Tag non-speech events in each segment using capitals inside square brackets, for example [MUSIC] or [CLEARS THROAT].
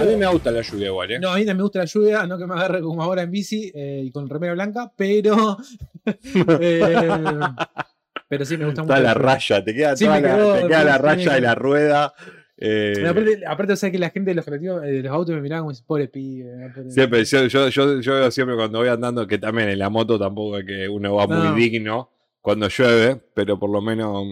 A mí me gusta la lluvia igual, ¿eh? No, a mí también me gusta la lluvia, no que me agarre como ahora en bici eh, y con remera blanca, pero. [LAUGHS] eh, pero sí me gusta mucho. Toda la raya, te queda, Sí, toda me la, quedó- te queda la raya de la rueda. eh, aparte, aparte, o sea que la gente de los colectivos, eh, de los autos me miraba como si pobre pibe. Siempre, yo, yo, yo, yo veo siempre cuando voy andando que también en la moto tampoco es que uno va No. muy digno cuando llueve, pero por lo menos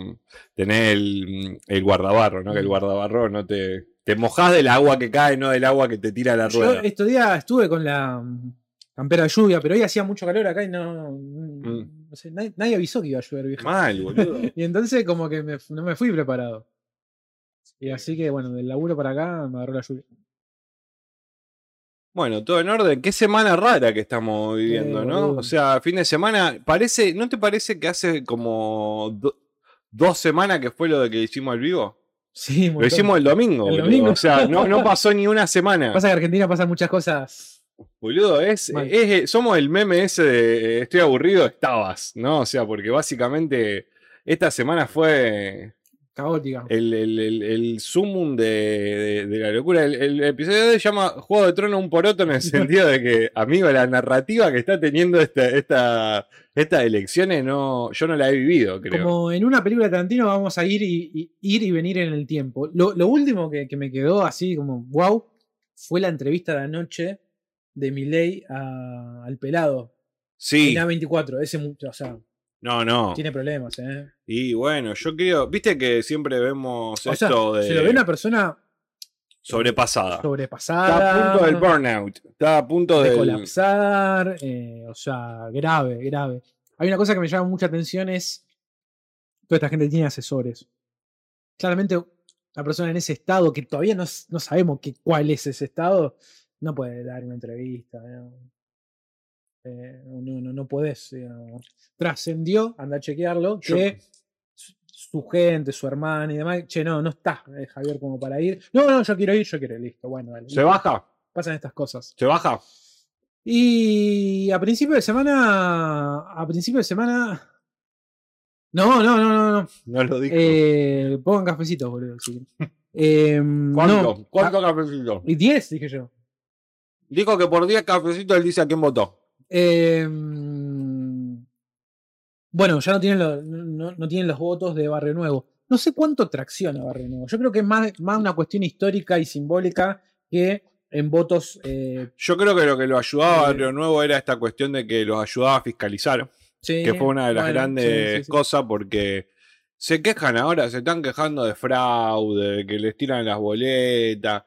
tenés el, el guardabarro, ¿no? Que el guardabarro no te, te mojás del agua que cae, no del agua que te tira la Yo rueda. estos días estuve con la mm, campera de lluvia, pero hoy hacía mucho calor acá y no. Mm. no sé, nadie, nadie avisó que iba a llover, viejo. Mal, boludo. [LAUGHS] Y entonces, como que me- no me fui preparado. Y así que, bueno, del laburo para acá me agarró la lluvia. Bueno, todo en orden. Qué semana rara que estamos viviendo, ¿no? boludo. O sea, fin de semana, parece, ¿no te parece que hace como do- dos semanas que fue lo de que hicimos el vivo? Sí, Lo hicimos el domingo, El boludo. domingo. O sea, no, no pasó ni una semana. Pasa que en Argentina pasan muchas cosas. Boludo, es, es- somos el meme ese de eh, estoy aburrido, estabas, ¿no? O sea, porque básicamente esta semana fue Caóticas. el, el, el, el sumum de, de- de la locura. El, el episodio se llama Juego de Trono un poroto en el [LAUGHS] sentido de que, amigo, la narrativa que está teniendo esta, esta, estas elecciones no, yo no la he vivido, creo. Como en una película de Tarantino vamos a ir y, y- ir y venir en el tiempo. Lo, lo último que, que me quedó así como wow fue la entrevista de anoche de Milei a- al pelado Sí, en A24. Ese, o sea, no, no. tiene problemas, ¿eh? Y bueno, yo creo, viste que siempre vemos O sea, esto de se lo ve una persona sobrepasada. sobrepasada. Está a punto del burnout. Está a punto de del. colapsar, eh, o sea, grave, grave. Hay una cosa que me llama mucha atención es toda esta gente tiene asesores. Claramente la persona en ese estado que todavía no, sabemos que, cuál es ese estado, no puede dar una entrevista. ¿no? Eh, no, no, no, podés. Trascendió, anda a chequearlo, Yo- que su- gente, su hermana y demás, che, no, no está eh, Javier como para ir. No, no, yo quiero ir, yo quiero ir, listo, bueno, dale. ¿Se baja? Pasan estas cosas. ¿Se baja? Y a principio de semana. A principio de semana. No, no, no, no, no. No lo dijo. Eh, pongan cafecitos, boludo. quieren. Eh, ¿Cuánto? no. ¿Cuánto Ah, cafecito? y 10, dije yo. Dijo que por 10 cafecitos él dice a quién votó. Eh, bueno, ya no tienen, lo- no, no tienen los votos de Barrio Nuevo. No sé cuánto tracciona Barrio Nuevo. Yo creo que es más, más una cuestión histórica y simbólica que en votos. eh, Yo creo que lo que lo ayudaba a Eh. Barrio Nuevo era esta cuestión de que los ayudaba a fiscalizar, sí, que fue una de las bueno, grandes sí, sí, sí. cosas porque se quejan ahora, se están quejando de fraude, de que les tiran las boletas.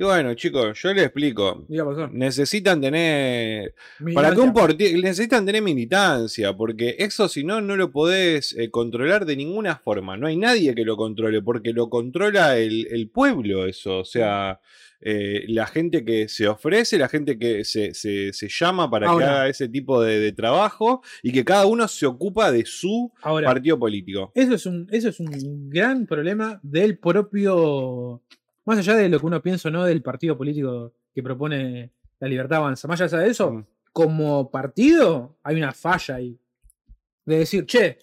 Y bueno, chicos, yo les explico. Necesitan tener Para que un necesitan tener militancia, porque eso si no, no lo podés eh, controlar de ninguna forma. No hay nadie que lo controle, porque lo controla el, el pueblo eso. O sea, eh, la gente que se ofrece, la gente que se, se- se llama para que haga ese tipo de, de trabajo y que cada uno se ocupa de su Ahora, partido político. Eso es un, eso es un gran problema del propio. Más allá de lo que uno piensa o no del partido político que propone la libertad avanza. Más allá de eso, Mm. como partido, hay una falla ahí. De decir, che,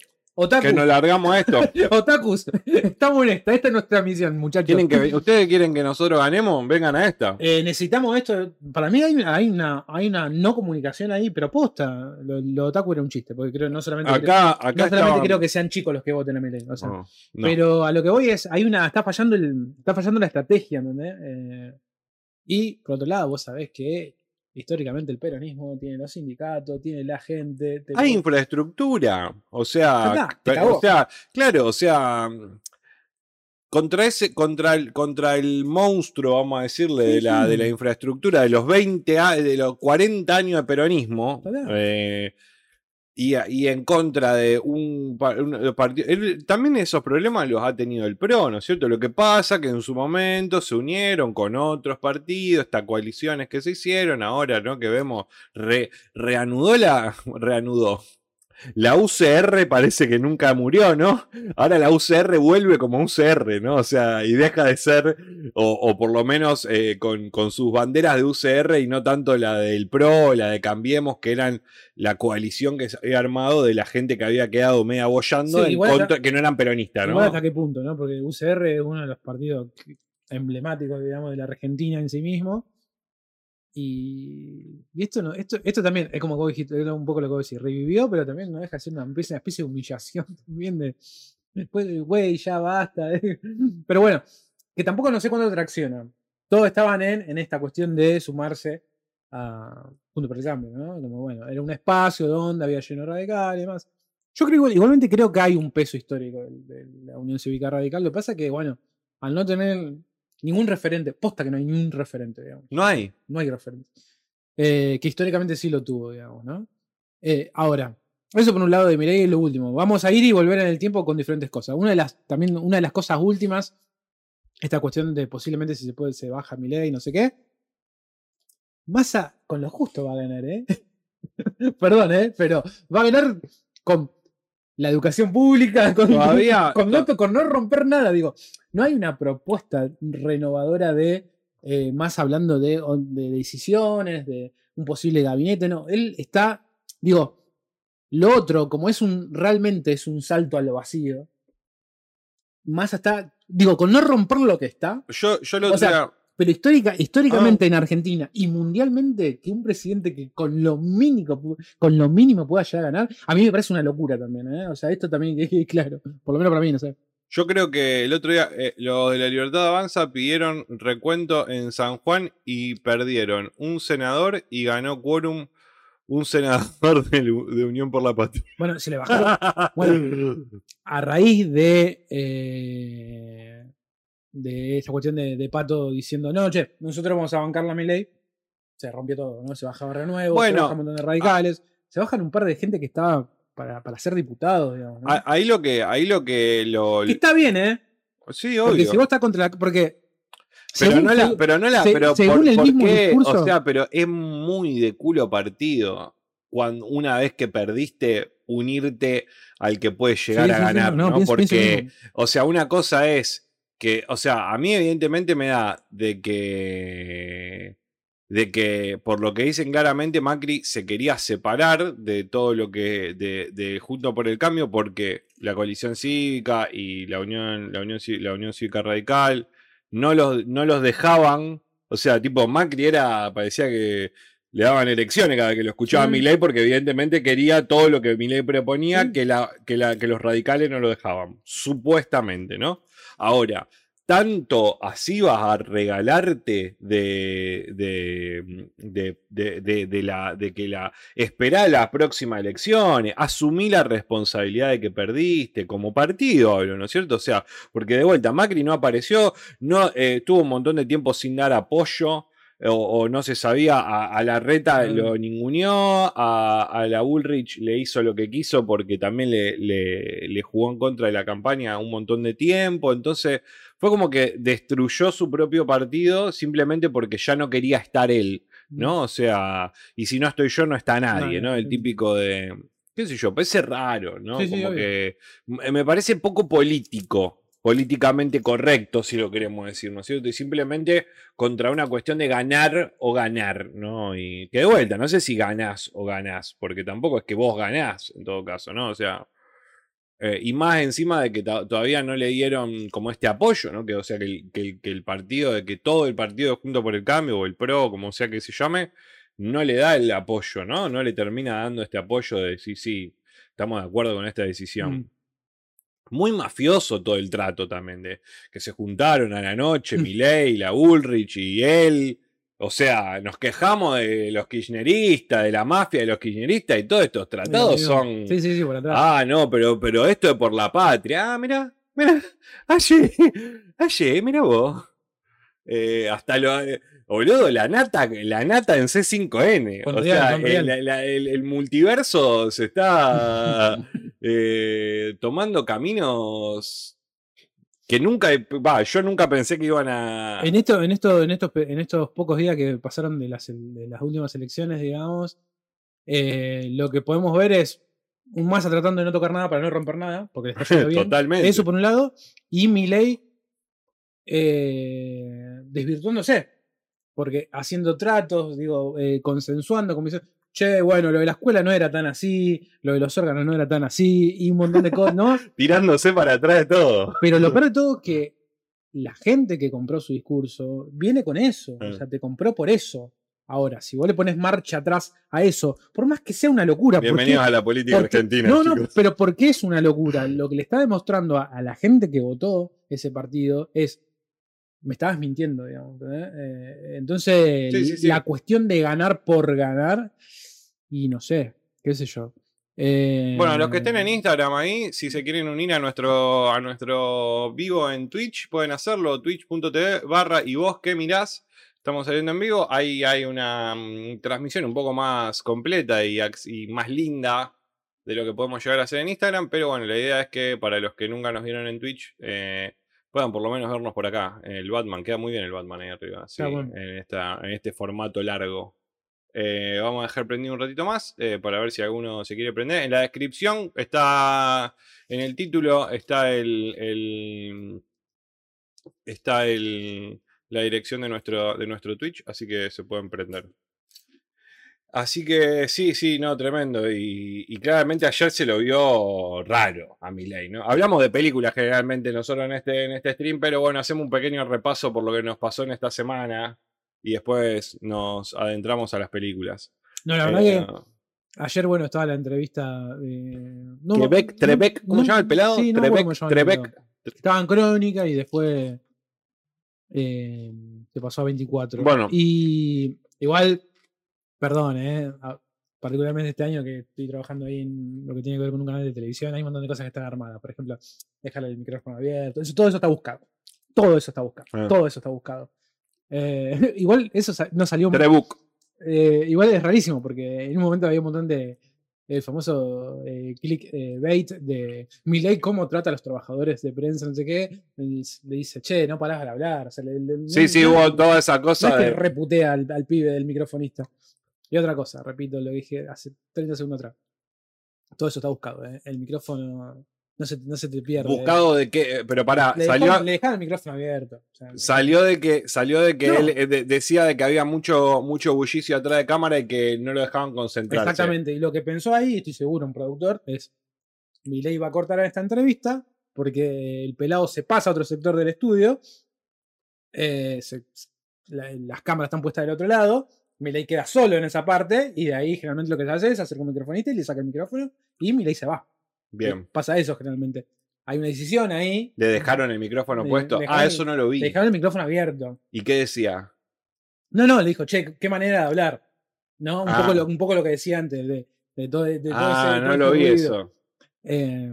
Que nos largamos a esto. [LAUGHS] otakus, estamos en esta, esta es nuestra misión, muchachos. ¿Quieren que, ¿Ustedes quieren que nosotros ganemos? Vengan a esta. Eh, necesitamos esto. Para mí hay una, hay una, hay una no comunicación ahí, pero posta. Lo, lo otaku era un chiste, porque creo no solamente, creo, Acá, acá no solamente estaba- creo que sean chicos los que voten a Milei. O sea, No, no. Pero a lo que voy es, hay una, está fallando el, está fallando la estrategia, ¿entendés? Eh, y por otro lado, vos sabés que históricamente el peronismo tiene los sindicatos, tiene la gente. te- Hay infraestructura. O sea, o sea, claro, o sea, contra ese, contra el, contra el monstruo, vamos a decirle, Sí, de la, sí. de la infraestructura de los 20 a- de los 40 años de peronismo. Eh, y, en contra de un, un partido. También esos problemas los ha tenido el PRO, ¿no es cierto? Lo que pasa que en su momento se unieron con otros partidos, estas coaliciones que se hicieron, ahora, ¿no? Que vemos, re- reanudó la. [LAUGHS] reanudó. La UCR parece que nunca murió, ¿no? Ahora la UCR vuelve como UCR, ¿no? O sea, y deja de ser, o, o por lo menos eh, con, con sus banderas de UCR y no tanto la del PRO, la de Cambiemos, que eran la coalición que se había armado de la gente que había quedado media bollando Sí, en igual contra, hasta- que no eran peronistas, ¿no? Igual hasta qué punto, ¿no? Porque UCR es uno de los partidos emblemáticos, digamos, de la Argentina en sí mismo. Y, esto, no, esto, esto también es como vos dijiste, era un poco lo que vos decís, revivió, pero también no deja de ser una especie, de humillación [LAUGHS] también de, después de, güey, ya basta. eh". [LAUGHS] Pero bueno, que tampoco no sé cuándo tracciona. Todos estaban en, en esta cuestión de sumarse a Punto por el Cambio, ¿no? Bueno, era un espacio donde había lleno radical y demás. Yo creo igual- igualmente creo que hay un peso histórico de la Unión Cívica Radical. Lo que pasa es que, bueno, al no tener ningún referente, posta que no hay ningún referente, digamos. No hay. No hay referente. Eh, que históricamente sí lo tuvo, digamos, ¿no? Eh, ahora, eso por un lado de Mireille es lo último. Vamos a ir y volver en el tiempo con diferentes cosas. Una de las, también una de las cosas últimas, esta cuestión de posiblemente si se puede, se baja Milei, no sé qué. Massa con lo justo va a ganar, ¿eh? [LAUGHS] Perdón, ¿eh? Pero va a ganar con la educación pública, [LAUGHS] con, Todavía- con, no, con no romper nada. Digo, no hay una propuesta renovadora de eh, más hablando de, de decisiones, de un posible gabinete. No, él está, digo, lo otro, como es un, realmente es un salto a lo vacío, más está, digo, con no romper lo que está, Yo, yo lo O sea, pero histórica, históricamente Ah. en Argentina y mundialmente, que un presidente que con lo mínimo, con lo mínimo pueda llegar a ganar, a mí me parece una locura también, ¿eh? O sea, esto también quede claro, por lo menos para mí, no sé. Yo creo que el otro día eh, los de la Libertad Avanza pidieron recuento en San Juan y perdieron un senador y ganó quórum un senador [LAUGHS] de, Unión por la Patria. Bueno, se le bajaron Bueno. [LAUGHS] a raíz de, eh, de esa cuestión de, de Pato diciendo, no, che, nosotros vamos a bancar la ley se rompió todo, ¿no? Se bajaba Renuevo, Bueno, se baja un montón de radicales, se bajan un par de gente que estaba para, para ser diputados, digamos. ¿no? Ah, Ahí lo que, ahí lo que lo. Que está bien, ¿eh? Sí, Porque obvio. si vos estás contra la. Porque. Pero según- no la, pero no la, se- pero según por, el mismo qué? discurso- O sea, pero es muy de culo partido cuando una vez que perdiste unirte al que puede llegar Sí, a sí, sí, ganar, ¿no? pienso- lo Porque, o sea, una cosa es que, o sea, a mí evidentemente me da de que de que por lo que dicen claramente Macri se quería separar de todo lo que de, de Junto por el Cambio porque la coalición cívica y la unión la unión la unión cívica radical no los no los dejaban, o sea, tipo Macri era parecía que le daban elecciones cada vez que lo escuchaba Sí. Milei porque evidentemente quería todo lo que Milei proponía Sí. que la que la que los radicales no lo dejaban, supuestamente, ¿no? Ahora, tanto así vas a regalarte de, de, de, de- de- que la esperá las próximas elecciones, asumí la responsabilidad de que perdiste, como partido ¿no es cierto? O sea, porque de vuelta, Macri no apareció, no eh, tuvo un montón de tiempo sin dar apoyo. O, o no se sabía, a, a la reta Mm. lo ninguneó, a, a la Bullrich le hizo lo que quiso porque también le, le- le jugó en contra de la campaña un montón de tiempo. Entonces, fue como que destruyó su propio partido simplemente porque ya no quería estar él, ¿no? O sea, y si no estoy yo, no está nadie, ¿no? El típico de, qué sé yo, parece raro, ¿no? Sí, sí, como obvio. que me parece poco político, políticamente correcto, si lo queremos decir, ¿no es cierto? Y simplemente contra una cuestión de ganar o ganar, ¿no? Y que de vuelta, no sé si ganás o ganás, porque tampoco es que vos ganás, en todo caso, ¿no? O sea, eh, y más encima de que to- todavía no le dieron como este apoyo, ¿no? Que, o sea, que el, partido, de que todo el partido junto por el cambio, o el PRO, como sea que se llame, no le da el apoyo, ¿no? No le termina dando este apoyo de decir, sí, estamos de acuerdo con esta decisión. Mm. Muy mafioso todo el trato también, de que se juntaron a la noche Mm. Milei, la Ulrich y él. O sea, nos quejamos de los kirchneristas, de la mafia de los kirchneristas y todos estos tratados son. Sí, sí, sí, por atrás. Ah, no, pero, pero esto es por la patria. Ah, mira, mira. [LAUGHS] Ayer, ayer, mira vos. Eh, hasta lo. eh, boludo, la nata, la nata en C5N. Con o sea, con el, real. la- la- el- el multiverso se está [LAUGHS] eh, tomando caminos que nunca. Va, yo nunca pensé que iban a. En, esto, en, esto, en, estos, en estos pocos días que pasaron de las, el- de las últimas elecciones, digamos, eh, lo que podemos ver es un Massa tratando de no tocar nada para no romper nada, porque le está yendo [LAUGHS] bien. Totalmente. Eso por un lado, y Milei eh, desvirtuándose, porque haciendo tratos, digo, eh, consensuando, como dice, che, bueno, lo de la escuela no era tan así, lo de los órganos no era tan así, y un montón de cosas, ¿no? [LAUGHS] Tirándose para atrás de todo. Pero lo peor de todo es que la gente que compró su discurso viene con eso. O Mm. sea, te compró por eso. Ahora, si vos le pones marcha atrás a eso, por más que sea una locura, ¿por qué- Bienvenidos a la política porque- argentina. No, no, chicos. pero ¿por qué es una locura? Lo que le está demostrando a, a la gente que votó ese partido es. Me estabas mintiendo, digamos. Eh, entonces, Sí, sí, sí. la cuestión de ganar por ganar, y no sé, qué sé yo. Eh, Bueno, los que estén en Instagram ahí, si se quieren unir a nuestro, a nuestro vivo en Twitch, pueden hacerlo, twitch.tv barra y vos que mirás. Estamos saliendo en vivo. Ahí hay una mm, transmisión un poco más completa y más linda de lo que podemos llegar a hacer en Instagram. Pero bueno, la idea es que para los que nunca nos vieron en Twitch, eh, puedan por lo menos vernos por acá. El Batman, queda muy bien el Batman ahí arriba. sí, Está bueno. en, esta, en este formato largo. Eh, vamos a dejar prendido un ratito más eh, para ver si alguno se quiere prender. En la descripción está, en el título está el, el- está el, la dirección de nuestro, de nuestro Twitch, así que se pueden prender. Así que sí, sí, no, tremendo. Y, y claramente ayer se lo vio raro a Milei, ¿no? Hablamos de películas generalmente nosotros en este, en este stream, pero bueno, hacemos un pequeño repaso por lo que nos pasó en esta semana y después nos adentramos a las películas. No, la verdad Eh, que ayer, bueno, estaba la entrevista de. No, Trebec, ¿cómo no- se llama el pelado? Sí, pelado. Estaba en Crónica y después. eh, se pasó a 24. Bueno. Y igual, perdón, eh, particularmente este año que estoy trabajando ahí en lo que tiene que ver con un canal de televisión, hay un montón de cosas que están armadas. Por ejemplo, dejarle el micrófono abierto. Eso, todo eso está buscado. Todo eso está buscado. Ah. Todo eso está buscado. Eh, [LAUGHS] igual eso no salió Trebuc. eh, igual es rarísimo porque en un momento había un montón de. El famoso eh, clickbait de Milei, cómo trata a los trabajadores de prensa, no sé qué. le dice, che, no parás de hablar. O sea, le- le- Sí, no- sí, no- hubo toda esa no cosa que de. reputea al, al pibe del microfonista. Y otra cosa, repito lo que dije hace 30 segundos atrás. Todo eso está buscado, ¿eh? El micrófono no se, no se te pierde. Buscado de que. Pero pará, Le salió. le dejaron el micrófono abierto. o sea, Salió de que, salió de que No. él eh, de- decía de que había mucho, mucho bullicio atrás de cámara y que no lo dejaban concentrarse. Exactamente. Y lo que pensó ahí, estoy seguro, un productor, es Milei va a cortar esta entrevista porque el pelado se pasa a otro sector del estudio. eh, se- la- las cámaras están puestas del otro lado. Milei queda solo en esa parte y de ahí generalmente lo que se hace es hacer un microfonista y le saca el micrófono y Milei se va. Bien. Pasa eso generalmente. Hay una decisión ahí. Le dejaron el micrófono Le- puesto. ah, eso no lo vi. Le dejaron el micrófono abierto. ¿Y qué decía? No, no, le dijo, che, qué manera de hablar. ¿No? Un, Ah. poco, lo, un poco lo que decía antes de, de todo, de todo Ah, ese- no lo vi ruido. eso. Eh,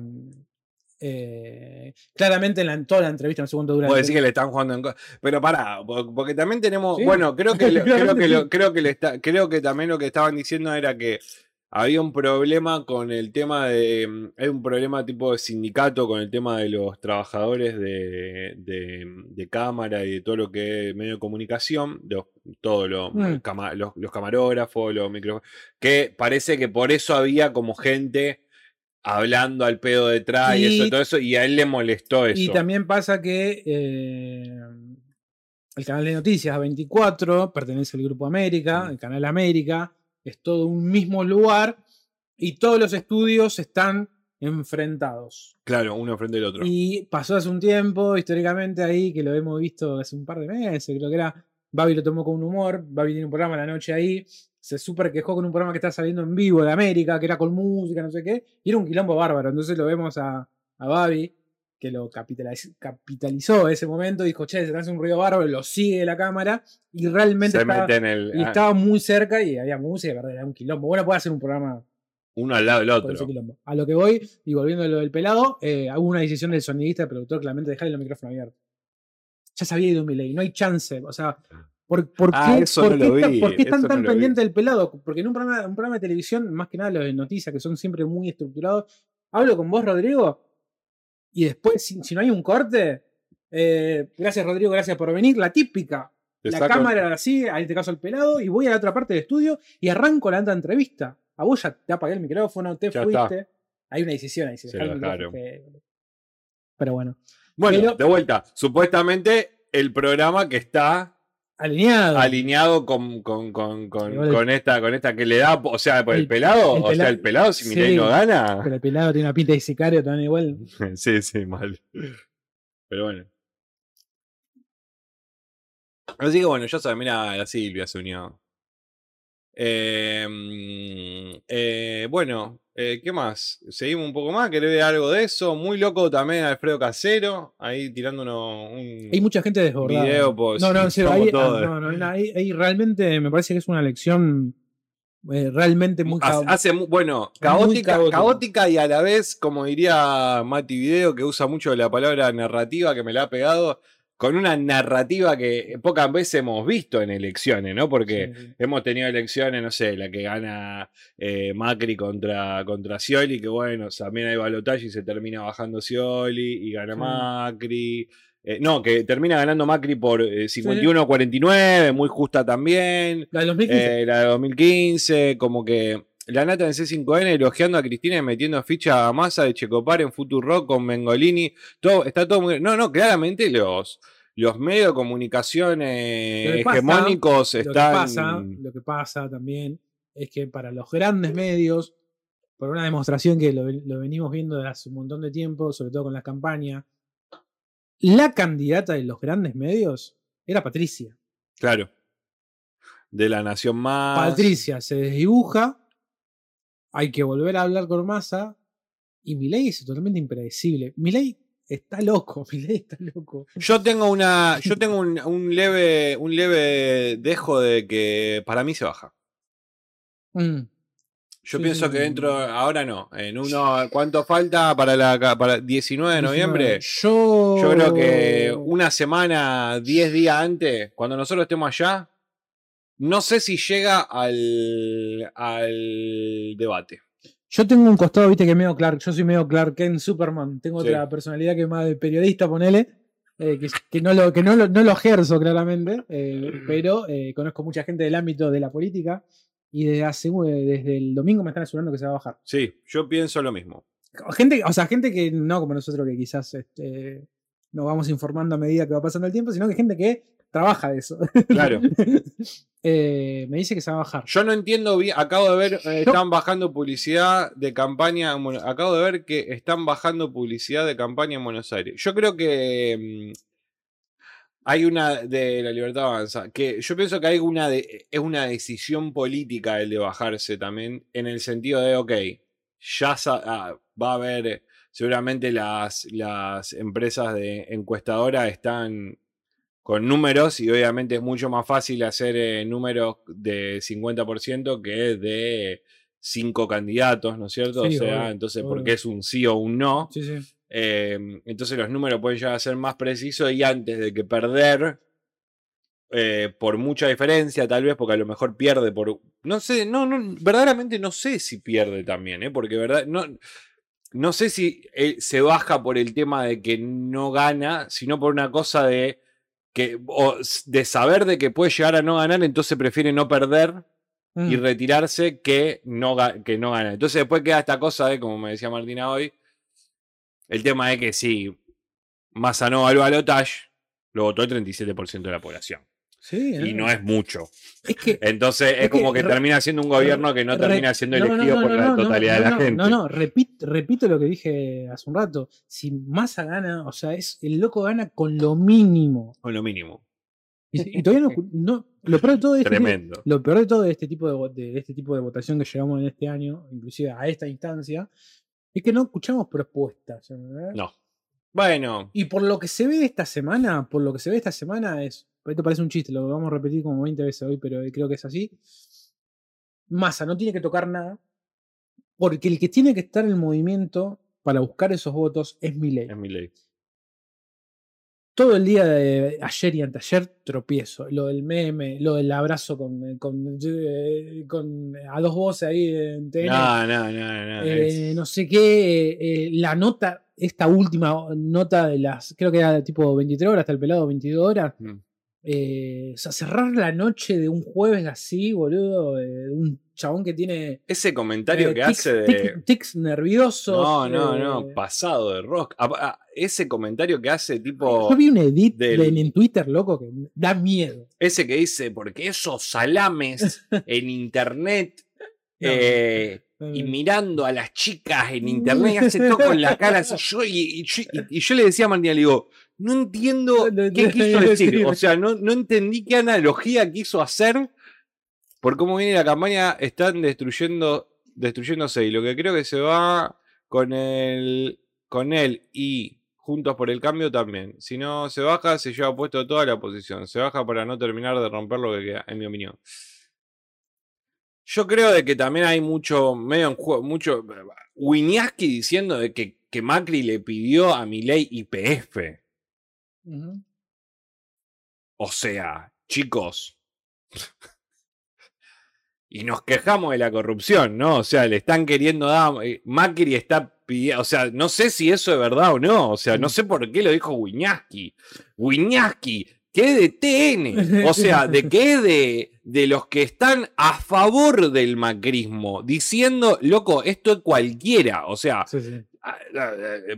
eh, claramente en, la, en toda la entrevista, en el segundo dura. La decís que le están jugando en Pero pará, po- porque también tenemos. Sí. Bueno, creo que, lo- [LAUGHS] creo, que lo- creo, que le está, creo que también lo que estaban diciendo era que había un problema con el tema de. mm, Hay un problema tipo de sindicato con el tema de los trabajadores de, de, de cámara y de todo lo que es medio de comunicación, los, todo lo, Mm. los, los camarógrafos, los micrófonos. Que parece que por eso había como gente hablando al pedo detrás y, eso, Y- todo eso, y a él le molestó eso. Y también pasa que eh, el canal de noticias 24 pertenece al Grupo América, Mm. el canal América, es todo un mismo lugar y todos los estudios están enfrentados. Claro, uno frente al otro. Y pasó hace un tiempo, históricamente ahí, que lo hemos visto hace un par de meses, creo que era. Babi lo tomó con un humor, Babi tiene un programa a la noche ahí, se super quejó con un programa que está saliendo en vivo de América, que era con música, no sé qué, y era un quilombo bárbaro. Entonces lo vemos a, a Babi, que lo capitaliz- capitalizó ese momento, dijo, che, se hace un ruido bárbaro, lo sigue la cámara, y realmente se estaba, mete en el. y ah, estaba muy cerca y había música, ¿verdad? era un quilombo. Bueno, puede hacer un programa uno al lado del otro. A lo que voy, y volviendo a lo del pelado, eh, hubo una decisión del sonidista, del productor, claramente dejarle el micrófono abierto. Ya se había ido Milei, no hay chance. O sea, ¿por, por Ah, qué, eso por no qué lo está- vi, por qué están eso no tan vi. pendientes del pelado? Porque en un programa, un programa de televisión, más que nada los de noticias, que son siempre muy estructurados, hablo con vos, Rodrigo, y después, si, si no hay un corte, eh, gracias Rodrigo, gracias por venir, la típica. La cámara así, en este caso el pelado, y voy a la otra parte del estudio y arranco la otra entrevista. A vos ya te apagué el micrófono, te Ya fuiste. Hay una decisión ahí. Se lo dejaron. que- Pero bueno, Bueno, Pero- de vuelta. Supuestamente el programa que está alineado. Alineado con, con, con, con, esta, con esta que le da, o sea, por el, pelado. O sea, el pelado si sí, Mirai no gana. Pero el pelado tiene una pinta de sicario también igual. [LAUGHS] sí, sí, mal. Pero bueno. Así que bueno, ya saben, mira, la Silvia se unió. Eh, mm, eh, bueno, eh, ¿qué más? Seguimos un poco más, ¿querés ver algo de eso? Muy loco también Alfredo Casero, ahí tirándonos un Hay mucha gente desbordada. video, pues, no, no, en [LAUGHS] serio, ahí, ah, no, no, ahí- ahí realmente me parece que es una lección eh, realmente muy hace bueno, caótica, caótico. caótica y a la vez, como diría Mati Video, que usa mucho la palabra narrativa, que me la ha pegado, con una narrativa que pocas veces hemos visto en elecciones, ¿no? Porque Sí, hemos tenido elecciones, no sé, la que gana eh, Macri contra, contra Scioli, que bueno, también hay balotaje y se termina bajando Scioli y gana Sí. Macri. Eh, no, que termina ganando Macri por eh, 51-49, muy justa también. La de 2015. Eh, la de 2015, como que la nata en C5N elogiando a Cristina y metiendo ficha a masa de Checopar en Rock con Mengolini. Todo, está todo muy. No, no, claramente los, los medios de comunicación eh, pasa- hegemónicos Lo que, están. pasa, lo que pasa también es que para los grandes medios, por una demostración que lo, lo venimos viendo desde hace un montón de tiempo, sobre todo con la campaña, la candidata de los grandes medios era Patricia. Claro. De la Nación Más. Patricia se desdibuja, hay que volver a hablar con Massa, y Milei es totalmente impredecible. Milei está loco, [LAUGHS] Milei está loco. Yo tengo una. Yo tengo un, un leve. un leve dejo de que para mí se baja. Mm. Yo Sí, pienso que dentro, ahora no, en uno, ¿cuánto falta para la para 19 de noviembre? Yo, Yo creo que una semana, 10 días antes, cuando nosotros estemos allá, no sé si llega al, al debate. Yo tengo un costado, viste, que es medio Clark. Yo soy medio Clark Kent Superman. Tengo Sí. otra personalidad que es más de periodista, ponele. eh, que, que no lo, que no lo, no lo ejerzo claramente. eh, [CLEARS THROAT] pero eh, conozco mucha gente del ámbito de la política. Y desde, hace, eh, desde el domingo me están asegurando que se va a bajar. Sí, yo pienso lo mismo. Gente, o sea, gente que no como nosotros que quizás este, nos vamos informando a medida que va pasando el tiempo, sino que gente que trabaja de eso. Claro. [LAUGHS] Eh, me dice que se va a bajar. Yo no entiendo bien, acabo de ver, eh, están bajando publicidad de campaña, en Buenos- acabo de ver que están bajando publicidad de campaña en Buenos Aires. Yo creo que mm, hay una de la libertad avanza, que yo pienso que hay una de, es una decisión política el de bajarse también, en el sentido de, ok, ya ah, va a haber, seguramente las, las empresas de encuestadoras están con números y obviamente es mucho más fácil hacer eh, números de 50% que de cinco candidatos, ¿no es cierto? Sí, o sea, obvio, entonces, obvio. porque es un sí o un no. Sí, sí. Eh, entonces los números pueden llegar a ser más precisos y antes de que perder eh, por mucha diferencia, tal vez, porque a lo mejor pierde por. No sé, no, no, verdaderamente no sé si pierde también, ¿eh? porque verdad, no, no sé si eh, se baja por el tema de que no gana, sino por una cosa de que o de saber de que puede llegar a no ganar, entonces prefiere no perder y Mm. retirarse que no, que no gana. Entonces después queda esta cosa de, como me decía Martina hoy, el tema de que si Massa no va al balotage, lo votó el 37% de la población. Sí, Y no es mucho. Es que Entonces es, como que termina siendo un gobierno que no termina siendo no, no, elegido no, por la totalidad de la gente. No, no, repito, repito lo que dije hace un rato. Si Massa gana, o sea, es el loco gana con lo mínimo. O lo mínimo. Y, y todavía no, [LAUGHS] no- Lo peor de todo de este Tremendo. lo peor de todo de este tipo de, de este tipo de votación que llegamos en este año, inclusive a esta instancia, es que no escuchamos propuestas. ¿entendés? No. Bueno, Y por lo que se ve esta semana, por lo que se ve esta semana es. Esto parece un chiste, lo vamos a repetir como 20 veces hoy, pero creo que es así. Massa no tiene que tocar nada. Porque el que tiene que estar en movimiento para buscar esos votos es Milei. es. Todo el día de ayer y anteayer tropiezo. Lo del meme, lo del abrazo con, con, eh, con- a dos voces ahí en TN. No, no, no, no. Eh, es- no sé qué, eh, eh, la nota, esta última nota de las, creo que era tipo 23 horas hasta el pelado, 22 horas. Mm. Eh, o sea, cerrar la noche de un jueves así, boludo, eh, un chabón que tiene Ese comentario eh, que tics- hace de. tic- tics nerviosos. No, no, no, pasado de rock. Ah, ah, Ese comentario que hace tipo. Yo vi un edit del- de- en Twitter, loco, que da miedo. Ese que dice, porque esos salames [LAUGHS] en internet eh, no, y no. mirando a las chicas en internet y hace todo con la cara así. [LAUGHS] Yo, y, y yo, y- y yo le decía a Martina, le digo, no entiendo No, no, qué quiso no, decir. O sea, no, no entendí qué analogía quiso hacer por cómo viene la campaña. Están destruyendo, destruyéndose. Y lo que creo que se va con el, con él y Juntos por el Cambio también. Si no se baja, se lleva puesto toda la oposición. Se baja para no terminar de romper lo que queda, en mi opinión. Yo creo de que también hay mucho, medio en juego, mucho. Winiaski diciendo de que, que Macri le pidió a Milei IPF. O sea, chicos. y nos quejamos de la corrupción, ¿no? O sea, le están queriendo dar. eh, Macri está pidiendo. O sea, no sé si eso es verdad o no. O sea, no sé por qué lo dijo Wiñaski. Wiñaski, ¿qué de TN? O sea, ¿de qué de, de los que están a favor del macrismo? Diciendo, loco, esto es cualquiera. O sea, Sí, sí.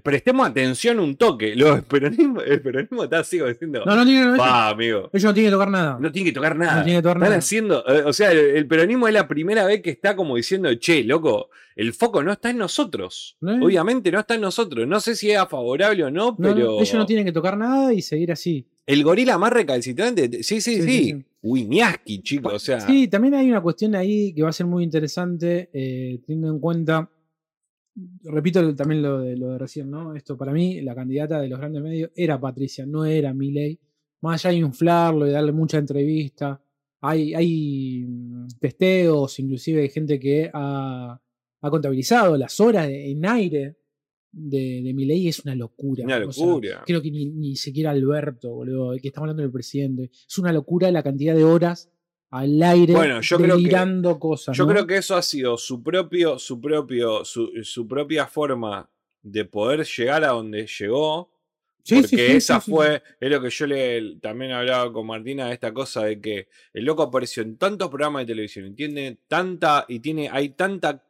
prestemos atención un toque. El, peronismo, el peronismo está sigo diciendo. No, no tiene, no, Pa, amigo. ellos no tienen que tocar nada. No tiene que tocar nada. No que tocar Están nada. haciendo, eh, o sea, el, el peronismo es la primera vez que está como diciendo, che, loco, el foco no está en nosotros. ¿No? Obviamente no está en nosotros. No sé si es favorable o no, pero ellos no tienen que tocar nada y seguir así. El gorila más recalcitrante, sí, sí, Sí, sí. sí, sí. Winiaski, chicos, o sea, Sí, también hay una cuestión ahí que va a ser muy interesante, eh, teniendo en cuenta, repito también lo de, lo de recién, ¿no? Esto para mí, la candidata de los grandes medios era Patricia, no era Milei. Más allá de inflarlo y darle mucha entrevista, hay, hay mm, testeos, inclusive hay gente que ha, ha contabilizado las horas de- en aire de, de Milei, es una locura. una O sea, locura. creo que ni, ni siquiera Alberto, boludo, que estamos hablando del presidente. Es una locura la cantidad de horas al aire Bueno, yo creo que- delirando cosas. Yo ¿no? creo que eso ha sido su propio, su propio, su, su propia forma de poder llegar a donde llegó. Sí, porque sí, sí, esa fue, es lo que yo le también hablaba con Martina de esta cosa de que el loco apareció en tantos programas de televisión y tiene tanta, y tiene, hay tanta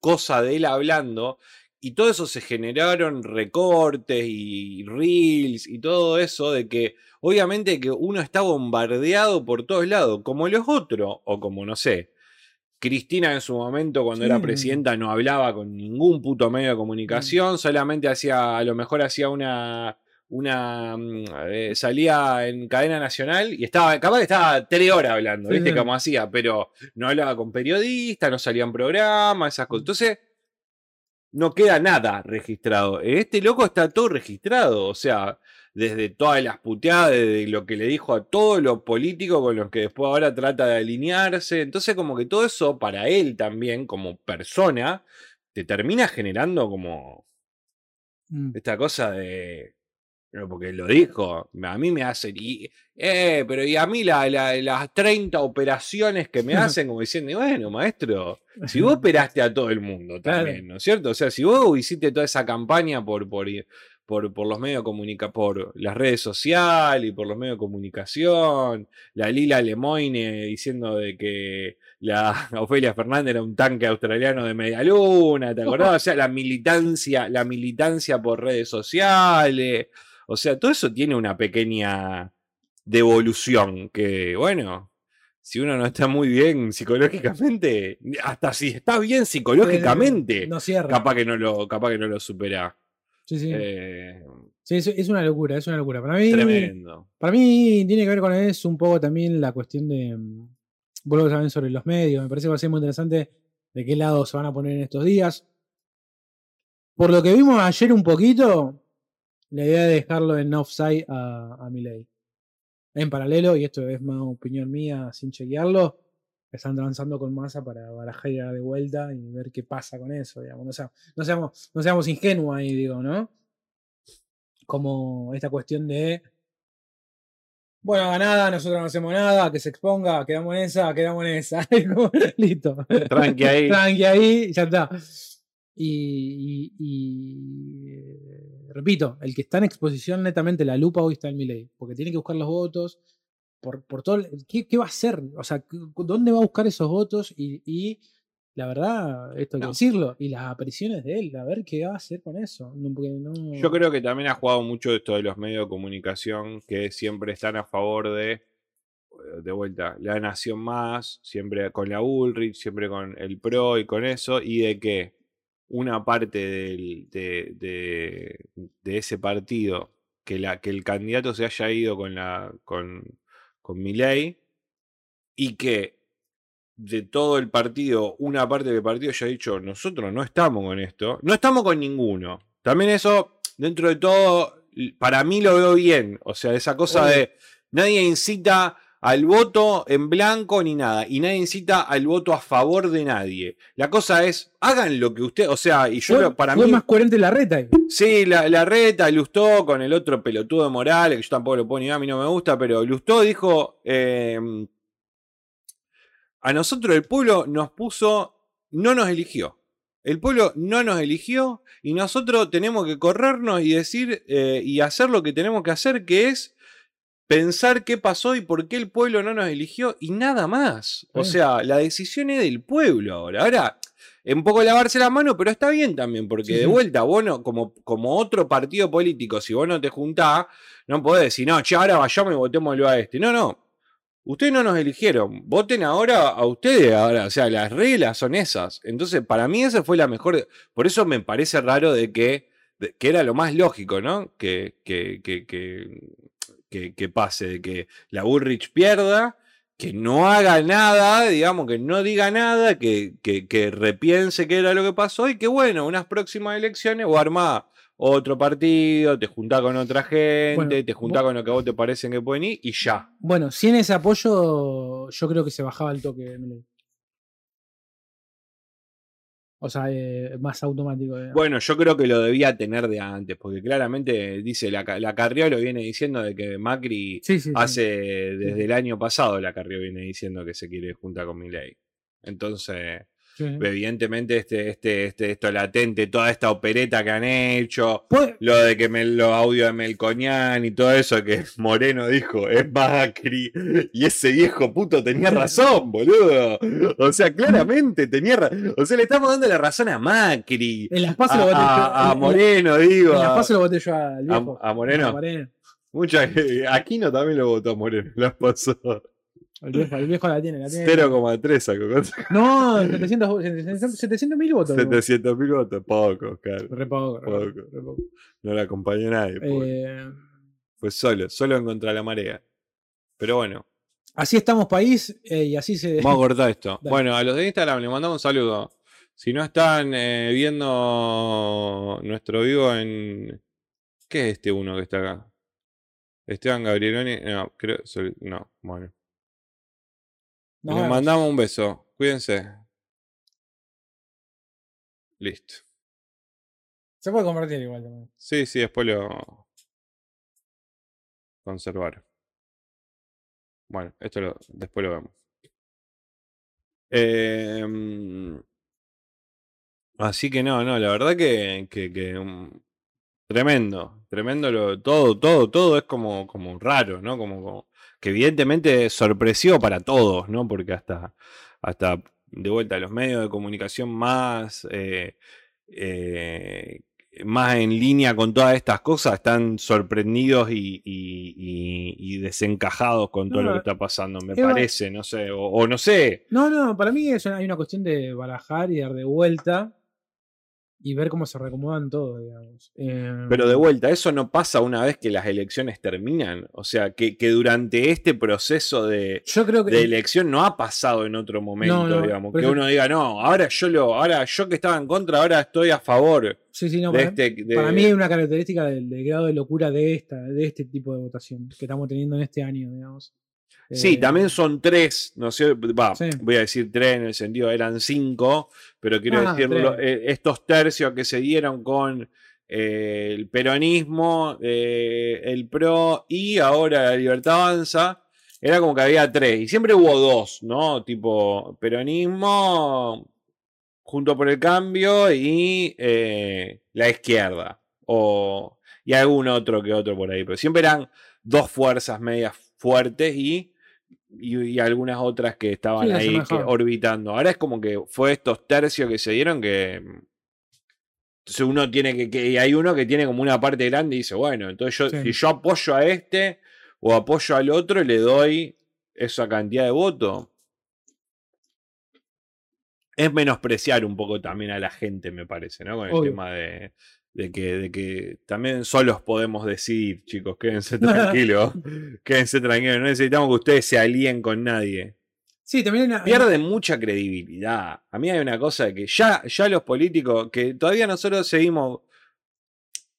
cosa de él hablando, y todo eso se generaron recortes y reels y todo eso de que obviamente que uno está bombardeado por todos lados, como los otros, o como no sé. Cristina en su momento, cuando era presidenta, no hablaba con ningún puto medio de comunicación, solamente hacía, a lo mejor hacía una, una mm, eh, salía en cadena nacional y estaba, capaz que estaba tres horas hablando, ¿viste? sí. Como hacía, pero no hablaba con periodistas, no salían programas, esas cosas. Entonces, no queda nada registrado. Este loco está todo registrado, o sea, desde todas las puteadas, desde lo que le dijo a todos los políticos con los que después ahora trata de alinearse. Entonces, como que todo eso para él también, como persona, te termina generando como Mm. esta cosa de. No, porque lo dijo, a mí me hacen. Y, eh, pero y a mí la- la- las 30 operaciones que me [LAUGHS] hacen, como diciendo, bueno, maestro, si vos [LAUGHS] operaste a todo el mundo también, ¿no es cierto? O sea, si vos hiciste toda esa campaña por, por, por, por los medios de comunica por las redes sociales y por los medios de comunicación, la Lila Lemoine diciendo de que la [LAUGHS] Ofelia Fernández era un tanque australiano de media luna, ¿te acordás? O sea, la militancia, la militancia por redes sociales. O sea, todo eso tiene una pequeña devolución que, bueno, si uno no está muy bien psicológicamente, hasta si está bien psicológicamente, No cierra. capaz que no lo, capaz que no lo supera. Sí, sí. Eh, Sí, es, es una locura, es una locura. Para mí, tremendo. para mí tiene que ver con eso un poco también la cuestión de. mm, Vuelvo también sobre los medios. Me parece que va a ser muy interesante de qué lado se van a poner en estos días. Por lo que vimos ayer un poquito, la idea de dejarlo en offside a, a Milei. En paralelo, y esto es más opinión mía sin chequearlo, están transando con masa para barajar de vuelta y ver qué pasa con eso. Digamos. No, sea- no seamos, no seamos ingenuos ahí, digo, ¿no? Como esta cuestión de. Bueno, haga nada, nosotros no hacemos nada, que se exponga, quedamos en esa, quedamos en esa. [LAUGHS] Listo. Tranqui ahí. Tranqui ahí, ya está. Y, y- y, eh, repito, el que está en exposición netamente la lupa hoy está en Milei, porque tiene que buscar los votos. Por, por todo, ¿qué, qué va a hacer? O sea, ¿dónde va a buscar esos votos? Y, y la verdad, esto hay que decirlo, y las apariciones de él, a ver qué va a hacer con eso. No, porque no- Yo creo que también ha jugado mucho esto de los medios de comunicación que siempre están a favor de de vuelta, la Nación Más, siempre con la Ulrich, siempre con el PRO y con eso, y de que una parte del- de, de- de ese partido, que, la, que el candidato se haya ido con, la, con, y que de todo el partido, una parte del partido haya dicho, nosotros no estamos con esto, no estamos con ninguno. También eso, dentro de todo, para mí lo veo bien. O sea, esa cosa de nadie incita al voto en blanco ni nada, y nadie incita al voto a favor de nadie. La cosa es, hagan lo que usted, o sea, y yo Fue, para fue mí... más coherente la reta. ahí. Sí, la, la reta, Lustó con el otro pelotudo de Morales, que yo tampoco lo puedo ni a mí no me gusta, pero Lustó dijo, eh, a nosotros el pueblo nos puso, no nos eligió. El pueblo no nos eligió y nosotros tenemos que corrernos y decir eh, y hacer lo que tenemos que hacer, que es pensar qué pasó y por qué el pueblo no nos eligió y nada más. O Sí. sea, la decisión es del pueblo ahora. Ahora, un poco lavarse la mano, pero está bien también, porque Sí, de vuelta, vos no, como, como otro partido político, si vos no te juntás, no podés decir, no, che, ahora vayamos y votémoslo a este. No, no. Ustedes no nos eligieron. Voten ahora a ustedes. Ahora, o sea, las reglas son esas. Entonces, para mí esa fue la mejor. Por eso me parece raro de que, que era lo más lógico, ¿no? Que, que, que, que, que- que pase, de que la Bullrich pierda, que no haga nada, digamos, que no diga nada, que, que, que repiense qué era lo que pasó y que, bueno, unas próximas elecciones o armá otro partido, te juntá con otra gente, Bueno, te juntá vos- con lo que a vos te parecen que pueden ir y ya. Bueno, sin ese apoyo, yo creo que se bajaba el toque de. O sea, eh, más automático. digamos. Bueno, yo creo que lo debía tener de antes, porque claramente dice, la, la Carrió lo viene diciendo de que Macri sí, sí, sí. hace, desde el año pasado, la Carrió viene diciendo que se quiere juntar con Milei. Entonces, Sí, evidentemente, este, este, este, esto latente, toda esta opereta que han hecho, Pues, lo de que me, los audios de Melconian y todo eso que [LAUGHS] Moreno dijo, es Macri. Y ese viejo puto tenía razón, boludo. O sea, claramente tenía razón. O sea, le estamos dando la razón a Macri. en las pasos A, lo voté yo. a- a en- Moreno, digo. En las pasos lo voté yo al viejo. a, a Moreno. A Moreno. Mucha, [LAUGHS] Aquino también lo votó a Moreno. Las pasó. El viejo, el viejo la tiene, la tiene. 0,3 sacó. No, 700 700 mil votos. 700 mil votos. Poco, claro. Re poco, re poco, Poco. re poco. No le acompañó nadie. Eh, Fue solo, solo en contra de la marea. Pero bueno, así estamos país eh, y así se. vamos a cortar esto. [LAUGHS] Dale. Bueno, a los de Instagram les mandamos un saludo. Si no están eh, viendo nuestro vivo en. ¿Qué es este uno que está acá? Esteban Gabrieloni. No, creo. No, bueno. Nos Les vemos. mandamos un beso. Cuídense. Listo. Se puede convertir igual también. Sí, sí, después lo. Conservar. Bueno, esto lo, después lo vemos. Em, así que no, no, la verdad que, que, que, tremendo, tremendo lo, todo, todo, todo es como, como raro, ¿no? Como, como- que evidentemente sorpresió para todos, ¿no? Porque hasta, hasta de vuelta los medios de comunicación más, eh, eh, más en línea con todas estas cosas están sorprendidos y, y- y- y desencajados con todo lo que está pasando, me parece, no sé, o, o no sé. No, no, para mí es una- hay una cuestión de barajar y dar de vuelta y ver cómo se reacomodan todo, digamos. Eh, Pero de vuelta, eso no pasa una vez que las elecciones terminan. O sea, que, que durante este proceso de, yo creo que. de elección no ha pasado en otro momento, no, digamos. Que uno diga, no, ahora yo lo, ahora yo que estaba en contra, ahora estoy a favor sí, sí, no, de para, este. de- para mí hay una característica del, del grado de locura de esta, de este tipo de votación que estamos teniendo en este año, digamos. Sí, Eh, también son tres, no sé, va, Sí. voy a decir tres en el sentido, eran cinco, pero quiero Ah, decirlo, tres. eh, estos tercios que se dieron con eh, el peronismo, eh, el PRO y ahora la Libertad Avanza, era como que había tres, y siempre hubo dos, ¿no? Tipo, peronismo, junto por el cambio y eh, la izquierda, o, y algún otro que otro por ahí, pero siempre eran dos fuerzas medias fuertes y, y, y algunas otras que estaban Sí, ahí que, orbitando. Ahora es como que fue estos tercios que se dieron que... mm, Entonces uno tiene que, que- y hay uno que tiene como una parte grande y dice, bueno, entonces yo, Sí. si yo apoyo a este o apoyo al otro, le doy esa cantidad de votos, es menospreciar un poco también a la gente, me parece, ¿no? Con el Obvio. tema de, de que, de que también solos podemos decir, chicos, quédense [LAUGHS] tranquilos, quédense tranquilos, no necesitamos que ustedes se alíen con nadie. Sí, también hay una. Pierden mucha credibilidad. A mí hay una cosa de que ya, ya los políticos, que todavía nosotros seguimos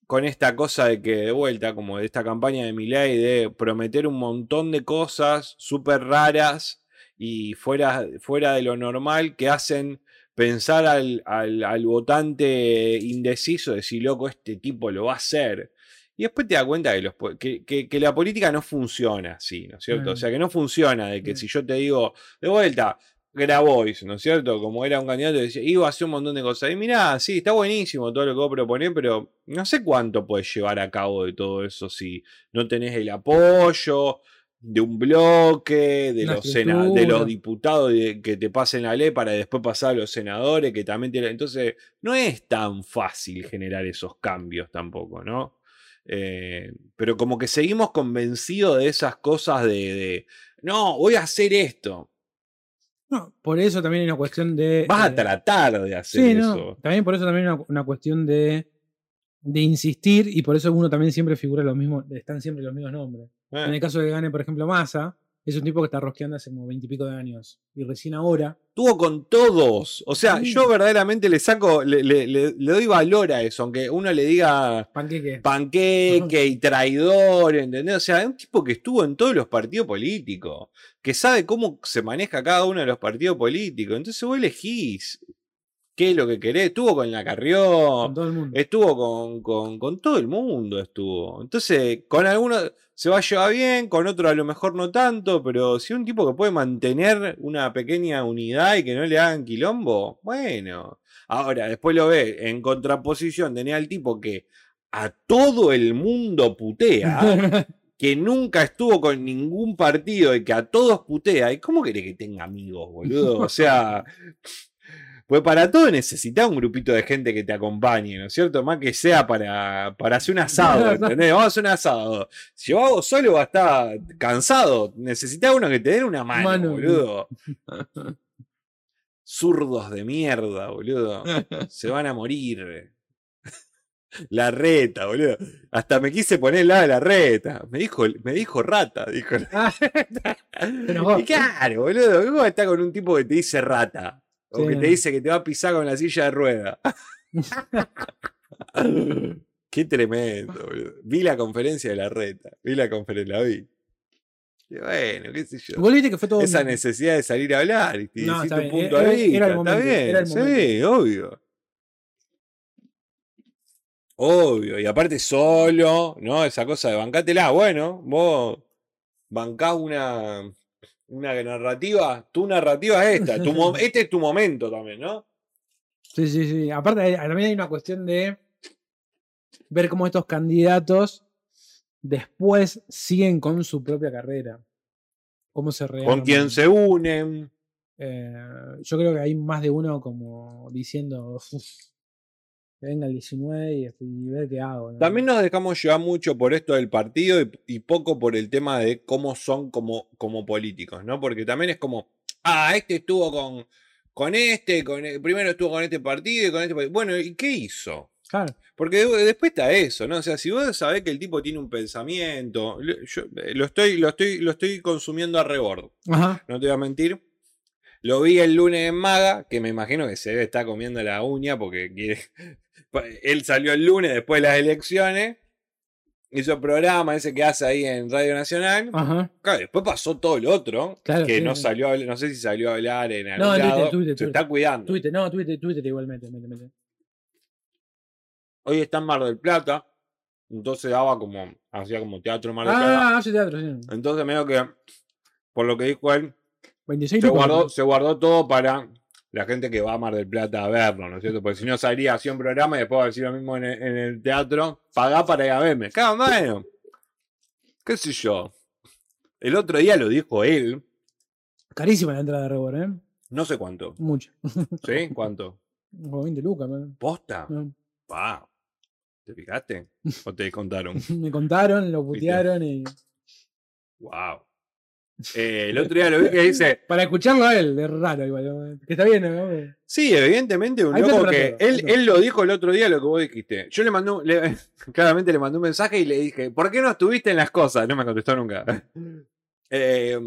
con esta cosa de que, de vuelta, como de esta campaña de Milei, de prometer un montón de cosas súper raras y fuera, fuera de lo normal que hacen pensar al, al, al votante indeciso de si, loco, este tipo lo va a hacer. Y después te das cuenta que, los, que- que la política no funciona así, ¿no es cierto? O Mm. sea, que no funciona de que Mm. si yo te digo, de vuelta, Grabois, ¿no es cierto? Como era un candidato, decía, iba a hacer un montón de cosas. Y mirá, sí, está buenísimo todo lo que vos proponés, pero no sé cuánto puedes llevar a cabo de todo eso si no tenés el apoyo de un bloque, de, los, sena- de los diputados de- que te pasen la ley para después pasar a los senadores, que también tienen... Entonces, no es tan fácil generar esos cambios tampoco, ¿no? Eh, pero como que seguimos convencidos de esas cosas de, de, no, voy a hacer esto. No, por eso también hay una cuestión de. Vas a eh, tratar de hacer Sí, eso. no. También por eso también hay una, una cuestión de, de insistir y por eso uno también siempre figura los mismos, están siempre los mismos nombres. Eh, En el caso de que gane, por ejemplo, Massa, es un tipo que está rosqueando hace como veintipico de años. Y recién ahora. Tuvo con todos. O sea, Sí. yo verdaderamente le saco, le, le- le- le doy valor a eso, aunque uno le diga Panqueque. panqueque y traidor, ¿entendés? O sea, es un tipo que estuvo en todos los partidos políticos, que sabe cómo se maneja cada uno de los partidos políticos. Entonces vos elegís qué es lo que querés. Estuvo con la Carrió, con todo el mundo. estuvo con, con- con todo el mundo, estuvo. Entonces, con algunos se va a llevar bien, con otros a lo mejor no tanto, pero si un tipo que puede mantener una pequeña unidad y que no le hagan quilombo, bueno. Ahora, después lo ve, en contraposición tenía al tipo que a todo el mundo putea, [LAUGHS] que nunca estuvo con ningún partido y que a todos putea. ¿Y cómo querés que tenga amigos, boludo? O sea, [LAUGHS] pues para todo necesitas un grupito de gente que te acompañe, ¿no es cierto? Más que sea para, para hacer un asado, [LAUGHS] ¿entendés? Vamos a hacer un asado. Si yo hago solo va a estar cansado. Necesitas uno que te den una mano, Mano. boludo. Zurdos de mierda, boludo. Se van a morir. La reta, boludo. Hasta me quise poner el lado de la reta. Me dijo, me dijo rata, dijo. Ah, [LAUGHS] enojó. y claro, boludo. ¿Cómo está con un tipo que te dice rata? O Sí. que te dice que te va a pisar con la silla de rueda. [LAUGHS] Qué tremendo, boludo. Vi la conferencia de la reta. Vi la conferencia, la vi. Y bueno, qué sé yo. Vos viste que fue todo. Esa un- necesidad de salir a hablar. Y No, está tu bien, punto era- era el está momento, bien, era el sí, obvio. Obvio. Y aparte solo, ¿no? Esa cosa de bancátela. Bueno, vos bancás una, una narrativa. Tu narrativa es esta. tu [LAUGHS] este es tu momento también, ¿no? Sí, sí, sí. Aparte, hay- también hay una cuestión de ver cómo estos candidatos después siguen con su propia carrera. Cómo se Con rearman. quien se unen. Eh, yo creo que hay más de uno como diciendo "Uf, que venga el 19 y, y ver qué hago. ¿no? También nos dejamos llevar mucho por esto del partido y, y poco por el tema de cómo son como, como políticos, ¿no? Porque también es como, ah, este estuvo con, con este, con e- primero estuvo con este partido y con este partido. Bueno, ¿y qué hizo? Claro. Porque de- después está eso, ¿no? O sea, si vos sabés que el tipo tiene un pensamiento, yo eh, lo estoy, lo estoy, lo estoy consumiendo a rebord, Ajá. no te voy a mentir. Lo vi el lunes en Maga, que me imagino que se debe estar comiendo la uña porque quiere. Él salió el lunes después de las elecciones, hizo el programa ese que hace ahí en Radio Nacional. Ajá. Claro, después pasó todo lo otro, Claro, que sí, no sí. salió a hablar- no sé si salió a hablar en algún No, en Twitter, lado. Twitter, se Twitter. está cuidando. Twitter, no, Twitter, Twitter igualmente. mete, mete. Hoy está en Mar del Plata, entonces daba como, hacía como teatro en Mar del Plata. Ah, hace teatro, sí. Entonces medio que, por lo que dijo él, 26 se guardó, se guardó todo para la gente que va a Mar del Plata a verlo, ¿no es cierto? Porque si no salía así un programa y después va a decir lo mismo en el, en el teatro, pagá para ir a verme. Claro, bueno, qué sé yo. El otro día lo dijo él, Carísima la entrada de Rebor, ¿eh? no sé cuánto. Mucho. ¿Sí? ¿Cuánto? Como 20 lucas, man. ¿Posta? No. Pa. ¿Te fijaste? ¿O te contaron? [LAUGHS] Me contaron, lo ¿Viste? putearon y. Wow. Eh, el otro día lo vi que dice. Para escucharlo a él, es raro igual. Que está bien, ¿no? Sí, evidentemente, un loco que. todo, Él, él lo dijo el otro día lo que vos dijiste. Yo le mandé. le- [LAUGHS] claramente le mandé un mensaje y le dije: ¿Por qué no estuviste en las cosas? No me contestó nunca. [LAUGHS] Eh,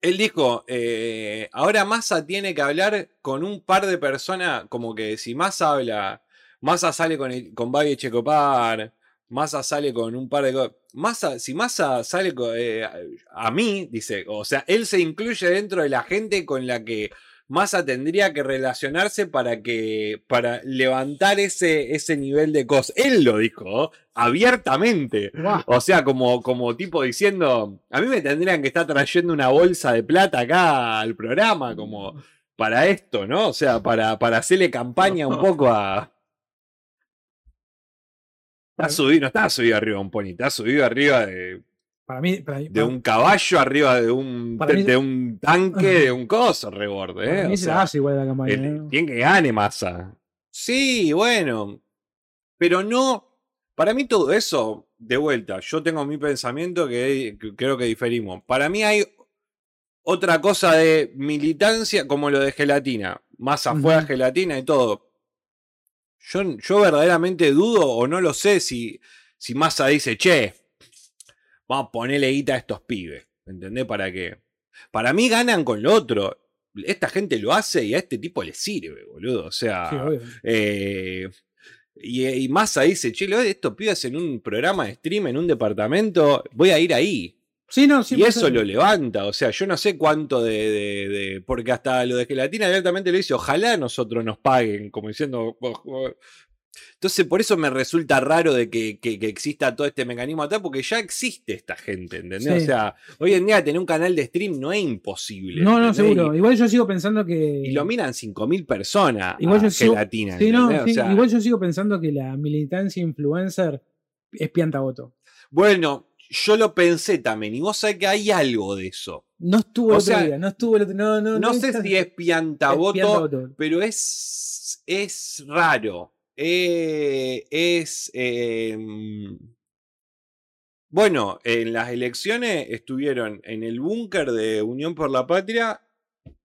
él dijo: eh, Ahora Massa tiene que hablar con un par de personas. Como que si Massa habla. Massa sale con, el- con Babi Checopar. Massa sale con un par de cosas. Massa, si Massa sale con, eh, a mí, dice, o sea, él se incluye dentro de la gente con la que Massa tendría que relacionarse para que para levantar ese, ese nivel de cosas. Él lo dijo abiertamente. O sea, como, como tipo diciendo, a mí me tendrían que estar trayendo una bolsa de plata acá al programa, como [LAUGHS] para esto, ¿no? O sea, para, para hacerle campaña un [LAUGHS] poco a... Está subido, no está subido arriba de un pony, está subido arriba de, Para mí, para mí, de un caballo, arriba de un, mí- de un tanque, de un coso, reborde. para ¿eh? mí se sea, hace igual la campaña. el- ¿no? Bien que gane masa. Sí, bueno. Pero no. Para mí todo eso, de vuelta, yo tengo mi pensamiento que, que creo que diferimos. Para mí hay otra cosa de militancia como lo de gelatina. Massa fue a Ujú. gelatina y todo. Yo, yo verdaderamente dudo o no lo sé si, si Massa dice, che, vamos a ponerle guita a estos pibes. ¿Entendés? ¿Para qué? Para mí ganan con lo otro. Esta gente lo hace y a este tipo le sirve, boludo. O sea, Sí, eh, y, y Massa dice, che, estos pibes en un programa de stream, en un departamento, voy a ir ahí. Sí, no, sí. y eso lo levanta. O sea, yo no sé cuánto de, de- de- Porque hasta lo de gelatina directamente lo dice, ojalá nosotros nos paguen, como diciendo. "Oh, oh". Entonces, por eso me resulta raro de que, que- que exista todo este mecanismo atrás, porque ya existe esta gente, ¿entendés? O sea, hoy en día tener un canal de stream no es imposible. No, no, seguro. Igual yo sigo pensando que. Y, lo miran 5.000 personas Igual yo sigo- gelatina. Sí, no, igual yo sigo pensando que la militancia influencer es piantaboto. Bueno, yo lo pensé también, y vos sabés que hay algo de eso. No estuvo el O otro sea, día, no estuvo el otro No, no, No sé si es piantaboto, piantaboto. pero es, es raro. Eh, es. eh, bueno, en las elecciones estuvieron en el búnker de Unión por la Patria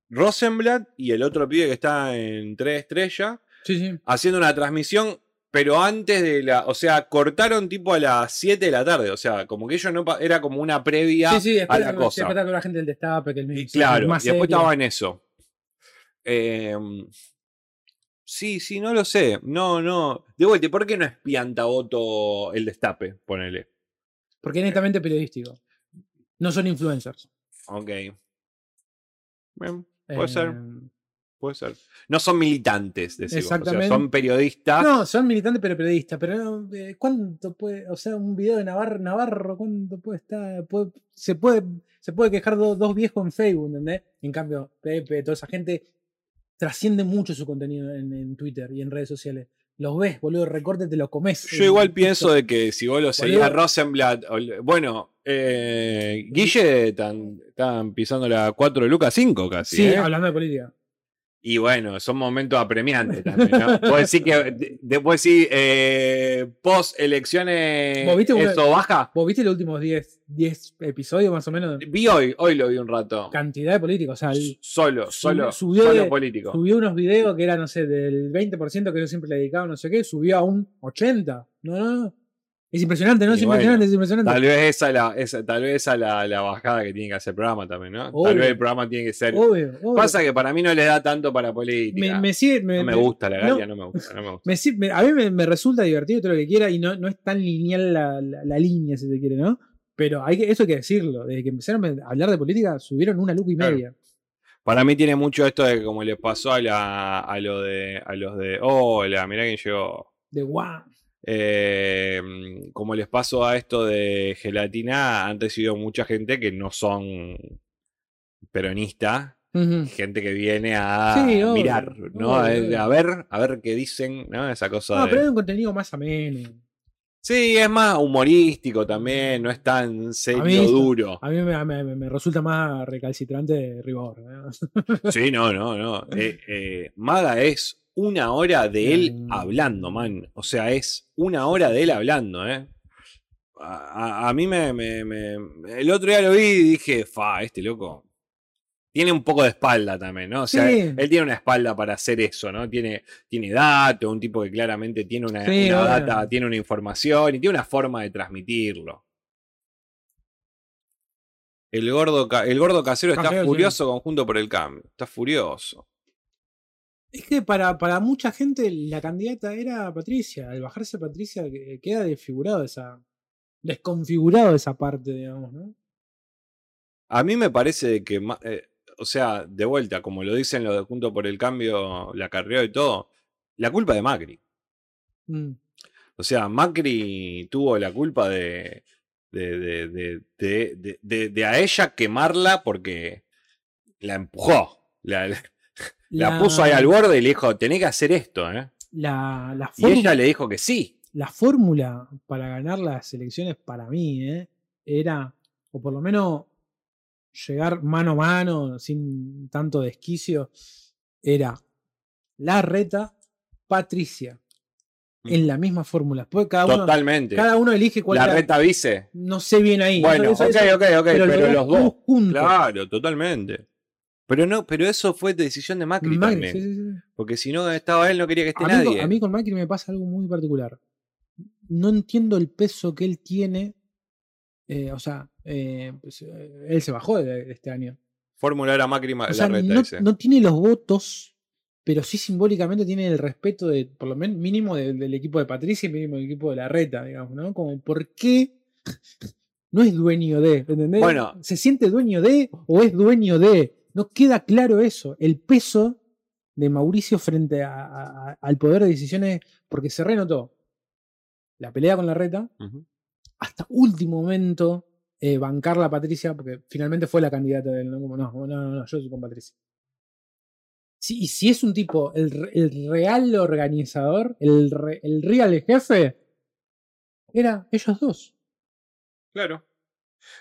Rosenblatt y el otro pibe que está en Tres Estrellas Sí, sí. haciendo una transmisión, pero antes de la. O sea, cortaron tipo a las 7 de la tarde. O sea, como que ellos no. Era como una previa Sí, sí, a después, la después cosa. toda la gente del destape, que el Y sí, claro, más y después serio. estaba en eso. Em, sí, sí, no lo sé. No, no. De vuelta, ¿y ¿por qué no es piantaboto el destape? Ponele. Porque es netamente periodístico. No son influencers. Ok. Bien, puede ser, Eh, puede ser. No son militantes, decimos. O sea, Exactamente. son periodistas. No, son militantes pero periodistas. Pero eh, ¿cuánto puede, o sea, un video de Navarro, Navarro ¿cuánto puede estar? Puede- se, puede, se puede quejar do- dos viejos en Facebook, ¿entendés? En cambio, Pepe, toda esa gente trasciende mucho su contenido en, en Twitter y en redes sociales. Los ves, boludo, recorte, te lo comes. Yo igual pienso de que si vos lo seguías a. Rosenblatt. Bueno, eh, Guille están, están pisando la 4 de Lucas 5 casi. Sí, ¿eh? hablando de política. Y bueno, son momentos apremiantes también, ¿no? [LAUGHS] Puedo decir que de- después sí, eh, post elecciones ¿Vos viste una- eso baja. ¿Vos viste los últimos 10 10 episodios más o menos? Vi hoy, hoy lo vi un rato. Cantidad de políticos. O sea, el- Solo, solo, subió solo de- político. subió unos videos que era, no sé, del 20% que yo siempre le dedicaba, no sé qué, subió a un 80%. No, no, no. Es impresionante, ¿no? Es impresionante, es impresionante. Tal vez esa la, esa, tal vez esa la, la bajada que tiene que hacer el programa también, ¿no? Obvio. Tal vez el programa tiene que ser. Obvio, obvio. Pasa que para mí no le da tanto para política. me, me sigue- me- no me gusta la no. galia, no, me gusta, no me gusta. [LAUGHS] me a mí me, resulta divertido todo lo que quiera y no, no es tan lineal la, la- la línea, si se quiere, ¿no? Pero hay que, eso hay que decirlo. Desde que empezaron a hablar de política, subieron una luca y Claro. media. Para mí tiene mucho esto de como les pasó a, la, a, lo de, a los de. Hola, mirá quién llegó. De guau. Eh, como les pasó a esto de gelatina, han recibido mucha gente que no son peronistas, gente que viene a Sí, obvio, mirar, ¿no? obvio, a, ver, a ver qué dicen, ¿no? Esa cosa No, de- pero hay un contenido más ameno. Sí, es más humorístico también, no es tan serio, mí duro. A mí me, me- me resulta más recalcitrante Rigor. ¿no? Sí, no, no, no. Eh, eh, Maga es una hora de él Mm. hablando, man. O sea, es una hora de él hablando, ¿eh? a, a- a mí me, me- me- El otro día lo vi y dije, fa, este loco. Tiene un poco de espalda también, ¿no? O sea, Sí. él tiene una espalda para hacer eso, ¿no? Tiene, tiene datos, un tipo que claramente tiene una, Sí, una bueno. data, tiene una información y tiene una forma de transmitirlo. El gordo, el gordo casero está Casero, sí. furioso conjunto por el cambio. Está furioso. Es que para, para mucha gente la candidata era Patricia. Al bajarse Patricia que- queda desfigurado esa. desconfigurado esa parte, digamos, ¿no? A mí me parece que, eh, o sea, de vuelta, como lo dicen los de Junto por el Cambio, la carrera y todo, la culpa de Macri. Mm. O sea, Macri tuvo la culpa de, de, de, de, de- de- de- de a ella quemarla porque la empujó. La, la- la puso ahí al borde y le dijo, tenés que hacer esto, ¿eh? la, la Y ella le dijo que sí. la fórmula para ganar las elecciones para mí ¿eh? era, o por lo menos llegar mano a mano, sin tanto desquicio, era la reta, Patricia, en la misma fórmula. Después cada uno, Totalmente. cada uno elige cuál La era- reta vice. No sé bien ahí. Bueno, eso- ok, eso- ok, ok, pero, los dos. juntos. Claro, totalmente. Pero no, pero eso fue decisión de Macri, Macri, también. sí, sí, sí. Porque si no estaba él, no quería que esté A mí, con- nadie. a mí con Macri me pasa algo muy particular. No entiendo el peso que él tiene. eh, o sea, eh, pues, eh, él se bajó de, de este año. Fórmula era Macri ma- O sea, la reta no, ese. no tiene los votos, pero sí simbólicamente tiene el respeto de, por lo menos mínimo de- del equipo de Patricia y mínimo del equipo de la reta, digamos, ¿no? Como, ¿por qué no es dueño de? ¿Entendés? Bueno. ¿Se siente dueño de o es dueño de? No queda claro eso. El peso de Mauricio frente a- a- a- al poder de decisiones, porque se renotó la pelea con la reta, hasta último momento eh, bancar la Patricia, porque finalmente fue la candidata de él, ¿no? Como, no, no, no, no, yo soy con Patricia. Sí, y si es un tipo, el, re- el real organizador, el, re- el real jefe, era ellos dos. Claro.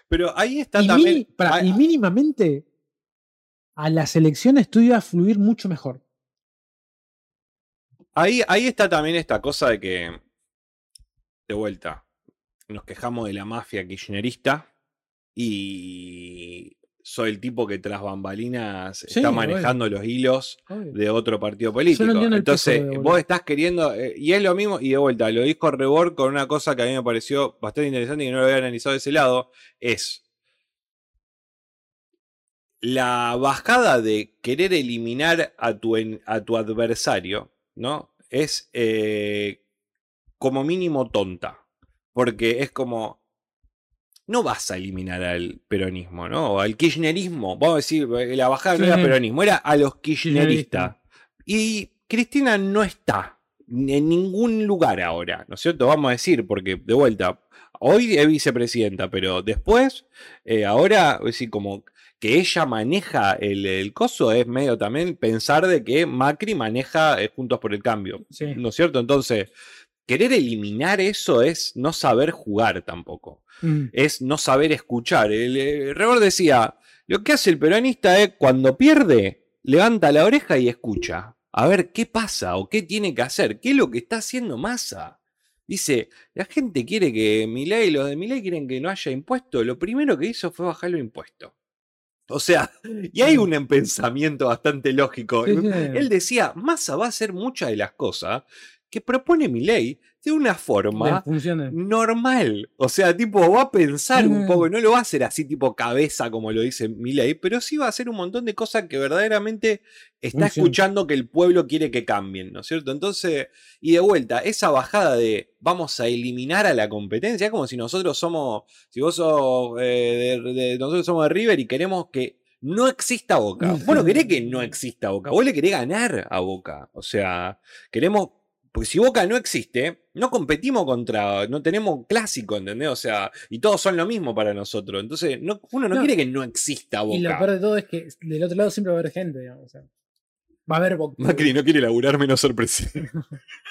Pero ahí está Y, también. mini- ah, y mínimamente a las elecciones esto iba a fluir mucho mejor. Ahí, ahí está también esta cosa de que, de vuelta, nos quejamos de la mafia kirchnerista y soy el tipo que tras bambalinas Sí, está manejando los hilos Obvio. de otro partido político. Entonces, vos estás queriendo, eh, y es lo mismo, y de vuelta, lo dijo Rebord con una cosa que a mí me pareció bastante interesante y que no lo había analizado de ese lado, es la bajada de querer eliminar a tu, a tu adversario, ¿no? Es eh, como mínimo tonta. Porque es como. No vas a eliminar al peronismo, ¿no? O al kirchnerismo. Vamos a decir, eh, la bajada no era peronismo, era a los Kirchnerista. kirchneristas. Y Cristina no está en ningún lugar ahora, ¿no es cierto? Vamos a decir, porque de vuelta, hoy es vicepresidenta, pero después, eh, ahora, es decir, como que ella maneja el, el coso, es medio también pensar de que Macri maneja eh, Juntos por el Cambio, Sí. ¿no es cierto? Entonces, querer eliminar eso es no saber jugar tampoco Mm. es no saber escuchar. El, eh, Rebord decía, lo que hace el peronista es cuando pierde, levanta la oreja y escucha. A ver qué pasa o qué tiene que hacer, qué es lo que está haciendo Massa. Dice, la gente quiere que Milei, los de Milei quieren que no haya impuestos. Lo primero que hizo fue bajar los impuestos. [LAUGHS] O sea, y hay un pensamiento bastante lógico. Sí, sí. Él decía, Massa va a hacer muchas de las cosas que propone Milei de una forma De normal. O sea, tipo, va a pensar un [LAUGHS] poco, no lo va a hacer así tipo cabeza como lo dice Milei, pero sí va a hacer un montón de cosas que verdaderamente está Funciona. escuchando que el pueblo quiere que cambien, ¿no es cierto? Entonces, y de vuelta, esa bajada de vamos a eliminar a la competencia, es como si nosotros somos, si vos sos, eh, de, de- nosotros somos de River y queremos que no exista Boca. [LAUGHS] Vos no querés que no exista Boca, vos le querés ganar a Boca. O sea, queremos porque si Boca no existe, no competimos contra, no tenemos clásico, ¿entendés? O sea, y todos son lo mismo para nosotros. Entonces, no- uno no, No. quiere que no exista Boca. Y lo peor de todo es que del otro lado siempre va a haber gente, digamos. o sea, va a haber bo- Macri no quiere laburar menos presidente.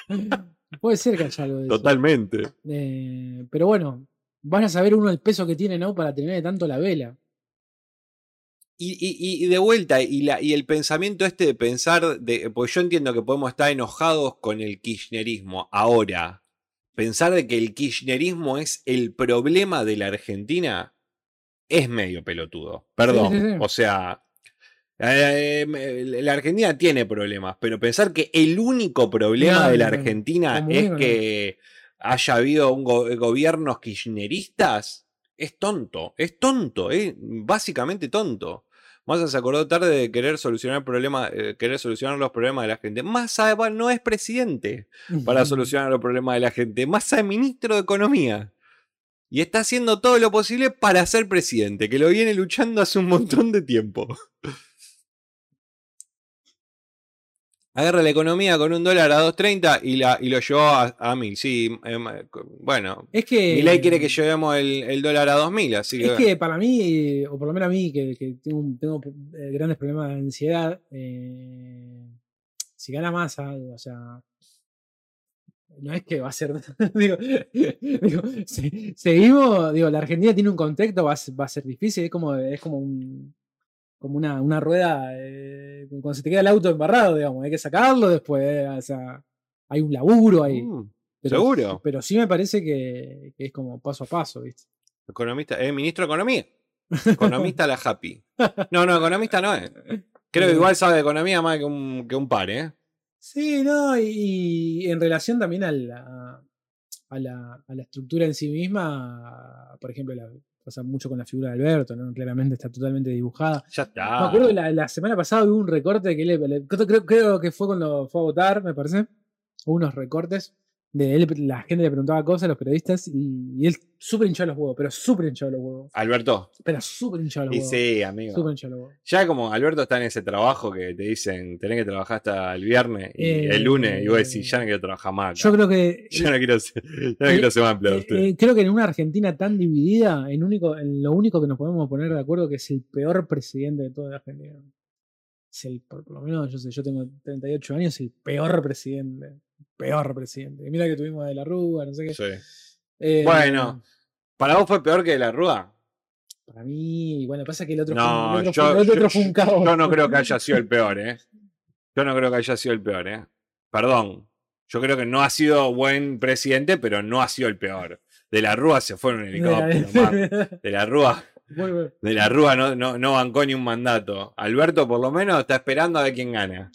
[LAUGHS] Puede ser que haya algo de eso. Totalmente. Eh, pero bueno, van a saber uno el peso que tiene, ¿no? Para tener tanto la vela. Y, y- y de vuelta, y, la, y el pensamiento este de pensar, de, porque yo entiendo que podemos estar enojados con el kirchnerismo ahora, pensar de que el kirchnerismo es el problema de la Argentina es medio pelotudo. Perdón. sí, sí. O sea, eh, me- la Argentina tiene problemas, pero pensar que el único problema No, de la no, no. Argentina es que haya habido un go- gobiernos kirchneristas es tonto. Es tonto, es básicamente tonto. Massa se acordó tarde de querer solucionar problemas, eh, querer solucionar los problemas de la gente. Massa no es presidente para solucionar los problemas de la gente. Massa es ministro de Economía. Y está haciendo todo lo posible para ser presidente, que lo viene luchando hace un montón de tiempo. Agarra la economía con un dólar a 2.30 y, la, y lo llevó a, a 1.000. Sí, em, bueno. Es que. Milei quiere que llevemos el, el dólar a 2.000, así. Es que para mí, o por lo menos a mí, que, que tengo, eh, grandes problemas de ansiedad, eh, si gana masa, o sea, no es que va a ser. [LAUGHS] digo, [LAUGHS] digo, se- seguimos, digo, la Argentina tiene un contexto, va a ser, va a ser difícil, es como, es como un. Como una, una rueda, eh, cuando se te queda el auto embarrado, digamos, hay que sacarlo después, o sea, hay un laburo ahí. Mm, Pero, ¿seguro? Pero sí me parece que, que es como paso a paso, ¿viste? economista, es ministro de Economía. [LAUGHS] Economista la happy. No, no, economista no es. Creo que igual sabe de economía más que un, que un par, ¿eh? Sí, no, y, y en relación también a la, a, la, a la estructura en sí misma, por ejemplo, la, pasa mucho con la figura de Alberto, ¿no? Claramente está totalmente dibujada. Ya está. Me acuerdo que la, la semana pasada hubo un recorte que le, creo- creo que fue cuando fue a votar, me parece. Hubo unos recortes de él, la gente le preguntaba cosas, los periodistas, y, y él súper hinchado los huevos, pero súper hinchado los huevos. Alberto. Pero súper hinchado los Y huevos. sí, amigo. Súper hinchado los huevos. Ya como Alberto está en ese trabajo que te dicen, tenés que trabajar hasta el viernes y Eh, el lunes, y vos decís, ya no quiero trabajar más. Yo creo que [LAUGHS] Ya no quiero ser, ya no Eh, quiero ser más empleado Eh, eh, creo que en una Argentina tan dividida, en, único, en lo único que nos podemos poner de acuerdo que es el peor presidente de toda la Argentina. Es el, por, por lo menos, yo sé, yo tengo 38 años, el peor presidente. Peor presidente. Mira que tuvimos de la Rúa, no sé qué. Sí. Eh, Bueno, ¿Para vos fue peor que la Rúa? Para mí, bueno, pasa que el otro, No, fue, el otro, yo, fue, el otro yo- fue un caos. yo no creo que haya sido el peor, ¿eh? Yo no creo que haya sido el peor, ¿eh? Perdón. Yo creo que no ha sido buen presidente, pero no ha sido el peor. De la Rúa se fue en un [LAUGHS] helicóptero. [LAUGHS] De la Rúa, de la Rúa no, no, no bancó ni un mandato. Alberto, por lo menos, está esperando a ver quién gana.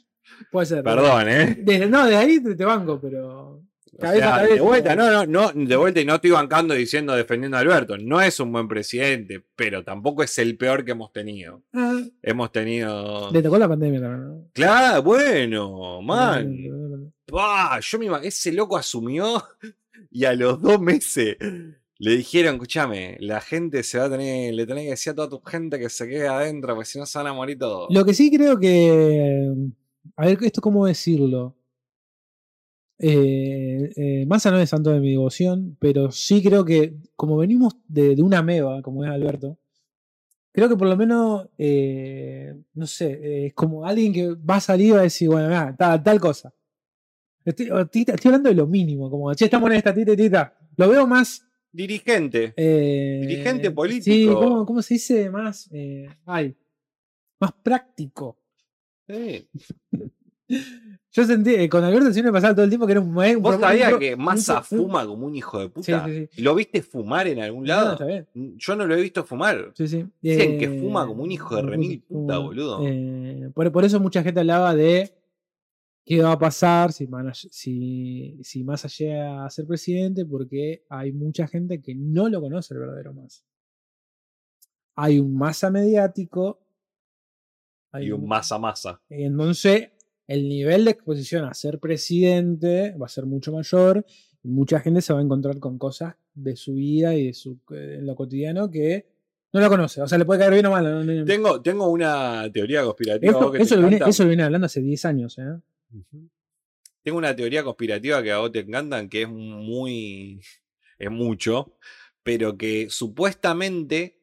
Puede ser. Perdón, ¿eh? Desde, no, desde ahí te, te banco, pero. O Cabeza sea, a cabeza. de vuelta, no, no, no, de vuelta y no estoy bancando diciendo defendiendo a Alberto. No es un buen presidente, pero tampoco es el peor que hemos tenido. Ah, Hemos tenido. le tocó la pandemia también, ¿no? Claro, bueno, man. Le tocó la pandemia. Ah, yo me ese loco asumió [LAUGHS] y a los dos meses le dijeron, escúchame, la gente se va a tener, le tenés que decir a toda tu gente que se quede adentro, porque si no se van a morir todos. Lo que sí creo que. A ver, esto cómo decirlo. Eh, eh, Massa no es santo de mi devoción, pero sí creo que, como venimos de, de una meba, como es Alberto, creo que por lo menos, eh, no sé, eh, es como alguien que va a salir va a decir, bueno, nada, tal, tal cosa. Estoy, estoy hablando de lo mínimo, como, che, estamos en esta tita, tita. Lo veo más. Dirigente. eh, Dirigente Sí, político. ¿cómo, cómo se dice? Más. eh, ay, más práctico. Sí. [LAUGHS] Yo sentí, eh, con Alberto siempre me pasaba todo el tiempo que era un, un ¿Vos sabías que Massa fuma como un hijo de puta? sí, sí. ¿Lo viste fumar en algún lado? bien. Yo no lo he visto fumar. Sí, sí. Dicen que Eh, fuma como un hijo de remil puta, boludo. Eh, por, por eso mucha gente hablaba de qué va a pasar si, si, si Massa llega a ser presidente, porque hay mucha gente que no lo conoce el verdadero Massa. Hay un Massa mediático. Hay Y un masa masa. Entonces, el nivel de exposición a ser presidente va a ser mucho mayor. Y mucha gente se va a encontrar con cosas de su vida y de su, eh, en lo cotidiano que no lo conoce. O sea, le puede caer bien o mal. no- no- Tengo, tengo una teoría conspirativa. Esto- que te eso, lo viene, eso lo viene hablando hace 10 años. ¿eh? Tengo una teoría conspirativa que a vos te encantan, que es muy. es mucho, pero que supuestamente.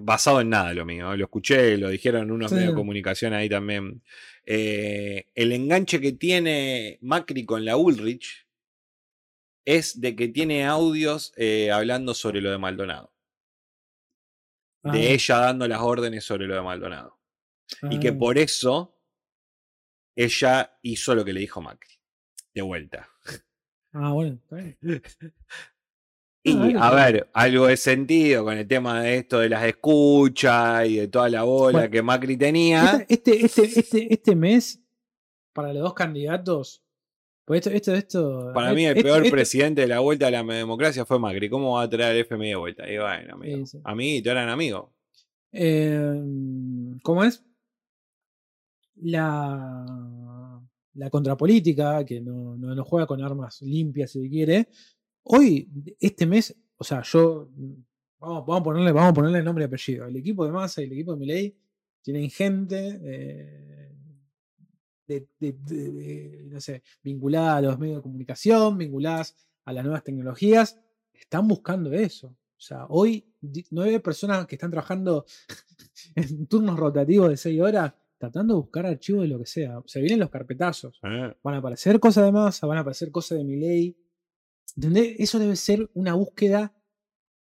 Basado en nada lo mío, lo escuché, lo dijeron en unos Sí. medios de comunicación ahí también. eh, el enganche que tiene Macri con la Ulrich es de que tiene audios eh, hablando sobre lo de Maldonado. Ah, De ella dando las órdenes sobre lo de Maldonado. Y que ah. por eso ella hizo lo que le dijo Macri. De vuelta. Ah, bueno, está bien. [LAUGHS] Y Ah, a ver, algo de sentido con el tema de esto de las escuchas y de toda la bola Bueno. que Macri tenía. Este, este, este, este, este mes, para los dos candidatos, pues esto, esto, esto. Para mí, el esto- peor esto- presidente de la vuelta a la democracia fue Macri. ¿Cómo va a traer el FMI de vuelta? Y bueno, amigo. Sí, sí. Amiguito, eran amigos. Eh, ¿Cómo es? La, la contrapolítica, que no, no, no juega con armas limpias si quiere. Hoy, este mes, o sea, yo. Vamos, vamos, a, ponerle, vamos a ponerle nombre y apellido. El equipo de Massa y el equipo de Milei tienen gente eh, de, de- de- de, no sé, vinculada a los medios de comunicación, vinculadas a las nuevas tecnologías. Están buscando eso. O sea, hoy nueve personas que están trabajando [LAUGHS] en turnos rotativos de seis horas tratando de buscar archivos de lo que sea. Se vienen los carpetazos. ¿eh? Van a aparecer cosas de masa, van a aparecer cosas de mi ley. ¿Entendés? Eso debe ser una búsqueda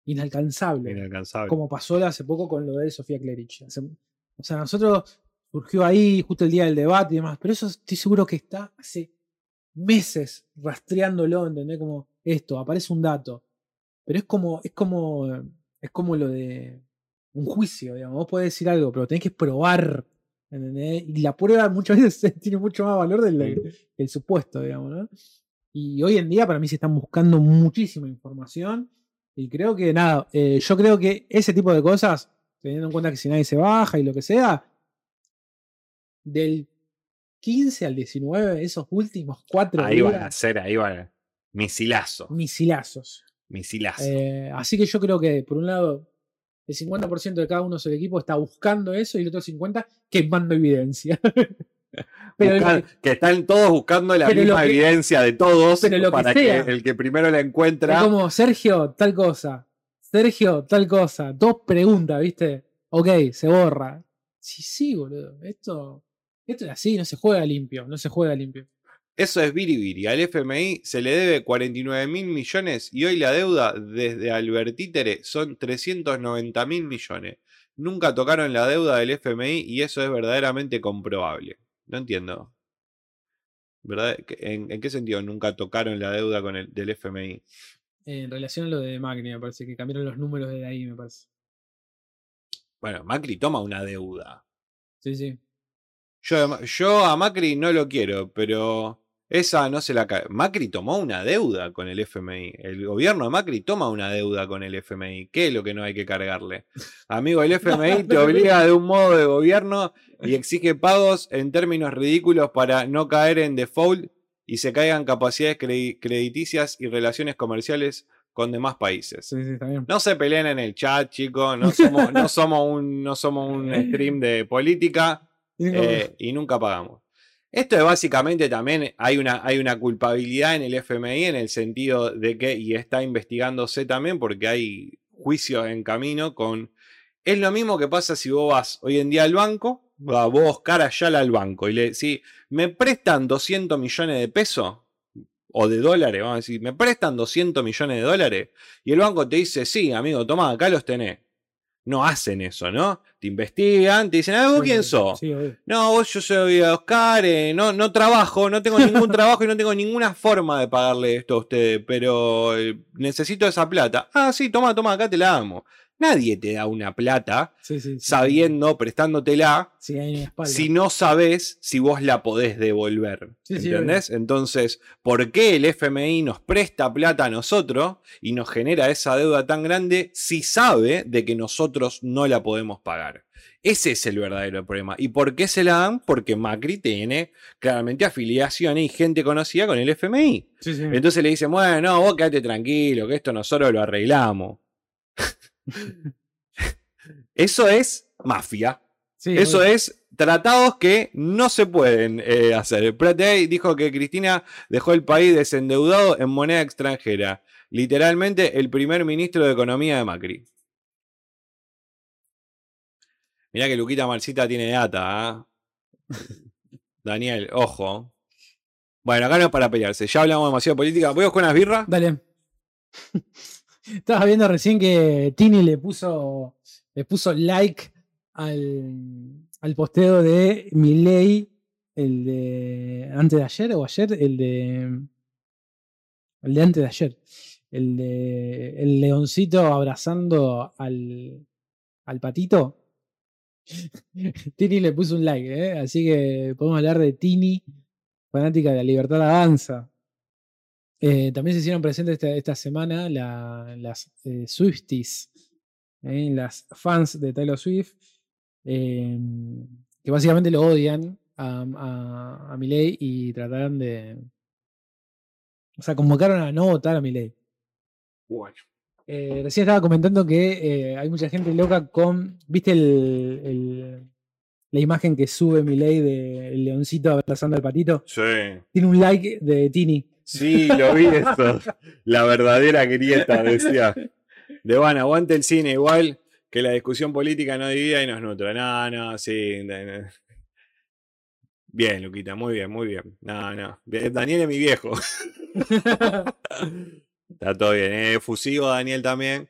inalcanzable. Inalcanzable. Como pasó hace poco con lo de Sofía Clerich. O sea, nosotros surgió ahí justo el día del debate y demás, pero eso estoy seguro que está hace meses rastreándolo, ¿entendés? Como esto, aparece un dato. Pero es como, es como, es como lo de un juicio, digamos. Vos podés decir algo, pero tenés que probar, ¿entendés? Y la prueba muchas [LAUGHS] veces tiene mucho más valor del- del supuesto, digamos, ¿no? Y hoy en día para mí se están buscando muchísima información. Y creo que nada, eh, yo creo que ese tipo de cosas, teniendo en cuenta que si nadie se baja y lo que sea, del 15 al 19, esos últimos cuatro Ahí van a días, ser, ahí van. a- Misilazo. misilazos. Misilazo. Eh, así que yo creo que, por un lado, el 50% de cada uno del equipo está buscando eso y el otro 50% quemando evidencia. [LAUGHS] pero, que- están todos buscando la misma que- evidencia de todos que para sea. que el que primero la es encuentra. como Sergio, tal cosa. Sergio, tal cosa. Dos preguntas, ¿viste? Ok, se borra. Sí, sí, boludo. Esto, esto es así, no se juega limpio. No se juega limpio. Eso es biribiri. Al FMI se le debe 49 mil millones y hoy la deuda desde Albertítere son 390 mil millones. Nunca tocaron la deuda del FMI y eso es verdaderamente comprobable. No entiendo. ¿Verdad? ¿En, en qué sentido nunca tocaron la deuda con el, del FMI? En relación a lo de Macri, me parece que cambiaron los números de ahí, me parece. Bueno, Macri toma una deuda. Sí, sí. Yo, yo a Macri no lo quiero, pero esa no se la cae. Macri tomó una deuda con el FMI. El gobierno de Macri toma una deuda con el FMI. ¿Qué es lo que no hay que cargarle? Amigo, el [LAUGHS] FMI te obliga de un modo de gobierno y exige pagos en términos ridículos para no caer en default y se caigan capacidades credi- crediticias y relaciones comerciales con demás países. Sí, sí. No se peleen en el chat, chicos. No somos, no somos, un, no somos un [LAUGHS] stream de política como- eh, y nunca pagamos. Esto es básicamente también hay una, hay una culpabilidad en el FMI en el sentido de que, y está investigándose también porque hay juicios en camino con... Es lo mismo que pasa si vos vas hoy en día al banco, vos cara ya al banco y le decís, me prestan 200 millones de pesos o de dólares, vamos a decir, me prestan 200 millones de dólares y el banco te dice, sí, amigo, toma, acá los tenés. No hacen eso, ¿no? Te investigan, te dicen, ah, ¿vos Sí, quién sos? Sí. No, vos yo soy Oscar, eh, no, no trabajo, no tengo ningún [LAUGHS] trabajo y no tengo ninguna forma de pagarle esto a ustedes, pero eh, necesito esa plata. Ah, sí, toma, toma, acá te la damos. Nadie te da una plata Sí, sí, sí. sabiendo, prestándotela, si no sabes si vos la podés devolver. ¿Entendés? Entonces, ¿por qué el FMI nos presta plata a nosotros y nos genera esa deuda tan grande si sabe de que nosotros no la podemos pagar? Ese es el verdadero problema. ¿Y por qué se la dan? Porque Macri tiene claramente afiliaciones y gente conocida con el FMI. Entonces le dicen, bueno, no, vos quedate tranquilo, que esto nosotros lo arreglamos. [LAUGHS] Eso es mafia. Sí, Eso es tratados que no se pueden eh, hacer. Pratey dijo que Cristina dejó el país desendeudado en moneda extranjera. Literalmente el primer ministro de Economía de Macri. Mirá que Luquita Marcita tiene data, ¿ah? Daniel, ojo. Bueno, acá no es para pelearse. Ya hablamos demasiado de política. ¿Voy a buscar unas birras? Dale. [LAUGHS] Estabas viendo recién que Tini le puso, le puso like al, al posteo de Miley, el de antes de ayer o ayer, el de El de antes de ayer. El de el leoncito abrazando al, al patito. [LAUGHS] Tini le puso un like, ¿eh? así que podemos hablar de Tini, fanática de la libertad avanza. Eh, también se hicieron presentes esta, esta semana la- las eh, Swifties, ¿eh? las fans de Taylor Swift, eh, que básicamente lo odian a, a, a Milei y trataron de. O sea, convocaron a no votar a Milei. Bueno. Recién estaba comentando que hay mucha gente loca con. ¿Viste el, el- la imagen que sube Milei del leoncito abrazando al patito? Sí. Tiene un like de Tini. Sí, lo vi eso. La verdadera grieta, decía. De van, aguante el cine igual que la discusión política no divida y nos nutra. No, no, sí. no. Bien, Luquita, muy bien, muy bien. No, no. Daniel es mi viejo. [LAUGHS] Está todo bien. Es fusivo Daniel también.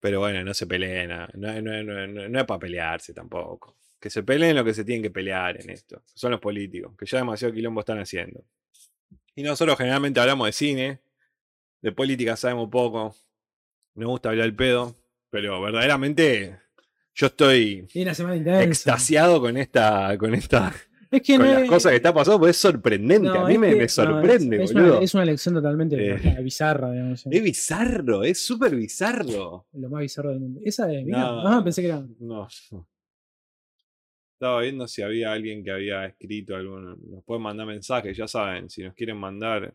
Pero bueno, no se peleen. No- no es para pelearse tampoco. Que se peleen lo que se tienen que pelear en esto. Son los políticos, que ya demasiado quilombo están haciendo. Y nosotros generalmente hablamos de cine. De política sabemos poco. Nos gusta hablar el pedo. Pero verdaderamente yo estoy extasiado con esta. con esta. Es que con no las cosas que está pasando, porque es sorprendente. no, a mí es me, que- me no, es- sorprende, es, una, boludo. es una elección totalmente Eh. bizarra, digamos. Es bizarro, es súper bizarro. Lo más bizarro del mundo. Esa de. Mira, ah, pensé que era. No. Estaba viendo si había alguien que había escrito algún. Nos pueden mandar mensajes, ya saben, si nos quieren mandar.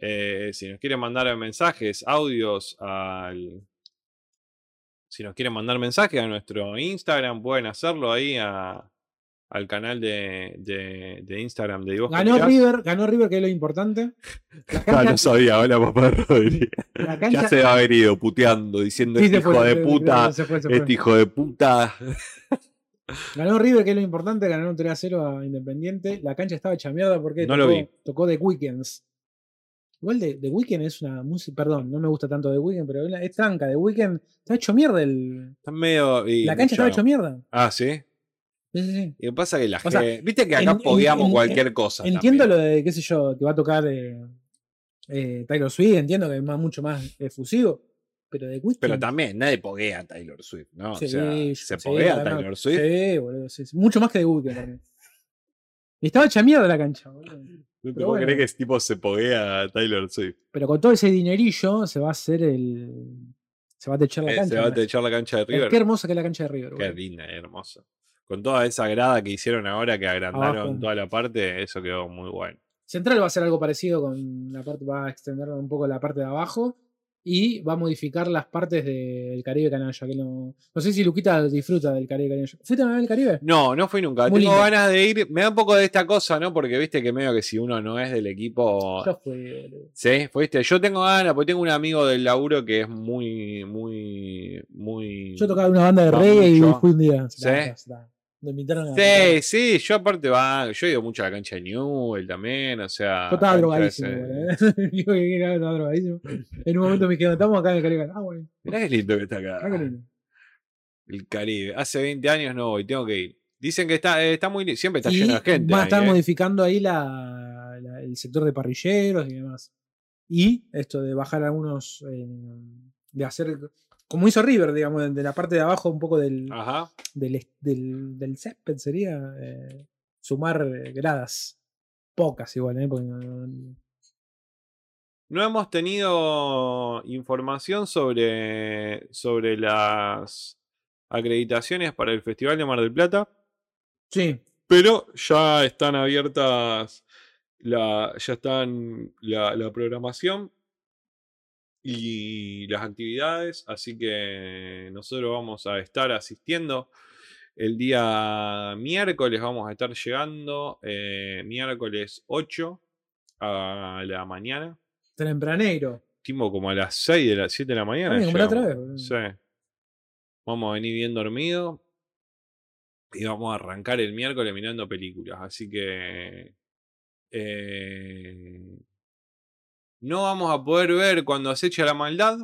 eh, si nos quieren mandar mensajes, audios al. Si nos quieren mandar mensajes a nuestro Instagram, pueden hacerlo ahí a- al canal de, de, de Instagram de Dios Ganó River, ganó River, que es lo importante. La [LAUGHS] Ah, cancha, no sabía, hola papá Rodríguez. [LAUGHS] cancha- Ya se va a haber ido puteando, diciendo Sí, este fue, hijo de se- puta, se fue, se fue. este hijo de puta. [LAUGHS] Ganó River, que es lo importante, ganaron 3 a 0 a Independiente. La cancha estaba hecha mierda porque No tocó, lo vi. tocó The Weekends. Igual The, The Weeknd es una música, perdón, no me gusta tanto The Weeknd, pero es tranca. The Weeknd está hecho mierda. El, Está medio. y la cancha estaba hecho mierda. Ah, sí. Sí, sí, sí. Y lo que pasa es que la sea, gente. Viste que acá en- en- pogueamos en- cualquier cosa. Entiendo también. lo de, qué sé yo, que va a tocar eh, eh, Taylor Swift, entiendo que es más, mucho más efusivo, pero The Weeknd. Pero también nadie poguea a Taylor Swift, ¿no? Sí, o sea, sí, ¿se sí, poguea a Taylor Swift? Sí, boludo, sí. Mucho más que The Weeknd. Y estaba hecha mierda la cancha, boludo. No te bueno. creer que ese tipo se poguea a Taylor Swift. Pero con todo ese dinerillo se va a hacer el. Se va a techar la Eh, cancha. se va a techar la cancha de River. Qué hermosa que es la cancha de River. Qué boludo. linda, hermosa. Con toda esa grada que hicieron ahora, que agrandaron Abajo. toda la parte, eso quedó muy bueno. Central va a hacer algo parecido con la parte, va a extender un poco la parte de abajo y va a modificar las partes del Caribe Canalla. Que no, no sé si Luquita disfruta del Caribe Canalla. ¿Fuiste a ver el Caribe? No, no fui nunca. Muy Tengo lindo. ganas de ir. Me da un poco de esta cosa, ¿no? Porque viste que medio que si uno no es del equipo. Yo fui. Sí, fuiste. Yo tengo ganas, porque tengo un amigo del laburo que es muy, muy, muy. Yo tocaba una banda de reggae y fui un día. ¿Sí? Da, da. Me invitaron a. Sí, sí, yo aparte va, yo he ido mucho a la cancha de Newell también, o sea. Yo estaba drogadísimo, ese- [LAUGHS] era- estaba drogadísimo. En un momento me dijeron, estamos acá en el Caribe. Ah, bueno. Mirá qué lindo que está acá. Ah, lindo. El Caribe. Hace 20 años no voy, tengo que ir. Dicen que está, eh, está muy siempre está Y lleno de gente. van a ahí, eh. modificando ahí la, la- el sector de parrilleros y demás. Y esto de bajar algunos. eh, de hacer. Como hizo River, digamos, de- la parte de abajo, un poco del, Ajá. del, del, del césped sería eh, sumar eh, gradas. Pocas igual, ¿eh? Porque no- no- No hemos tenido información sobre, sobre las acreditaciones para el Festival de Mar del Plata, Sí, pero ya están abiertas la, ya están la, la programación y las actividades, así que nosotros vamos a estar asistiendo. El día miércoles vamos a estar llegando, eh, miércoles 8 a la mañana. tempranero. Tipo como a las 6 de las 7 de la mañana. Ah, como la otra vez, Sí. Vamos a venir bien dormidos. Y vamos a arrancar el miércoles mirando películas. Así que. eh, no vamos a poder ver cuando acecha la maldad.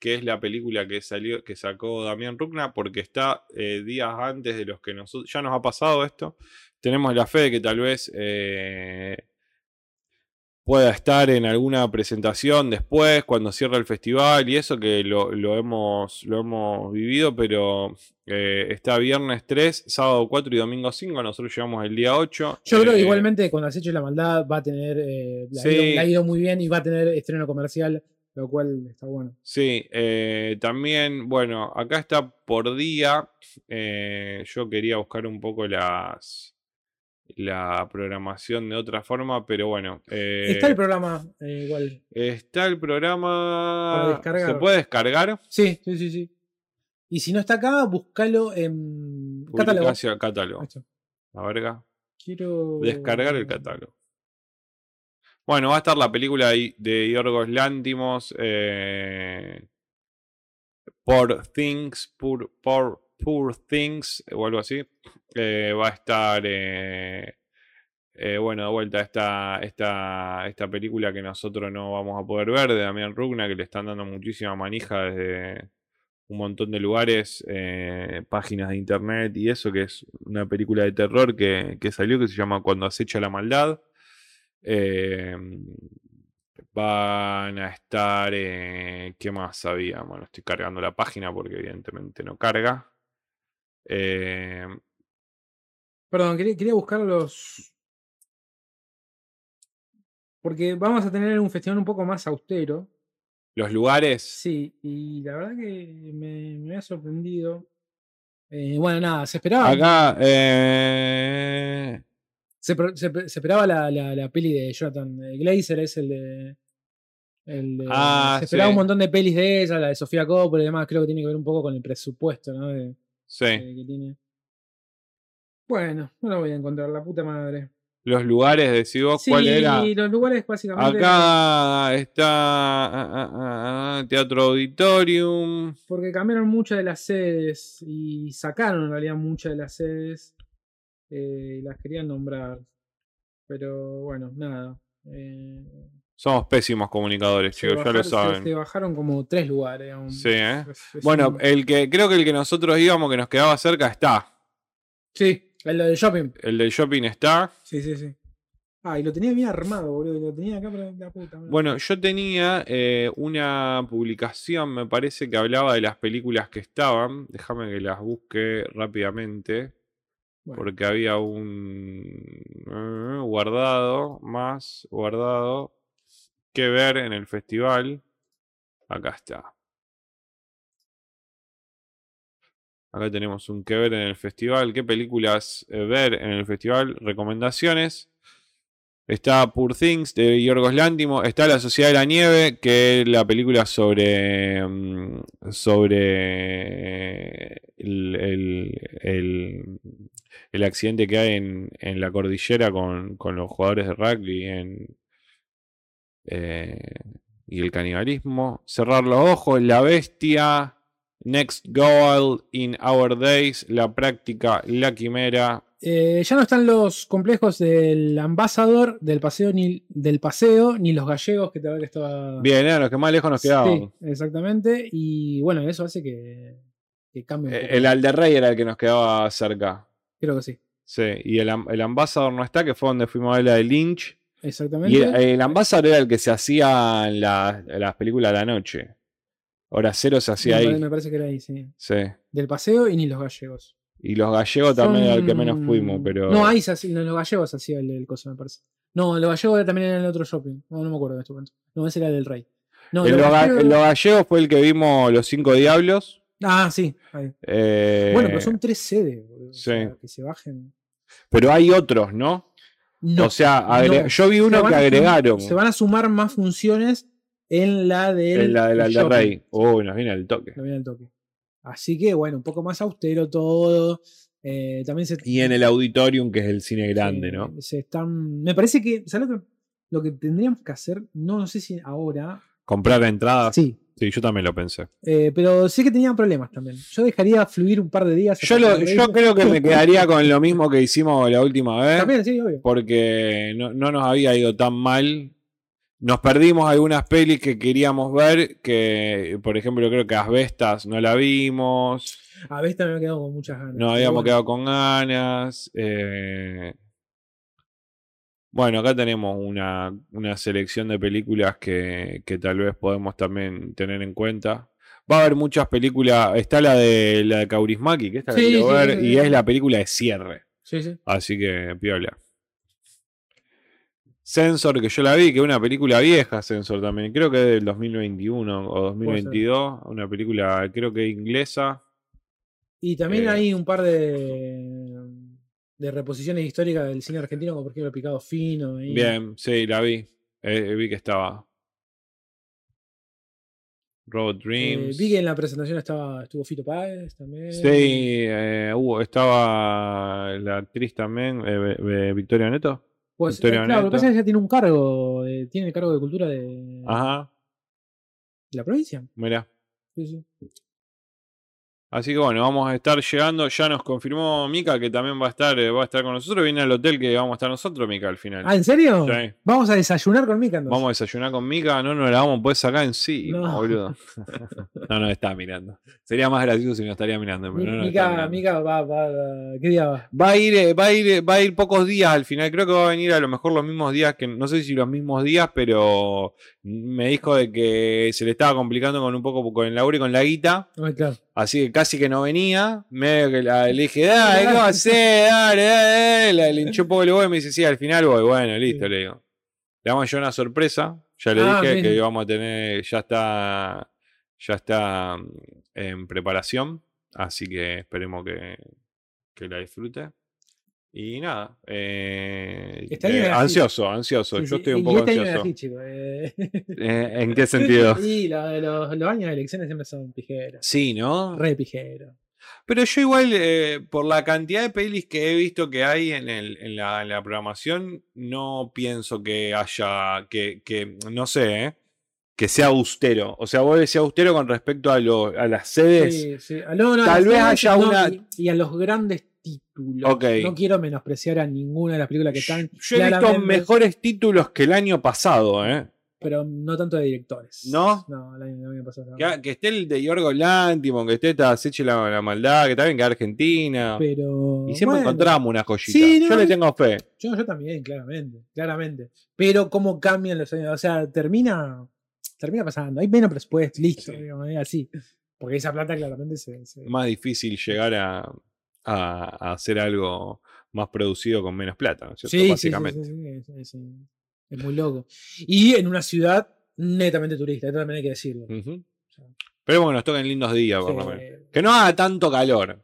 Que es la película que salió, que sacó Damián Rucna, porque está eh, días antes de los que nosotros. Ya nos ha pasado esto. Tenemos la fe de que tal vez. eh, pueda estar en alguna presentación después, cuando cierre el festival y eso que lo, lo hemos, lo hemos vivido, pero eh, está viernes 3, sábado 4 y domingo 5, nosotros llegamos el día 8. Yo creo que Eh, igualmente con Acecho y la Maldad va a tener. eh, le, ha Sí. ido, ha ido muy bien y va a tener estreno comercial, lo cual está bueno. Sí, eh, también, bueno, acá está por día. eh, yo quería buscar un poco las la programación de otra forma, pero bueno. eh, Está el programa eh, igual. está el programa. ¿Se puede descargar? Sí, sí, sí, sí. Y si no está acá, búscalo en catálogo. Catálogo. La verga. Quiero. Descargar el catálogo. Bueno, va a estar la película de Yorgos Lántimos. Eh, Poor Things, Poor, Poor, Poor Things, o algo así. Eh, va a estar. eh, eh, bueno, de vuelta esta, esta, esta película que nosotros no vamos a poder ver de Damián Rugna, que le están dando muchísima manija desde un montón de lugares, eh, páginas de internet y eso, que es una película de terror que, que salió que se llama Cuando acecha la maldad. Eh, van a estar. eh, ¿Qué más había? Bueno, estoy cargando la página porque evidentemente no carga. Eh, Perdón, quería, quería buscar los. Porque vamos a tener un festival un poco más austero. los lugares. Sí, y la verdad que me, me ha sorprendido. Eh, bueno, nada, se esperaba. Acá. eh, Se, esperaba la, la- la peli de Jonathan Glazer, es el de. el de- Ah, se esperaba sí. un montón de pelis de ella, la de Sofía Coppola y demás. Creo que tiene que ver un poco con el presupuesto, ¿no? De- sí. de- que tiene. Bueno, no lo voy a encontrar, la puta madre. Los lugares, decís vos, ¿cuál sí, era? los lugares básicamente. Acá está ah, ah, ah, Teatro Auditorium. Porque cambiaron muchas de las sedes y sacaron en realidad muchas de las sedes eh, y las querían nombrar. Pero bueno, nada. eh, Somos pésimos comunicadores, se, chicos, ya lo se- saben. se bajaron como tres lugares. aún. Sí, ¿eh? Es- es Bueno, un- el que creo que el que nosotros íbamos que nos quedaba cerca está. sí, el del shopping. El del shopping está. Sí, sí, sí. Ah, y lo tenía bien armado, boludo. Lo tenía acá para la puta. Bueno, yo tenía eh, una publicación, me parece que hablaba de las películas que estaban. Déjame que las busque rápidamente. Bueno, Porque había un eh, guardado, más guardado, que ver en el festival. Acá está. Acá tenemos un que ver en el festival. ¿Qué películas eh, ver en el festival? Recomendaciones. Está Poor Things de Yorgos Lántimos. Está La Sociedad de la Nieve, que es la película sobre. mm, sobre. el, el- el- el accidente que hay en, en la cordillera con, con los jugadores de rugby en, eh, y el canibalismo. Cerrar los ojos, La Bestia. Next Goal in Our Days, La Práctica, La Quimera, eh, ya no están los complejos del Ambassador, del paseo, ni del paseo, ni los gallegos, que te que estaba. Bien, eran los que más lejos nos quedaban. Sí, exactamente. Y bueno, eso hace que, que cambie un Eh, poco. El Alderrey era el que nos quedaba cerca. Creo que sí. Sí, y el, el Ambassador no está, que fue donde fuimos a ver la de Lynch. Exactamente. Y el, el Ambassador era el que se hacía en la- en las películas de la noche. Hora cero se hacía ahí. me parece que era ahí, sí. Sí. Del paseo y ni los gallegos. Y los gallegos también era el que menos fuimos, pero. No, ahí se hacía- los gallegos hacía el, el coso, me parece. No, los gallegos también era en el otro shopping. No, no me acuerdo de este momento. No, ese era el del rey. No, en los los, ga- gallegos- en los gallegos fue el que vimos Los Cinco Diablos. Ah, sí. ahí. eh, Bueno, pero son tres sedes. boludo, o sí. sea, que se bajen. pero hay otros, ¿no? No, o sea, no. yo vi uno que agregaron. Se van a sumar más funciones en la del. en la del. Alderrey. Uy, nos viene el toque. Lo viene al toque. Así que, bueno, un poco más austero todo. Eh, también se. Y en el auditorium, que es el cine grande, ¿no? Se están. Me parece que. ¿Sabes lo que, lo que tendríamos que hacer? No, no sé si ahora. Comprar entradas. Sí. Sí. yo también lo pensé. eh, pero sé que tenían problemas también. Yo dejaría fluir un par de días. Yo, lo- creo que me quedaría con lo mismo que hicimos la última vez. También, sí, obvio. Porque no, no nos había ido tan mal. Nos perdimos algunas pelis que queríamos ver. Que, por ejemplo, creo que Asbestas no la vimos. A veces también me he quedado con muchas ganas. Nos habíamos bueno. quedado con ganas. eh, Bueno, acá tenemos una, una selección de películas que, que tal vez podemos también tener en cuenta. Va a haber muchas películas. Está la de la de Kaurismaki, que esta la Sí, quiero sí, ver, sí, y es la película de cierre. Sí, sí. Así que, piola. Sensor, que yo la vi, que es una película vieja, Sensor también. Creo que es del 2021 o 2022. Una película, creo que inglesa. Y también Eh. hay un par de, de reposiciones históricas del cine argentino, como por ejemplo Picado Fino. ahí. Bien, sí, la vi. Eh, vi que estaba. Road Eh, Dreams. vi que en la presentación estaba, estuvo Fito Páez también. Sí, eh, hubo, estaba la actriz también, eh, Victoria Neto. Pues, eh, Victoria claro, lo que pasa es que ella tiene un cargo, eh, tiene el cargo de cultura de, Ajá, de la provincia. mira. Sí, sí. Así que bueno, vamos a estar llegando. Ya nos confirmó Mika que también va a estar, eh, va a estar con nosotros. Viene al hotel que vamos a estar nosotros, Mika, al final. Ah, ¿en serio? Sí. Vamos a desayunar con Mika entonces. Vamos a desayunar con Mika, no nos la vamos a poder sacar en sí, No. boludo. [LAUGHS] no nos está mirando. Sería más gracioso si nos estaría mirando, pero no Mika, mirando. Mika va, va, va- ¿qué día va? Va a ir, eh, va a ir, eh, va a ir pocos días al final. Creo que va a venir a lo mejor los mismos días que no sé si los mismos días, pero me dijo de que se le estaba complicando con un poco con el laburo y con la guita. Ah, claro. Así que casi que no venía. Medio que la- le dije, [LAUGHS] dale, ¿cómo hacés? Dale, dale, dale. Le hinché un poco el huevo y me dice, sí, al final voy. Bueno, listo, Sí. le digo. Le a llevar una sorpresa. Ya le Ah, dije bien. que íbamos a tener, ya está, ya está mm, en preparación. Así que esperemos que, que la disfrute. Y nada, eh, Este eh, ansioso, ansioso. Sí, Yo estoy un poco este ansioso. así, chico, eh. [LAUGHS] Eh, ¿En qué sentido? [LAUGHS] Sí, lo- los, los años de elecciones siempre son pijeros. Sí, ¿no? Re pijeros. Pero yo igual, eh, por la cantidad de pelis que he visto que hay en, el- en la, en la programación, no pienso que haya, que, que no sé, ¿eh? que sea austero. O sea, vos decís austero con respecto a, lo- a las sedes. Sí, sí. Ah, no, no, Tal vez haya no, una- Y, y a los grandes títulos. Ok. No quiero menospreciar a ninguna de las películas que están. Yo he visto mejores títulos que el año pasado, ¿eh? Pero no tanto de directores. ¿No? No, el año, el año pasado. Que, que esté el de Yorgo Lantimos, que esté esta Seche la, la maldad, que también que Argentina. Pero. y siempre bueno, encontramos una joyita. Sí, no, Yo le tengo fe. Yo, yo también, claramente. Claramente. Pero cómo cambian los años. O sea, termina. Termina pasando. Hay menos presupuesto, listo. Sí. digamos, es así. Porque esa plata claramente se. se- más difícil llegar a, a- a hacer algo más producido con menos plata, ¿no es cierto? Sí, sí, sí, Básicamente. sí, sí, es, es- es muy loco. Y en una ciudad netamente turista, esto también hay que decirlo. Pero bueno, nos tocan lindos días, por lo menos. Que no haga tanto calor.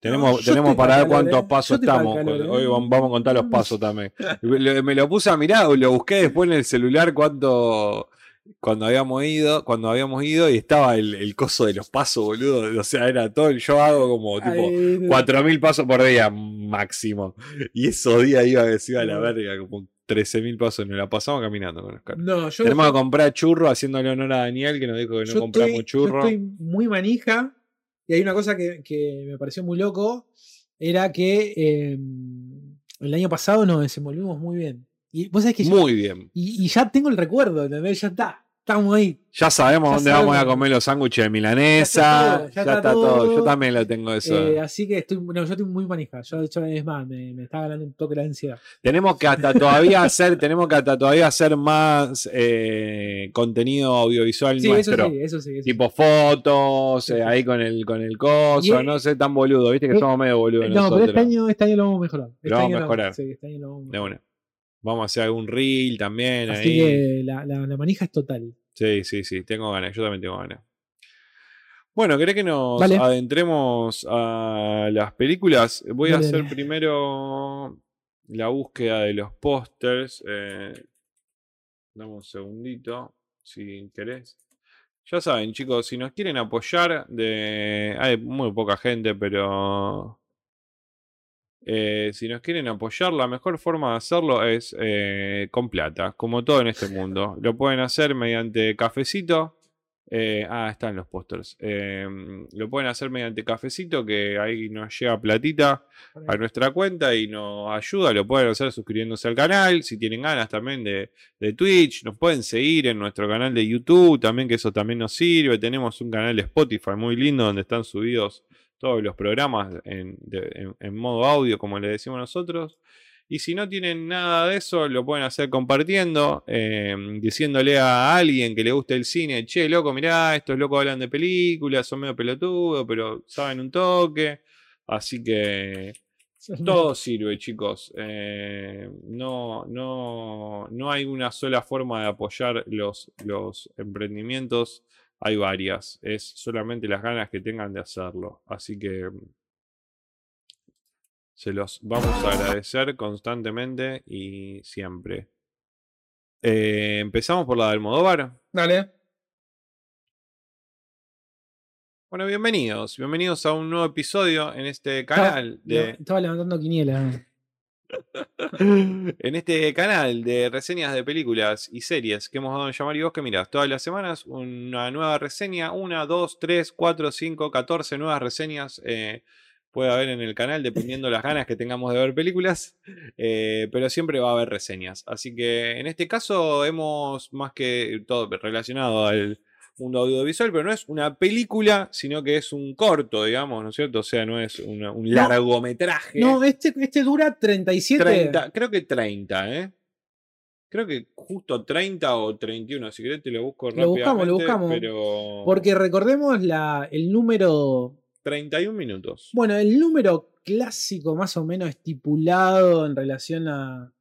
Tenemos, tenemos para ver cuántos ¿eh? pasos estamos. calor, ¿eh? Hoy vam- vamos a contar los [LAUGHS] pasos también. Me lo puse a mirar, lo busqué después en el celular cuánto cuando habíamos ido, cuando habíamos ido y estaba el, el coso de los pasos, boludo. O sea, era todo. Yo hago como tipo Ay, 4.000 pasos por día máximo. Y esos días iba, se iba a la verga, como 13.000 pasos. Nos la pasamos caminando con Oscar. No, yo, Tenemos que comprar churro haciéndole honor a Daniel que nos dijo que no yo compramos estoy, yo churro. estoy muy manija. Y hay una cosa que, que me pareció muy loco. Era que eh, el año pasado nos desenvolvimos muy bien. Y vos sabés que ya- Muy bien. y, y ya tengo el recuerdo, ¿entendés? Ya está. Estamos ahí. Ya sabemos Ya dónde vamos a comer los sándwiches de milanesa. Ya está todo, Ya, está, todo. Yo también lo tengo eso. Eh, así que estoy, no, yo estoy muy manija. Yo, de hecho, es más, me, me está ganando un toque la ansiedad. Tenemos que hasta todavía hacer, tenemos que hasta todavía hacer más eh, contenido audiovisual Sí, nuestro. eso sí, eso sí. eso sí. Tipo fotos, Sí, eh, ahí con el, con el coso, Y- no sé, tan boludo, viste que Eh, somos medio boludos no, pero nosotros. este año, este año lo vamos a mejorar. Este Lo vamos a año mejorar. sí, este año lo vamos a De mejorar. una. Vamos a hacer algún reel también Así ahí. que la, la, la manija es total. Sí, sí, sí, tengo ganas, yo también tengo ganas. Bueno, ¿querés que nos Dale. adentremos a las películas? Voy a hacer primero la búsqueda de los pósters. Eh, dame un segundito, si querés. Ya saben, chicos, si nos quieren apoyar, de... hay muy poca gente, pero eh, si nos quieren apoyar, la mejor forma de hacerlo es eh, con plata, como todo en este mundo. [LAUGHS] Lo pueden hacer mediante cafecito. eh, ah, están los pósters. Eh, lo pueden hacer mediante cafecito, que ahí nos llega platita a nuestra cuenta y nos ayuda. Lo pueden hacer suscribiéndose al canal. Si tienen ganas también de, de Twitch, nos pueden seguir en nuestro canal de YouTube también, que eso también nos sirve. Tenemos un canal de Spotify muy lindo donde están subidos todos los programas en, de- en- en modo audio, como le decimos nosotros. Y si no tienen nada de eso, lo pueden hacer compartiendo, eh, diciéndole a alguien que le guste el cine, che, loco, mirá, estos locos hablan de películas, son medio pelotudos, pero saben un toque. Así que todo sirve, chicos. Eh, no, no, no hay una sola forma de apoyar los, los emprendimientos. Hay varias. Es solamente las ganas que tengan de hacerlo. Así que se los vamos a agradecer constantemente y siempre. Eh, empezamos por la del Almodóvar. Dale. Bueno, bienvenidos. Bienvenidos a un nuevo episodio en este canal de. Estaba levantando quiniela. [LAUGHS] en este canal de reseñas de películas y series que hemos dado en llamar y vos que mirás todas las semanas una nueva reseña, una, dos, tres, cuatro, cinco, catorce nuevas reseñas eh, puede haber en el canal dependiendo de las ganas que tengamos de ver películas, [LAUGHS] eh, pero siempre va a haber reseñas. Así que en este caso hemos más que todo relacionado al mundo audiovisual, pero no es una película, sino que es un corto, digamos, ¿no es cierto? O sea, no es un largometraje. No, este, este dura 37. creo que 30, ¿eh? Creo que justo 30 o 31, si querés te lo busco rápidamente. Lo buscamos, lo buscamos. Pero... Porque recordemos la, el número... 31 minutos. Bueno, el número clásico más o menos estipulado en relación a,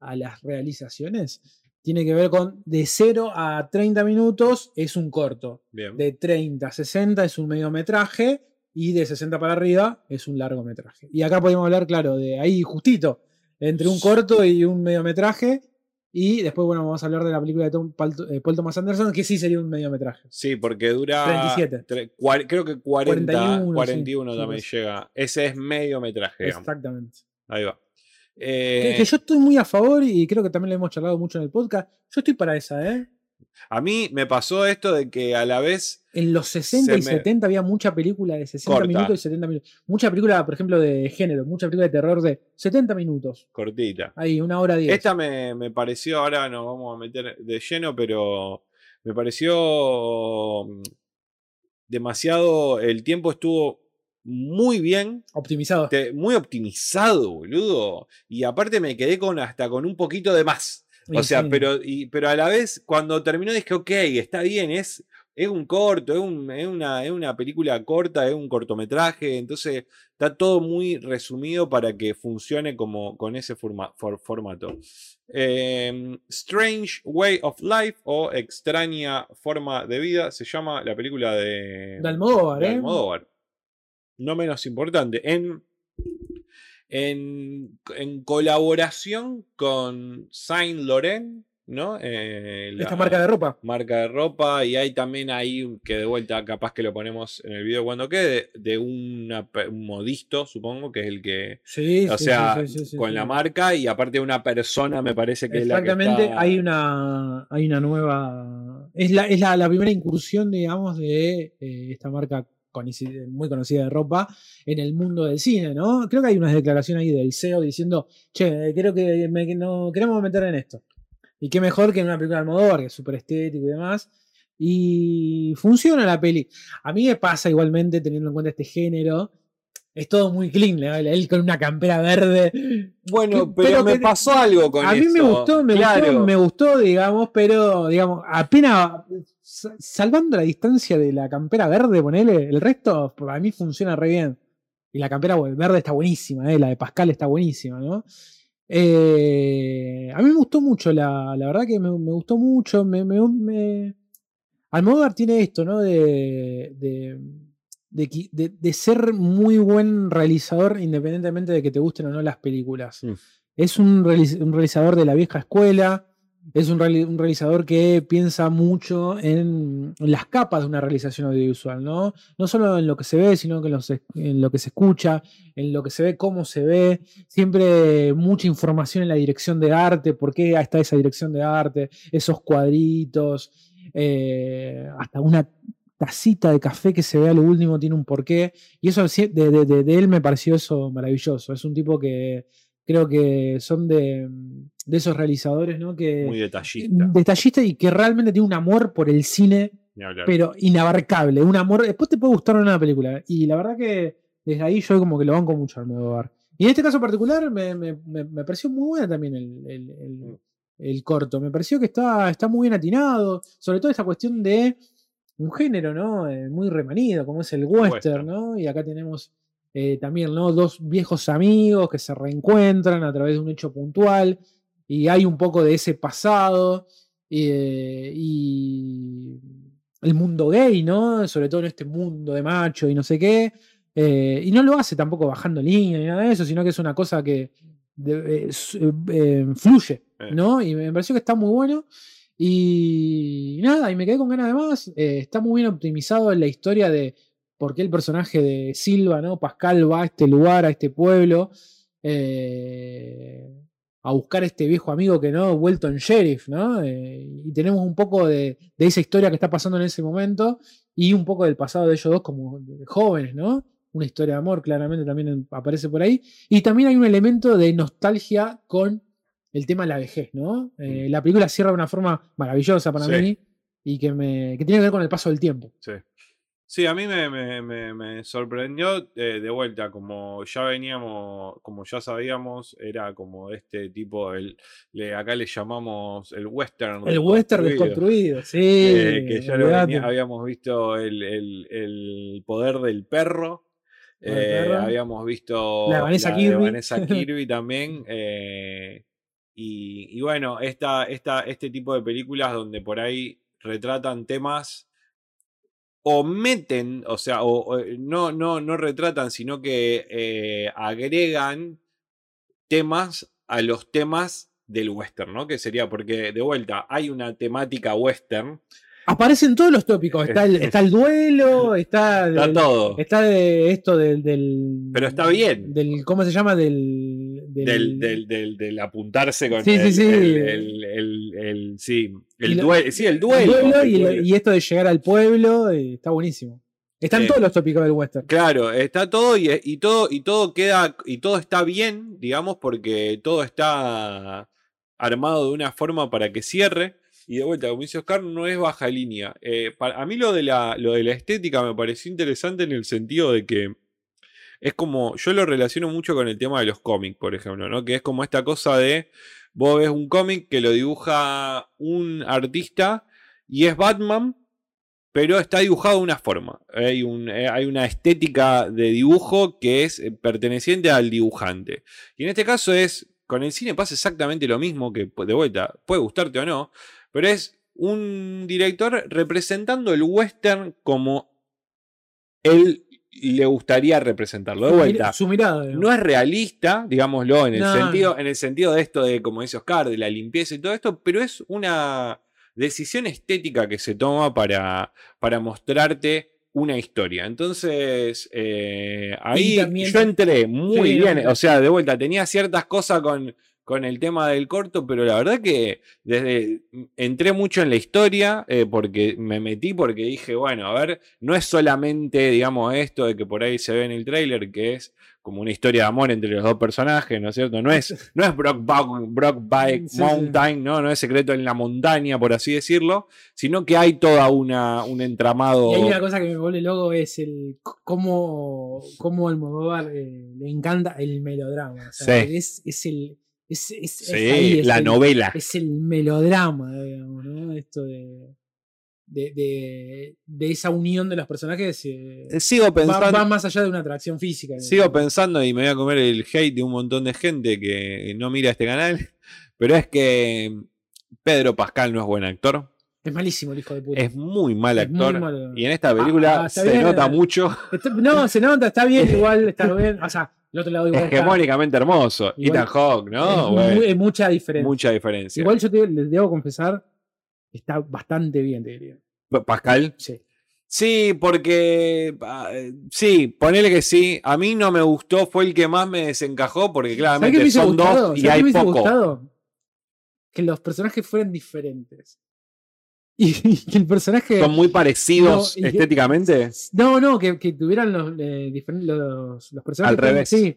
a las realizaciones tiene que ver con de 0 a 30 minutos es un corto. De 30 a 60 es un mediometraje y de 60 para arriba es un largometraje. Y acá podemos hablar, claro, de ahí justito, entre un corto y un mediometraje. Y después, bueno, vamos a hablar de la película de Tom, eh, Paul, Thomas Anderson, que sí sería un mediometraje. Sí, porque dura. 37. creo que 40, 41, también llega. Ese es mediometraje. Exactamente. Ahí va. Que, eh, yo estoy muy a favor y creo que también lo hemos charlado mucho en el podcast. Yo estoy para esa, ¿eh? A mí me pasó esto de que a la vez. En los 60 y 70 había mucha película de 60 minutos y 70 minutos. Mucha película, por ejemplo, de género, mucha película de terror de 70 minutos. Cortita. Ahí, una hora diez. Esta me, me pareció, ahora nos vamos a meter de lleno, pero me pareció mm, demasiado. El tiempo estuvo muy bien. Optimizado. muy optimizado, boludo. Y aparte me quedé con hasta con un poquito de más. O sea, pero, pero a la vez, cuando terminó, dije, ok, está bien, es, es un corto, es, una, es una película corta, es un cortometraje, entonces está todo muy resumido para que funcione como con ese formato. Em, Strange Way of Life o Extraña Forma de Vida se llama la película de, de Almodóvar. ¿eh? No menos importante, en, en, en colaboración con Saint Laurent, ¿no? Eh, Esta marca de ropa. Marca de ropa, y hay también ahí, que de vuelta capaz que lo ponemos en el video cuando quede, de un modisto, supongo, que es el que... Sí, o sea, con la marca y aparte una persona me parece que es la que Exactamente, hay una, hay una nueva... Es la, es la, primera incursión, digamos, de eh, esta marca muy conocida de ropa en el mundo del cine, ¿no? Creo que hay unas declaraciones ahí del CEO diciendo, che, creo que no queremos meter en esto. Y qué mejor que en una película de Almodóvar, que es súper estético y demás. Y funciona la peli. A mí me pasa igualmente, teniendo en cuenta este género, es todo muy clean, él con una campera verde. Bueno, pero, me pasó algo con eso. A mí me gustó, me gustó, me gustó, digamos, pero digamos, apenas salvando la distancia de la campera verde, ponele, el resto para mí funciona re bien. Y la campera verde está buenísima, ¿eh? la de Pascal está buenísima, ¿no? Eh, a mí me gustó mucho, la, la verdad que me, gustó mucho. Me, me, Almodóvar tiene esto, ¿no? De, de, de, ser muy buen realizador independientemente de que te gusten o no las películas. Mm. Es un, un realizador de la vieja escuela, es un, realizador que piensa mucho en, las capas de una realización audiovisual, ¿no? No solo en lo que se ve, sino que en, lo que se escucha, en lo que se ve, cómo se ve. Siempre mucha información en la dirección de arte, por qué está esa dirección de arte, esos cuadritos, eh, hasta una tacita de café que se ve a lo último tiene un porqué. Y eso de, de él me pareció eso maravilloso. Es un tipo que creo que son de, esos realizadores, ¿no? Que, Muy detallista. Detallista y que realmente tiene un amor por el cine, pero inabarcable. Un amor. Después te puede gustar una película. Y la verdad que desde ahí yo como que lo banco mucho al Bar. Y en este caso particular me, me- me- me pareció muy buena también el, el- el- el corto. Me pareció que está, está muy bien atinado. Sobre todo esta cuestión de un género, ¿no? Eh, muy remanido, como es el western. ¿no? Y acá tenemos eh, también, ¿no? Dos viejos amigos que se reencuentran a través de un hecho puntual. Y hay un poco de ese pasado. eh, y el mundo gay, ¿no? Sobre todo en este mundo de macho y no sé qué. Eh, y no lo hace tampoco bajando línea ni nada de eso, sino que es una cosa que de- eh, eh, eh, fluye, Eh. ¿no? Y me pareció que está muy bueno. Y nada, y me quedé con ganas de más. Eh, está muy bien optimizado en la historia de por qué el personaje de Silva, ¿no? Pascal va a este lugar, a este pueblo, eh, a buscar a este viejo amigo que no, vuelto en sheriff, ¿no? Eh, y tenemos un poco de, de esa historia que está pasando en ese momento y un poco del pasado de ellos dos como jóvenes, ¿no? Una historia de amor claramente también aparece por ahí. Y también hay un elemento de nostalgia con el tema de la vejez, ¿no? Eh, la película cierra de una forma maravillosa para Sí. mí y que, me, que tiene que ver con el paso del tiempo. Sí. Sí, a mí me, me- me- me sorprendió eh, de vuelta, como ya veníamos, como ya sabíamos, era como este tipo, el, le, acá le llamamos el western. El western desconstruido, sí. eh, que ya lo venía- habíamos visto el, el- el poder del perro. Eh, habíamos visto La de Vanessa de Kirby. Vanessa [LAUGHS] Kirby también. Eh, y, y bueno, esta, esta, este tipo de películas donde por ahí retratan temas o meten, o sea, o, o, eh, no, no, no retratan, sino que eh, agregan temas a los temas del western, ¿no? Que sería porque, de vuelta, hay una temática western, Aparecen todos los tópicos. Está el, está el duelo, [LAUGHS] está, está todo. está de esto del, del- Pero está bien. Del, ¿Cómo se llama? Del. Del, del, del, del apuntarse con Sí, sí, el, sí. el, el, el- el- sí, el lo- duelo, sí, el el duelo. duelo el y, duelo. y esto de llegar al pueblo. eh, está buenísimo. Están Sí. todos los tópicos del western. Claro, está todo y, y todo y todo queda y todo está bien, digamos, porque todo está armado de una forma para que cierre. Y de vuelta, como dice Oscar, no es baja línea. Eh, para, a mí lo de, la, lo de la estética me pareció interesante en el sentido de que es como, yo lo relaciono mucho con el tema de los cómics, por ejemplo, ¿no? Que es como esta cosa de, vos ves un cómic que lo dibuja un artista y es Batman, pero está dibujado de una forma. Hay, un- eh, hay una estética de dibujo que es eh, perteneciente al dibujante. Y en este caso es, con el cine pasa exactamente lo mismo, que de vuelta, puede gustarte o no, pero es un director representando el western como él le gustaría representarlo. De vuelta, Su mirada. digamos. no es realista, digámoslo, en el, No, sentido, en el sentido de esto de, como dice Oscar, de la limpieza y todo esto, pero es una decisión estética que se toma para, para mostrarte una historia. Entonces, eh, ahí también- yo entré muy Sí, bien, o sea, de vuelta, tenía ciertas cosas con, con el tema del corto, pero la verdad que desde entré mucho en la historia eh, porque me metí porque dije, bueno, a ver, no es solamente, digamos, esto de que por ahí se ve en el tráiler, que es como una historia de amor entre los dos personajes, ¿no es cierto? No es, [LAUGHS] no es Brockback Sí, sí. Mountain, ¿no? No es secreto en la montaña, por así decirlo, sino que hay toda una, un entramado. Y hay una cosa que me vuelve loco es el cómo, cómo Almodóvar eh, le encanta el melodrama. O sea, Sí. es, es el. Es, es- es Sí, ahí, la el- novela. Es el melodrama, digamos, ¿no? Esto de. De, de, de esa unión de los personajes eh, Sigo va, pensando. va más allá de una atracción física. Sigo pensando y me voy a comer el hate de un montón de gente que no mira este canal, [LAUGHS] pero es que Pedro Pascal no es buen actor, Es malísimo el hijo de puta. es muy mal muy actor y en esta película Ah, se bien. nota mucho, Está- no, se nota, está bien, [LAUGHS] igual, está bien. O sea, el otro lado igual está- hegemónicamente hermoso. Igual- Ethan Hawke, ¿no? es, mucha diferencia. mucha diferencia. Igual yo te, les debo confesar, está bastante bien, te diría. Pa- Pascal. Sí. Sí, porque eh, sí, ponele que sí. A mí no me gustó, fue el que más me desencajó porque ¿Sabes qué me claramente son gustado? dos y ¿Sabes qué hay me poco. gustado? Que los personajes fueran diferentes. [LAUGHS] Y, que el personaje. Son muy parecidos No, estéticamente. No, no, que, que tuvieran los, eh, los, los personajes. Al revés. Sí.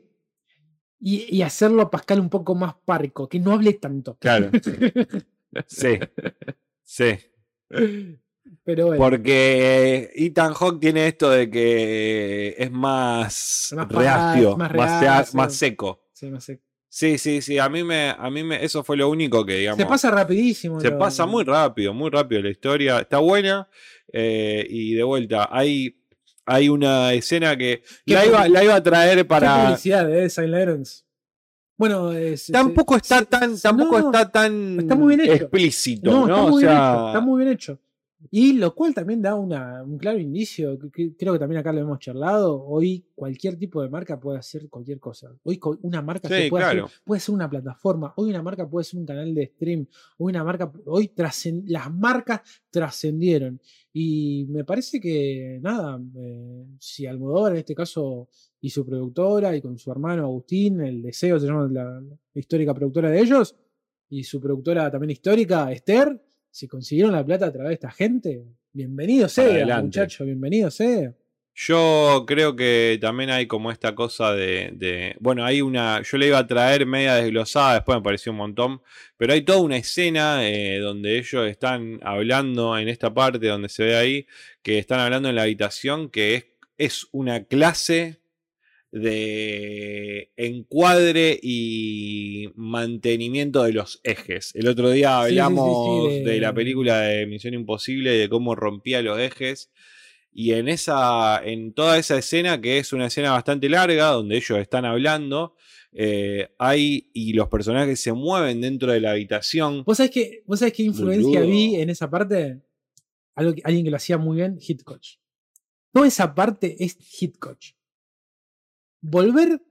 Y, y hacerlo a Pascal un poco más parco, que no hable tanto. Claro. [LAUGHS] Sí. Sí. Pero bueno. Porque Ethan Hawke tiene esto de que es más, Más reacio, más más, más seco. Sí, no sé. Sí, sí, sí. A mí me, a mí me, eso fue lo único que digamos. Se pasa rapidísimo. Se lo- pasa muy rápido, muy rápido la historia. Está buena. eh, y de vuelta, hay, hay una escena que ¿Qué la iba, la iba a traer Qué para. publicidad de Lawrence. Bueno, es- Tampoco está tan, tampoco no, está tan está muy bien hecho. explícito, No, ¿no? está O muy bien hecho. Está muy bien hecho. Y lo cual también da una- un claro indicio, que, que creo que también acá lo hemos charlado, hoy cualquier tipo de marca puede hacer cualquier cosa. Hoy una marca se puede, hacer- puede ser una plataforma, hoy una marca puede ser un canal de stream, hoy una marca, hoy trascen- las marcas trascendieron. Y me parece que, nada, eh, si Almodóvar en este caso y su productora y con su hermano Agustín, el Deseo se llama la, la histórica productora de ellos, y su productora también histórica, Esther, si consiguieron la plata a través de esta gente, bienvenido sea, muchacho, bienvenido sea. Yo creo que también hay como esta cosa de, de- Bueno, hay una. Yo le iba a traer media desglosada, después me pareció un montón. Pero hay toda una escena eh, donde ellos están hablando en esta parte donde se ve ahí, que están hablando en la habitación, que es, es una clase de encuadre y mantenimiento de los ejes. El otro día Sí, sí, sí, sí, hablamos de- de la película de Misión Imposible y de cómo rompía los ejes. Y en esa, en toda esa escena, que es una escena bastante larga, donde ellos están hablando, eh, hay, y los personajes se mueven dentro de la habitación. ¿Vos sabés qué, vos sabés qué influencia Boludo. vi en esa parte? Algo que- alguien que lo hacía muy bien, Hitchcock. Toda esa parte es Hitchcock. Volver,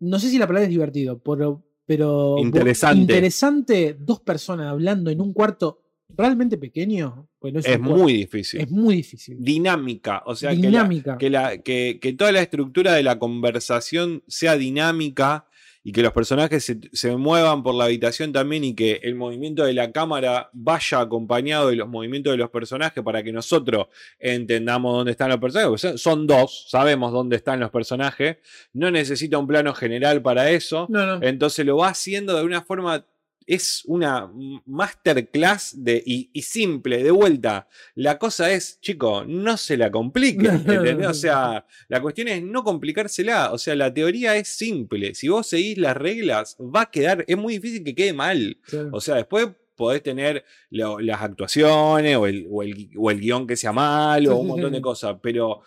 no sé si la palabra es divertido, pero, pero Interesante. interesante, dos personas hablando en un cuarto realmente pequeño, pues no es, muy difícil. es muy difícil. Dinámica, o sea, que la- que, la, que, que toda la estructura de la conversación sea dinámica y que los personajes se, se muevan por la habitación también y que el movimiento de la cámara vaya acompañado de los movimientos de los personajes para que nosotros entendamos dónde están los personajes. porque son- Son dos, sabemos dónde están los personajes, no necesita un plano general para eso. no, no. Entonces lo va haciendo de una forma. Es una masterclass de, y, y simple, de vuelta. La cosa es, chico, no se la complique. [LAUGHS] ¿entendés? O sea, la cuestión es no complicársela. O sea, la teoría es simple. Si vos seguís las reglas, va a quedar. Es muy difícil que quede mal. O sea, después podés tener lo- las actuaciones o el, o el o el guion que sea malo, un montón de [LAUGHS] cosas. Pero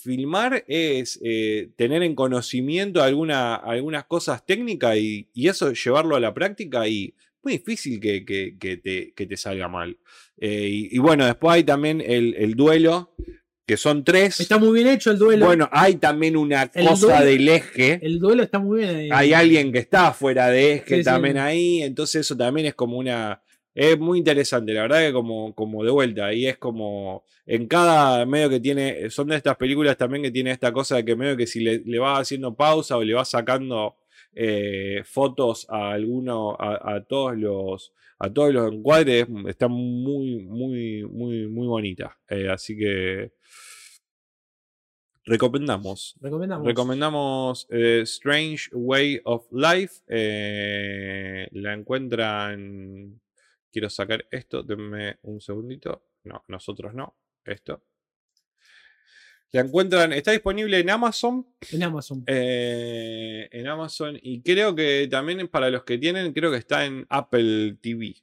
filmar es eh, tener en conocimiento alguna, algunas cosas técnicas y, y eso llevarlo a la práctica y muy difícil que, que- que te, que te salga mal. Eh, y, y bueno, después hay también el, el duelo, que son tres. Está muy bien hecho el duelo. bueno, hay también una El cosa duelo- del eje el duelo está muy bien. ahí. hay alguien que está fuera de eje Sí, sí. también ahí, entonces eso también es como una... Es muy interesante, la verdad que como, como de vuelta, y es como en cada medio que tiene, son de estas películas también que tiene esta cosa de que medio que si le, le vas haciendo pausa o le vas sacando eh, fotos a alguno, a, a todos los a todos los encuadres, está muy, muy, muy, muy bonita. Eh, así que recomendamos. Recomendamos. Recomendamos eh, Strange Way of Life. la encuentran. Quiero sacar esto, denme un segundito. No, nosotros no. Esto. La encuentran, está disponible en Amazon. En Amazon. eh, en Amazon. Y creo que también para los que tienen, creo que está en Apple TV.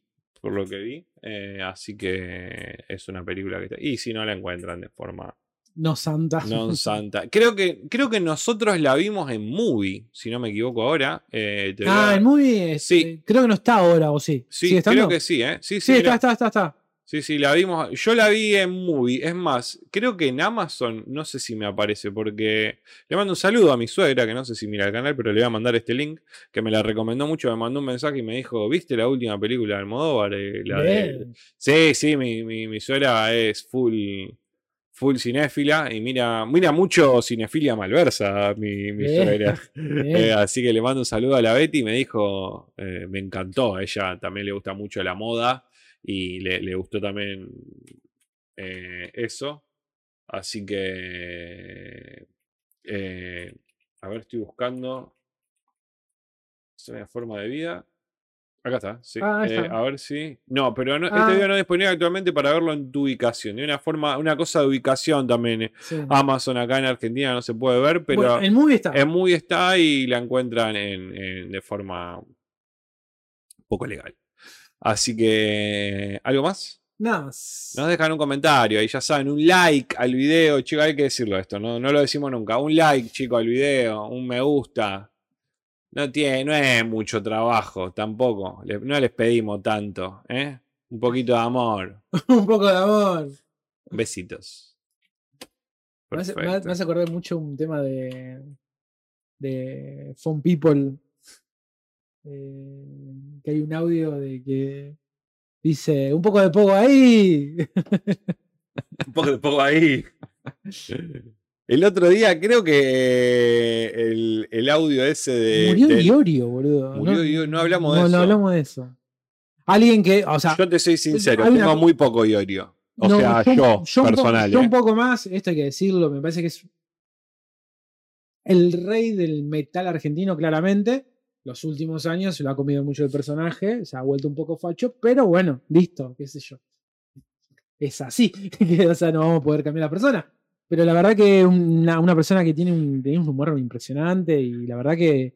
Por lo que vi. eh, así que es una película que está. Y si no la encuentran de forma No Santa. non santa. Creo que, creo que nosotros la vimos en movie, si no me equivoco ahora. eh, Ah, el movie es- Sí. eh, creo que no está ahora, o sí. Sí, creo que sí, ¿eh? Sí, sí, Sí, está, está, está, está. sí, sí, la vimos. Yo la vi en movie. Es más, creo que en Amazon, no sé si me aparece, porque le mando un saludo a mi suegra, que no sé si mira el canal, pero le voy a mandar este link, que me la recomendó mucho. Me mandó un mensaje y me dijo: ¿Viste la última película de Almodóvar? Eh, la de- Bien. Sí, sí, mi, mi, mi suegra es full, full cinéfila y mira, mira mucho cinefilia malversa, mi, mi. [LAUGHS] Eh, así que le mando un saludo a la Betty y me dijo, eh, me encantó, a ella también le gusta mucho la moda y le, le gustó también eh, eso. Así que, a ver, estoy buscando. Es una forma de vida. Acá está, sí. Ah, Eh, está. a ver si. No, pero no, Ah. este video no es disponible actualmente para verlo en tu ubicación. Hay una forma, una cosa de ubicación también. eh. Sí. Amazon acá en Argentina no se puede ver, pero Bueno, el movie está. en muy está y la encuentran en, en- de forma poco legal. Así que, ¿algo más? Nada más. Nos dejan un comentario, ahí ya saben, un like al video, chicos, hay que decirlo esto, no, no lo decimos nunca. Un like, chico, al video, un me gusta. No tiene, no es mucho trabajo, tampoco. le- no les pedimos tanto, ¿eh? Un poquito de amor. [LAUGHS] un poco de amor. Besitos. Me hace, me hace acordar mucho un tema de. de Phone People. eh, que hay un audio de que dice un poco de poco ahí. [LAUGHS] Un poco de poco ahí. [LAUGHS] El otro día creo que el, el audio ese de. Murió del- Iorio, boludo. Murió Iorio, no hablamos de no, eso. No hablamos de eso. Alguien que, o sea, Yo te soy sincero, una tengo muy poco Iorio. O no, sea, yo, un po- personal. yo ¿eh? un poco más, esto hay que decirlo, me parece que es el rey del metal argentino, claramente. Los últimos años se lo ha comido mucho el personaje, se ha vuelto un poco facho, pero bueno, listo, qué sé yo. Es así, [LAUGHS] o sea, no vamos a poder cambiar la persona. Pero la verdad que una, una persona que tiene un, tiene un humor impresionante y la verdad que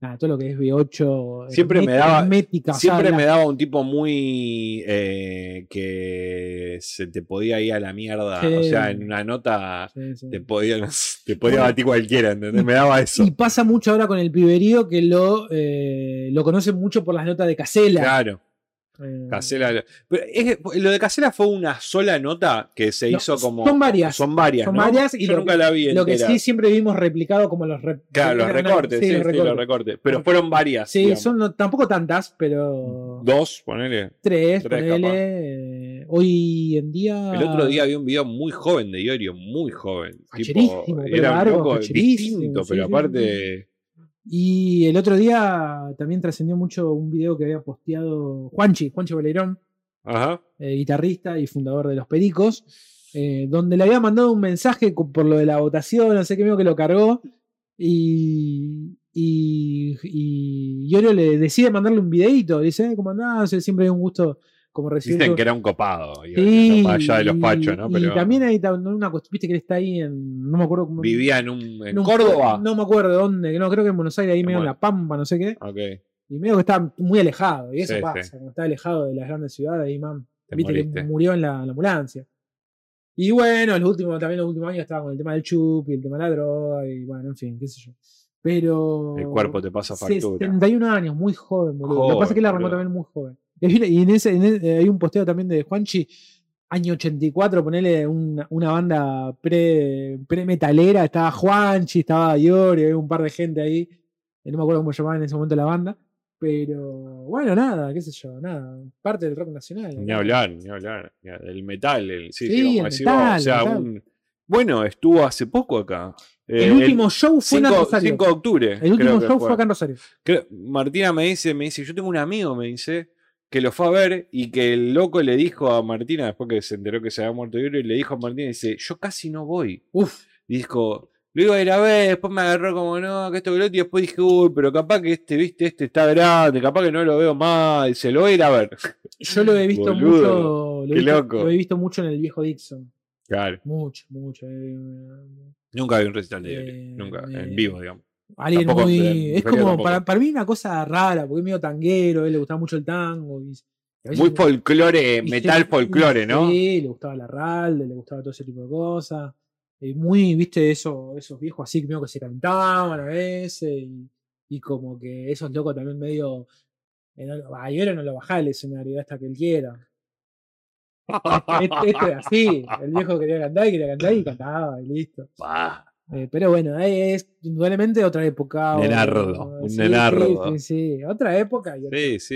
nada, todo lo que es B8 Siempre me daba- hermética, o sea, Siempre la- me daba un tipo muy. eh, que se te podía ir a la mierda. O sea, en una nota sí, sí. te podía, te podía batir cualquiera, ¿entendés? Me daba eso. Y pasa mucho ahora con el piberío que lo, eh, lo conocen mucho por las notas de Casela. Claro, Casela. Pero es que lo de Casela fue una sola nota que se No, hizo como. son varias. Son varias. Son ¿no? varias y Yo lo nunca la vi. Lo que sí siempre vimos replicado como los, re- Claro, los recortes, sí, sí, los los recortes. Pero fueron varias. Sí, digamos. son no- tampoco tantas, pero Dos, ponele. tres, tres, ponele, eh, hoy en día. El otro día vi un video muy joven de Iorio, muy joven. Tipo, era un facherísimo, distinto, pero aparte. Y el otro día también trascendió mucho un video que había posteado Juanchi, Juanchi Valerón, Ajá. eh, guitarrista y fundador de Los Pericos, eh, donde le había mandado un mensaje por lo de la votación, no sé qué, medio que lo cargó, y, y, y Iorio le decide mandarle un videito, dice, "Eh, ¿cómo andás? Siempre hay un gusto como recibir... Dicen que era un copado. Iorio, Sí, más allá de los y- pachos, ¿no? Y Pero también hay una cuestión, viste que él está ahí en, no me acuerdo cómo... vivía en, un, en en un- Córdoba. No me acuerdo dónde, no, creo que en Buenos Aires, ahí medio en. La Pampa, no sé qué. Ok. Y medio que está muy alejado, y eso Sí, pasa, sí. cuando está alejado de las grandes ciudades, ahí, man, Te viste que murió en la, en la ambulancia. Y bueno, los últimos, también los últimos años estaba con el tema del chup y el tema de la droga, y bueno, en fin, qué sé yo. Pero. El cuerpo te pasa factura. 71 años, muy joven, boludo. Lo que pasa es que él Joven, arrancó también muy joven. Y en ese, en ese- hay un posteo también de Juanchi, año 84, ponele una, una banda pre- pre-metalera, estaba Juanchi, estaba Iorio, había un par de gente ahí. eh, No me acuerdo cómo llamaban en ese momento la banda. Pero bueno, nada, qué sé yo, nada. Parte del rock nacional. Ni hablar, ni hablar. El metal, el, sí, el metal, o sea, metal. un- bueno, estuvo hace poco acá. Eh, El último show fue en 5, Rosario. 5 de octubre. El último show fue acá en Rosario. Creo- Martina me dice, me dice, yo tengo un amigo, me dice, que lo fue a ver y que el loco le dijo a Martina, después que se enteró que se había muerto Iorio, y le dijo a Martina, dice, yo casi no voy. Uf, dijo, lo iba a ir a ver, después me agarró como no, que esto que lo otro, y después dije, uy, pero capaz que este, viste, este está grande, capaz que no lo veo más, se lo voy a ir a ver. yo lo he visto Boludo, mucho. Lo he qué visto, loco. lo he visto mucho en el viejo Dixon. Claro, Mucho, mucho. eh, nunca vi un recital de Eh, nunca, eh, en vivo, digamos. Alguien Tampoco, muy. es como, para, para mí, una cosa rara, porque es medio tanguero, a él le gustaba mucho el tango. y- y Muy folclore, y metal folclore, ¿no? Sí, le gustaba la ralde, le gustaba todo ese tipo de cosas. Eh, muy, viste, eso, esos viejos así, medio que se cantaban a veces. Y, y como que esos locos también medio. eh, no- A Iorio no lo bajaba el escenario hasta que él quiera. [LAUGHS] Este, este era así. El viejo quería cantar y quería cantar y cantaba y listo. Pa. Eh, pero bueno, es indudablemente otra época. o- Nenardo, un sí, nenardo. Sí, sí, sí, otra época y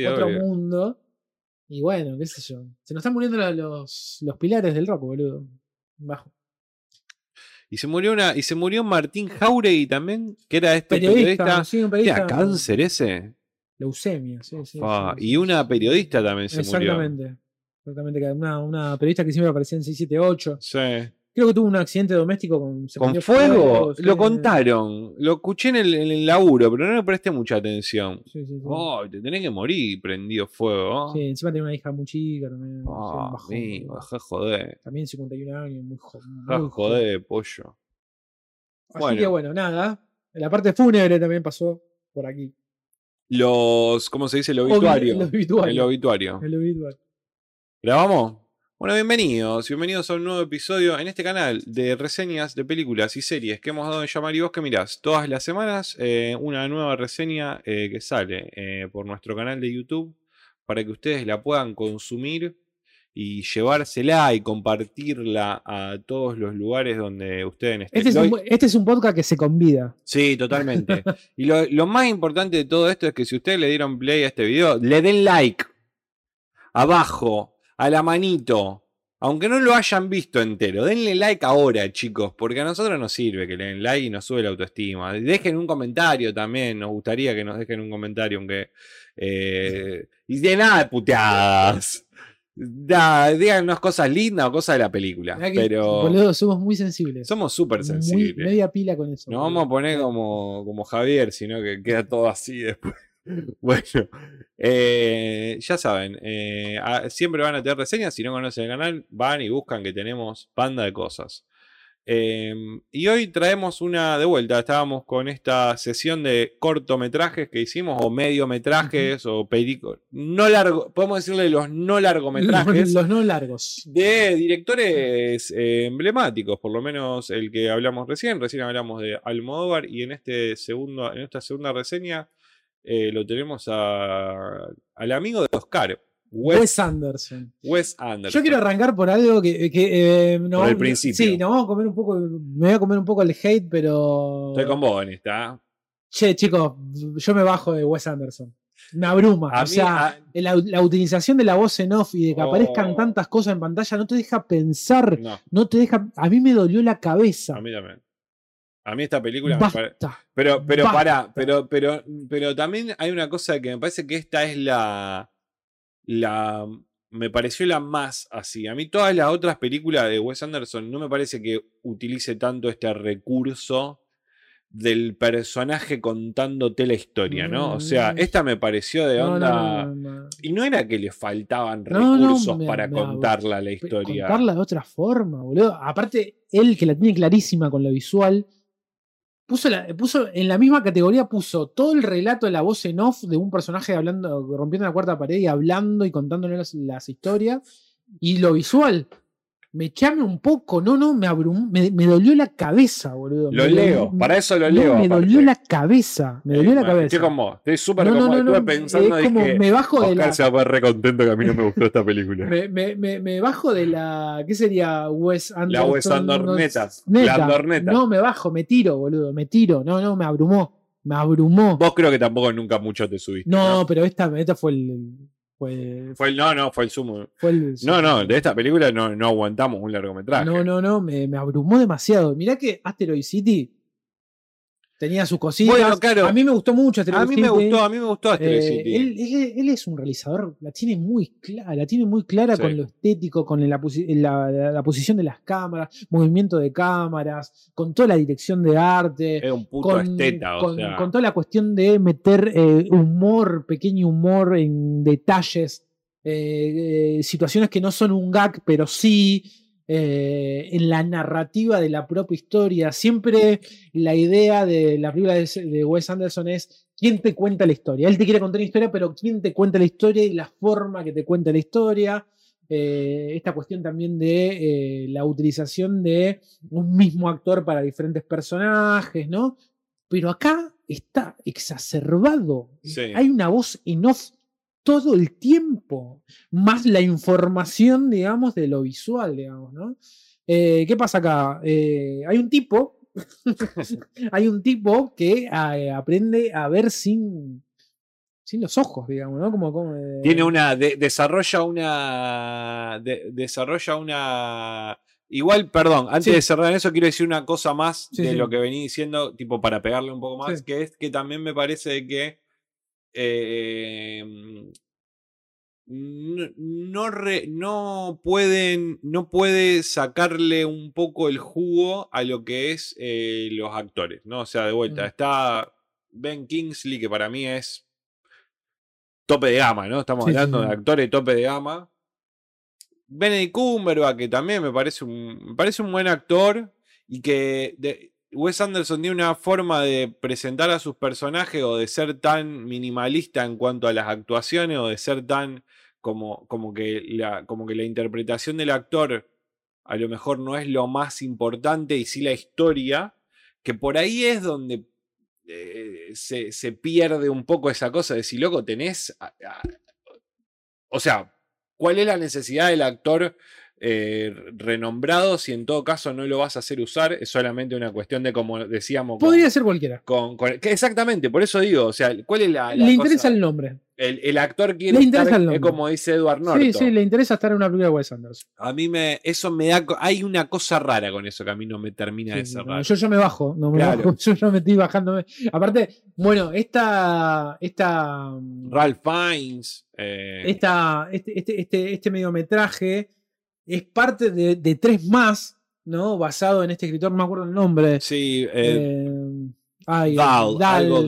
otro, mundo. Y bueno, qué sé yo. Se nos están muriendo los, los, pilares del rock, boludo. Bajo. Y se murió una, y se murió Martín Jauregui también, que era este Periodista, periodista. sí, un periodista. ¿Era cáncer ese? Leucemia, sí, sí. Y una periodista también se murió. Exactamente. Exactamente, una, una periodista que siempre aparecía en 678. Sí. Creo que tuvo un accidente doméstico con, ¿Con fuego? sí. Lo contaron. Lo escuché en el, en el laburo, pero no le presté mucha atención. Sí, sí, sí. Oh, te tenés que morir prendido fuego. Sí, encima tenía una hija muy chica también. Ah, amigo, boludo. dejá joder. También 51 años, muy, jo- muy joven. joder, pollo. Así Bueno. que bueno, nada. La parte fúnebre también pasó por aquí. Los, ¿cómo se dice? El obituario. el obituario. El obituario. El obituario. ¿Grabamos? Bueno, bienvenidos. Bienvenidos a un nuevo episodio en este canal de reseñas de películas y series que hemos dado en llamar y vos que mirás. Todas las semanas eh, una nueva reseña eh, que sale eh, por nuestro canal de YouTube para que ustedes la puedan consumir y llevársela y compartirla a todos los lugares donde ustedes estén. Este es, un, este es un podcast que se convida. Sí, totalmente. [LAUGHS] y lo, lo más importante de todo esto es que si ustedes le dieron play a este video, le den like. Abajo, a la manito. Aunque no lo hayan visto entero, denle like ahora, chicos, porque a nosotros nos sirve que le den like y nos sube la autoestima. Dejen un comentario también, nos gustaría que nos dejen un comentario, aunque... eh, y de nada de puteadas. Da, díganos cosas lindas o cosas de la película. Pero Boludo, somos muy sensibles. somos súper Muy- sensibles. media pila con eso. No boludo. vamos a poner como, como Javier, sino que queda todo así después. [LAUGHS] Bueno, eh, ya saben, eh, a- siempre van a tener reseñas. Si no conocen el canal, van y buscan que tenemos banda de cosas. Eh, y hoy traemos una de vuelta. Estábamos con esta sesión de cortometrajes que hicimos, o mediometrajes, o películas. No largo, podemos decirle los no largometrajes Los, los no largos. de directores eh, emblemáticos, por lo menos el que hablamos recién. Recién hablamos de Almodóvar y en, este segundo, en esta segunda reseña eh, lo tenemos a- al amigo de Oscar, Wes, Wes Anderson. Wes Anderson. Yo quiero arrancar por algo que. que, eh, Por el principio. Sí, nos vamos a comer un poco. Me voy a comer un poco el hate, pero. Estoy con vos en esta. Che, chicos, yo me bajo de Wes Anderson. Me abruma. A o mí, sea, a- la, la utilización de la voz en off y de que aparezcan Oh. tantas cosas en pantalla no te deja pensar. no, No te deja. A mí me dolió la cabeza. a mí también. A mí esta película me parece. Basta. Pero, pero Basta. pará, pero, pero, pero también hay una cosa que me parece que esta es la. La. Me pareció la más así. A mí todas las otras películas de Wes Anderson no me parece que utilice tanto este recurso del personaje contándote la historia, ¿no? O sea, Mm. esta me pareció de onda. no, no, no. Y no era que le faltaban recursos me- para me- contarla la historia. Contarla de otra forma, boludo. Aparte, él que la tiene clarísima con lo visual, puso, la- puso en la misma categoría, puso todo el relato de la voz en off de un personaje hablando, rompiendo la cuarta pared y hablando y contándole las, las historias, y lo visual. Me chame un poco, no, no, me abrum, me, me dolió la cabeza, boludo. Lo Me leo, dolió- para eso lo no, leo. me aparte. dolió la cabeza, me dolió Eh, la ma- cabeza. Estoy con vos, estoy súper No, no, Estuve pensando, es como dije, me bajo de la, se va a poner re contento que a mí no me gustó esta película. me, me, me, bajo de la. ¿Qué sería Wes Anderson? La Wes Andorneta. Neta. La Andorneta. No, me bajo, me tiro, boludo, me tiro. No, no, me abrumó. Me abrumó. Vos creo que tampoco nunca mucho te subiste. No, No, pero esta, esta fue el. Fue, Fue el, no, no, fue el sumo. fue el- No, no, de esta película no, no aguantamos un largometraje. No, no, no, me, me abrumó demasiado. Mirá que Asteroid City tenía sus cositas. Bueno, claro. A mí me gustó mucho Asteroid A mí me gustó, a mí me gustó Asteroid Eh, City. él, él- él es un realizador, la tiene muy clara, la tiene muy clara Sí. con lo estético, con la, la- la- la posición de las cámaras, movimiento de cámaras, con toda la dirección de arte, Era un puto con, esteta, o con- sea. con toda la cuestión de meter eh, humor, pequeño humor en detalles, eh, eh, situaciones que no son un gag, pero sí. Eh, en la narrativa de la propia historia. Siempre la idea de la película de, de Wes Anderson es quién te cuenta la historia. Él te quiere contar una historia, pero quién te cuenta la historia y la forma que te cuenta la historia. Eh, esta cuestión también de eh, la utilización de un mismo actor para diferentes personajes, ¿no? Pero acá está exacerbado. Sí. Hay una voz en off todo el tiempo, más la información, digamos, de lo visual, digamos, ¿no? Eh, ¿Qué pasa acá? Eh, hay un tipo, [LAUGHS] hay un tipo que eh, aprende a ver sin, sin los ojos, digamos, ¿no? Como, como, eh, Tiene una. de- desarrolla una. de- desarrolla una. Igual, perdón, antes Sí. de cerrar en eso, quiero decir una cosa más Sí, de sí. lo que venía diciendo, tipo para pegarle un poco más, que es que también me parece que. Eh, no, no, re- no pueden, no puede sacarle un poco el jugo a lo que es eh, los actores, ¿no? O sea, de vuelta, Mm. está Ben Kingsley, que para mí es tope de gama, ¿no? Estamos Sí, hablando sí. de actores tope de gama. Benedict Cumberbatch, que también me parece un, me parece un buen actor y que de- Wes Anderson tiene una forma de presentar a sus personajes o de ser tan minimalista en cuanto a las actuaciones o de ser tan como, como, que, la, como que la interpretación del actor a lo mejor no es lo más importante y sí la historia, que por ahí es donde eh, se, se pierde un poco esa cosa de si, loco, tenés... o sea, ¿cuál es la necesidad del actor eh, renombrado si en todo caso no lo vas a hacer usar? Es solamente una cuestión de, como decíamos... con- Podría ser cualquiera. con- con- que exactamente, por eso digo, o sea, ¿cuál es la... la Le interesa cosa? el nombre. el, el actor quiere Le interesa estar, el es nombre. como dice Edward Norton. Sí, sí, le interesa estar en una película de Wes Anderson. A mí me, eso me da, hay una cosa rara con eso que a mí no me termina de Sí, cerrar. no, yo, yo me bajo, no me Claro. bajo, [LAUGHS] yo ya me estoy bajándome. Aparte, bueno, esta, esta, Ralph Fiennes, eh, esta, este, este, este, este mediometraje es parte de, de tres más, ¿no? Basado en este escritor, no me acuerdo el nombre. sí, eh, Eh, ay, algo de.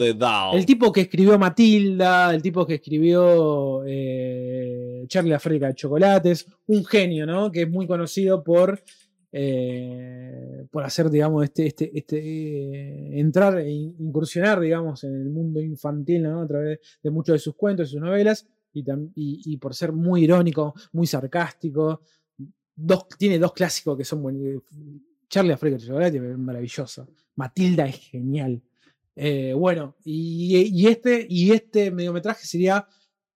El tipo que escribió Matilda, el tipo que escribió eh, Charlie la fábrica de chocolates, un genio, ¿no? Que es muy conocido por, por hacer, digamos, este, este, este entrar e in- incursionar, digamos, en el mundo infantil, ¿no? A través de muchos de sus cuentos y sus novelas, y, tam- y- y por ser muy irónico, muy sarcástico. Dos, tiene dos clásicos que son buenos. Charlie de chocolates es maravilloso. Matilda es genial. Eh, bueno, y, y este, y este mediometraje sería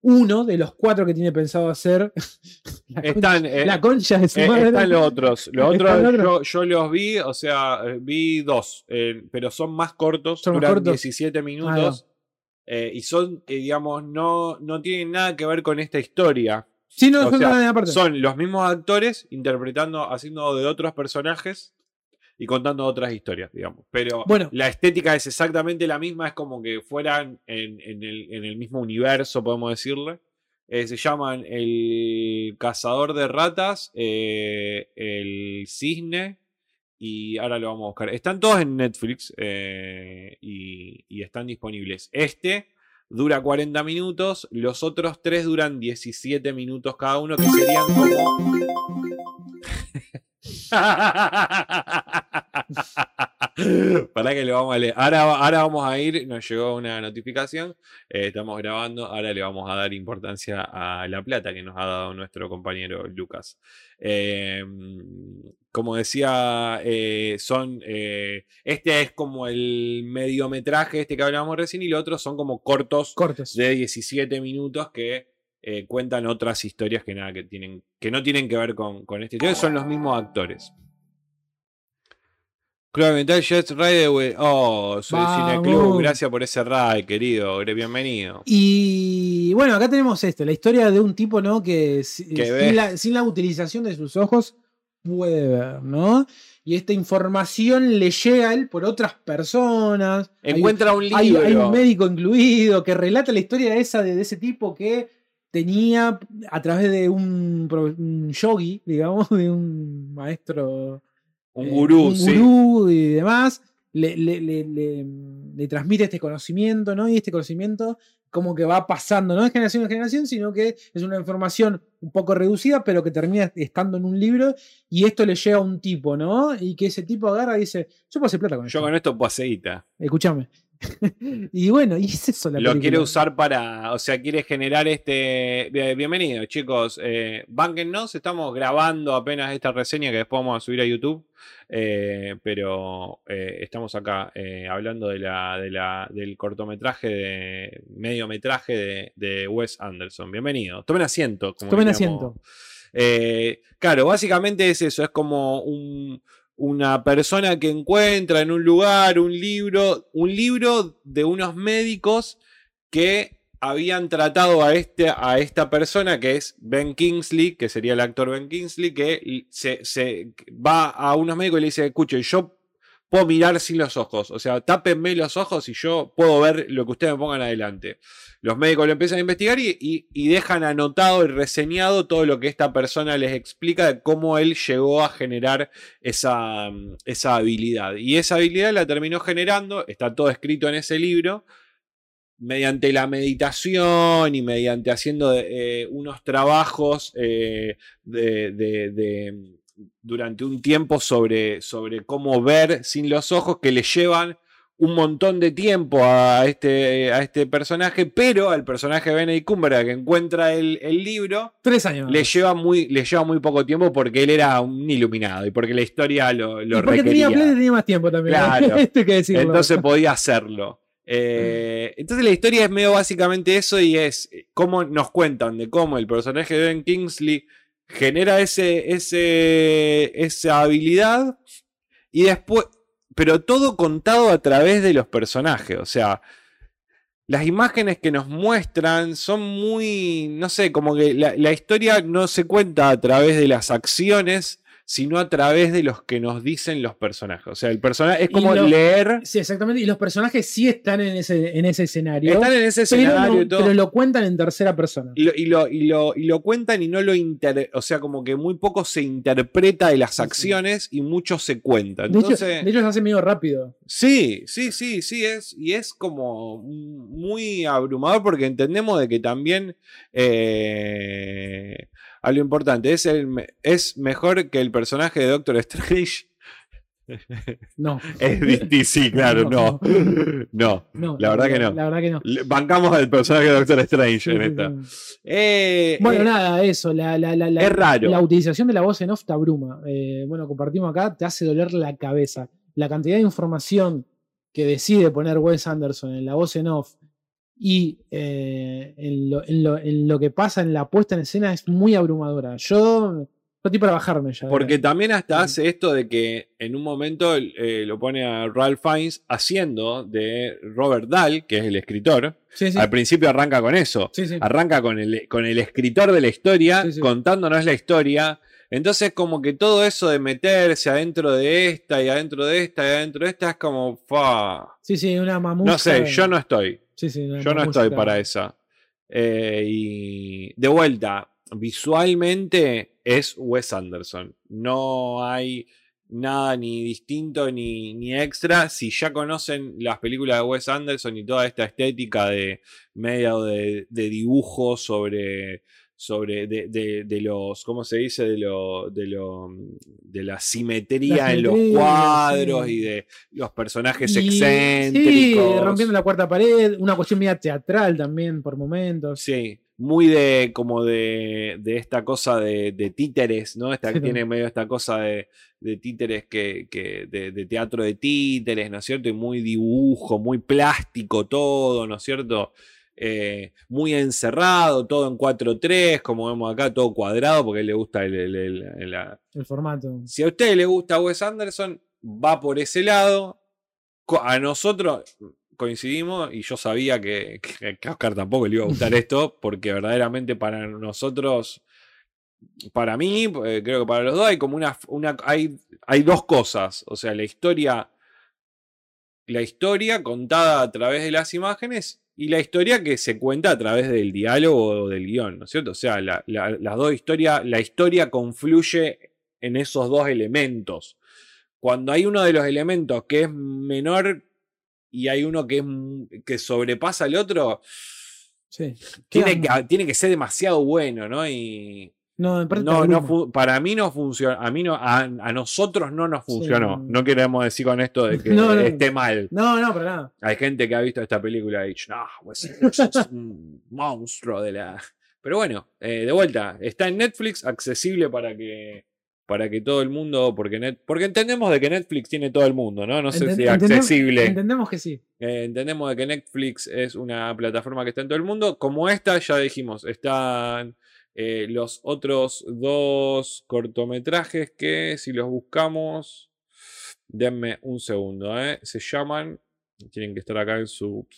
uno de los cuatro que tiene pensado hacer. [LAUGHS] la, concha, Están, eh, la concha de su eh, madre. están los otros. Los ¿Están otros los yo, yo los vi, o sea, eh, vi dos, eh, pero son más cortos, Son duran cortos. 17 minutos. eh, y son, digamos, no, no tienen nada que ver con esta historia. Sí, no, o son sea, aparte. Son los mismos actores interpretando, haciendo de otros personajes y contando otras historias, digamos. Pero Bueno. la estética es exactamente la misma, es como que fueran en, en el, en el mismo universo, podemos decirle. Eh, se llaman El Cazador de Ratas, eh, El Cisne y ahora lo vamos a buscar. Están todos en Netflix eh, y, y están disponibles. Este dura 40 minutos, los otros tres duran 17 minutos cada uno, que serían como... [LAUGHS] [LAUGHS] [LAUGHS] Para que le vamos a leer. Ahora, ahora vamos a ir, nos llegó una notificación, eh, estamos grabando, ahora le vamos a dar importancia a la plata que nos ha dado nuestro compañero Lucas. Eh, como decía, eh, son, eh, este es como el mediometraje este que hablábamos recién y los otros son como cortos Cortos. de 17 minutos que eh, cuentan otras historias que nada que tienen que no tienen que ver con, con este son los mismos actores. Club Mental Jets oh, soy Vamos. Cineclub, gracias por ese raid, querido, bienvenido. Y bueno, acá tenemos esto, la historia de un tipo, ¿no? Que, si- Que sin, la, sin la utilización de sus ojos puede ver, ¿no? Y esta información le llega a él por otras personas. Hay- Encuentra un libro. hay, hay un médico incluido que relata la historia esa de, de ese tipo que tenía a través de un, un yogi, [LAUGHS] digamos, de un maestro un eh, gurú, un sí. gurú y demás, le, le- le- le- transmite este conocimiento, ¿no? Y este conocimiento como que va pasando, no de generación en generación, sino que es una información un poco reducida, pero que termina estando en un libro y esto le llega a un tipo, ¿no? Y que ese tipo agarra y dice, yo puedo hacer plata con esto. Yo con esto paseíta. Escúchame. [LAUGHS] y bueno, y es eso la Lo quiere usar para, o sea, quiere generar este... Bien- Bienvenidos chicos, eh, bánquennos, estamos grabando apenas esta reseña que después vamos a subir a YouTube, eh, pero eh, estamos acá eh, hablando de la, de la, del cortometraje, de mediometraje de, de Wes Anderson. Bienvenidos, tomen asiento. como Tomen asiento. Claro, básicamente es eso, es como un- una persona que encuentra en un lugar un libro, un libro de unos médicos que habían tratado a, este, a esta persona que es Ben Kingsley, que sería el actor Ben Kingsley, que se, se va a unos médicos y le dice, escuche, yo puedo mirar sin los ojos. O sea, tápenme los ojos y yo puedo ver lo que ustedes me pongan adelante. Los médicos lo empiezan a investigar y, dejan anotado y reseñado todo lo que esta persona les explica de cómo él llegó a generar esa, esa habilidad. Y esa habilidad la terminó generando, está todo escrito en ese libro mediante la meditación y mediante haciendo eh, unos trabajos eh, de, durante un tiempo sobre, sobre cómo ver sin los ojos que le llevan un montón de tiempo a este, a este personaje, pero al personaje de Benedict Cumberbatch que encuentra el, libro, tres años. Le lleva, muy, le lleva muy poco tiempo porque él era un iluminado y porque la historia lo, lo porque requería. Tenía, tenía más tiempo también. Claro. [LAUGHS] que Entonces podía hacerlo. Eh, entonces la historia es medio básicamente eso y es eh, cómo nos cuentan de cómo el personaje de Ben Kingsley genera ese, ese, esa habilidad y después, pero todo contado a través de los personajes, o sea, las imágenes que nos muestran son muy, no sé, como que la, la historia no se cuenta a través de las acciones, sino a través de los que nos dicen los personajes. O sea, el personaje es como leer. Sí, exactamente. Y los personajes sí están en ese, en ese escenario. Están en ese escenario pero, pero lo cuentan en tercera persona. Y lo, y lo, y lo, y lo cuentan y no lo inter. O sea, como que muy poco se interpreta de las acciones y mucho se cuenta. Entonces, de, hecho, de se hace medio rápido. Sí, sí, sí, sí. Es, y es como muy abrumador porque entendemos de que también. Eh, a lo importante. ¿Es, el, ¿Es mejor que el personaje de Doctor Strange? [LAUGHS] No. [LAUGHS] Es sí, claro, [LAUGHS] no. No, la verdad que no. La verdad que no. Bancamos al personaje de Doctor Strange en esta. Eh, bueno, eh, nada, eso. La, la, la, es raro. La utilización de la voz en off te abruma. Eh, bueno, compartimos acá, te hace doler la cabeza. La cantidad de información que decide poner Wes Anderson en la voz en off y eh, en, lo, que pasa en la puesta en escena es muy abrumadora. Yo estoy para bajarme ya. Porque también hasta hace esto de que en un momento eh, lo pone a Ralph Fiennes haciendo de Robert Dahl, que es el escritor. Al principio arranca con eso. Arranca con el, con el escritor de la historia contándonos la historia. Entonces, como que todo eso de meterse adentro de esta y adentro de esta y adentro de esta es como. Fa. Sí, sí, una mamucha. No sé, yo no estoy. Yo no estoy para esa. Eh, y de vuelta, visualmente es Wes Anderson. No hay nada ni distinto ni, ni, extra. Si ya conocen las películas de Wes Anderson y toda esta estética de medio de, de dibujo sobre sobre de, los, ¿cómo se dice? De lo, de lo de la simetría en los cuadros y de los personajes excéntricos. Sí, rompiendo la cuarta pared, una cuestión media teatral también por momentos. Sí, muy de como de, de esta cosa de, de, títeres, ¿no? Esta, Tiene medio esta cosa de, títeres que, que de, teatro de títeres, ¿no es cierto? Y muy dibujo, muy plástico todo, ¿no es cierto? Eh, muy encerrado, todo en 4-3, como vemos acá, todo cuadrado, porque le gusta el, formato. Si a usted le gusta Wes Anderson, va por ese lado. A nosotros coincidimos y yo sabía que, a Oscar tampoco le iba a gustar [LAUGHS] esto, porque verdaderamente para nosotros, para mí, eh, creo que para los dos hay como una, una hay, hay dos cosas, o sea, la historia, la historia contada a través de las imágenes y la historia que se cuenta a través del diálogo o del guion, ¿no es cierto? O sea, la, las dos historias, la historia confluye en esos dos elementos. Cuando hay uno de los elementos que es menor y hay uno que, es, que sobrepasa al otro, tiene, que, tiene que ser demasiado bueno, ¿no? Y, no, no, para mí no funciona. A mí no, a, nosotros no nos funcionó. no queremos decir con esto de que [LAUGHS] esté mal. No, no, para nada. Hay gente que ha visto esta película y dicho, no, pues es un [LAUGHS] monstruo de la. Pero bueno, eh, de vuelta, está en Netflix, accesible para que para que todo el mundo, porque, net, porque entendemos de que Netflix tiene todo el mundo, ¿no? No sé si es accesible. Entendemos que sí. Eh, entendemos de que Netflix es una plataforma que está en todo el mundo. Como esta, ya dijimos, están eh, los otros dos cortometrajes que si los buscamos, denme un segundo, eh, se llaman, tienen que estar acá en su...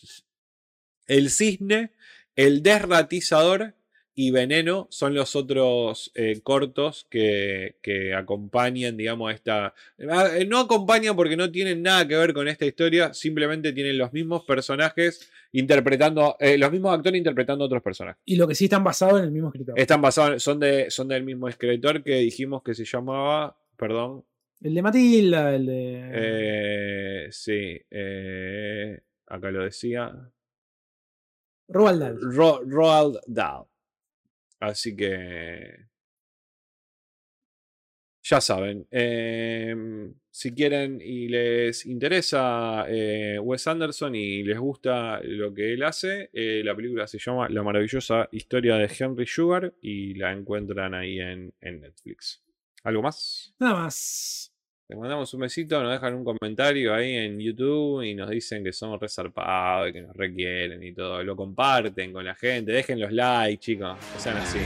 El cisne, el desratizador y Veneno son los otros eh, cortos que, que acompañan, digamos, a esta... eh, No acompañan porque no tienen nada que ver con esta historia, simplemente tienen los mismos personajes interpretando, eh, los mismos actores interpretando a otros personajes. Y lo que sí están basados en el mismo escritor. Están basados, son, de, son del mismo escritor que dijimos que se llamaba, perdón, El de Matilda, el de. eh, sí, acá lo decía, Roald Dahl. Ro- Roald Dahl. Así que. Ya saben. em, si quieren y les interesa eh, Wes Anderson y les gusta lo que él hace, eh, la película se llama La maravillosa historia de Henry Sugar y la encuentran ahí en, en Netflix. ¿Algo más? Nada más. Les mandamos un besito, nos dejan un comentario ahí en YouTube y nos dicen que somos resarpados y que nos requieren y todo. Lo comparten con la gente, dejen los likes, chicos, que sean así.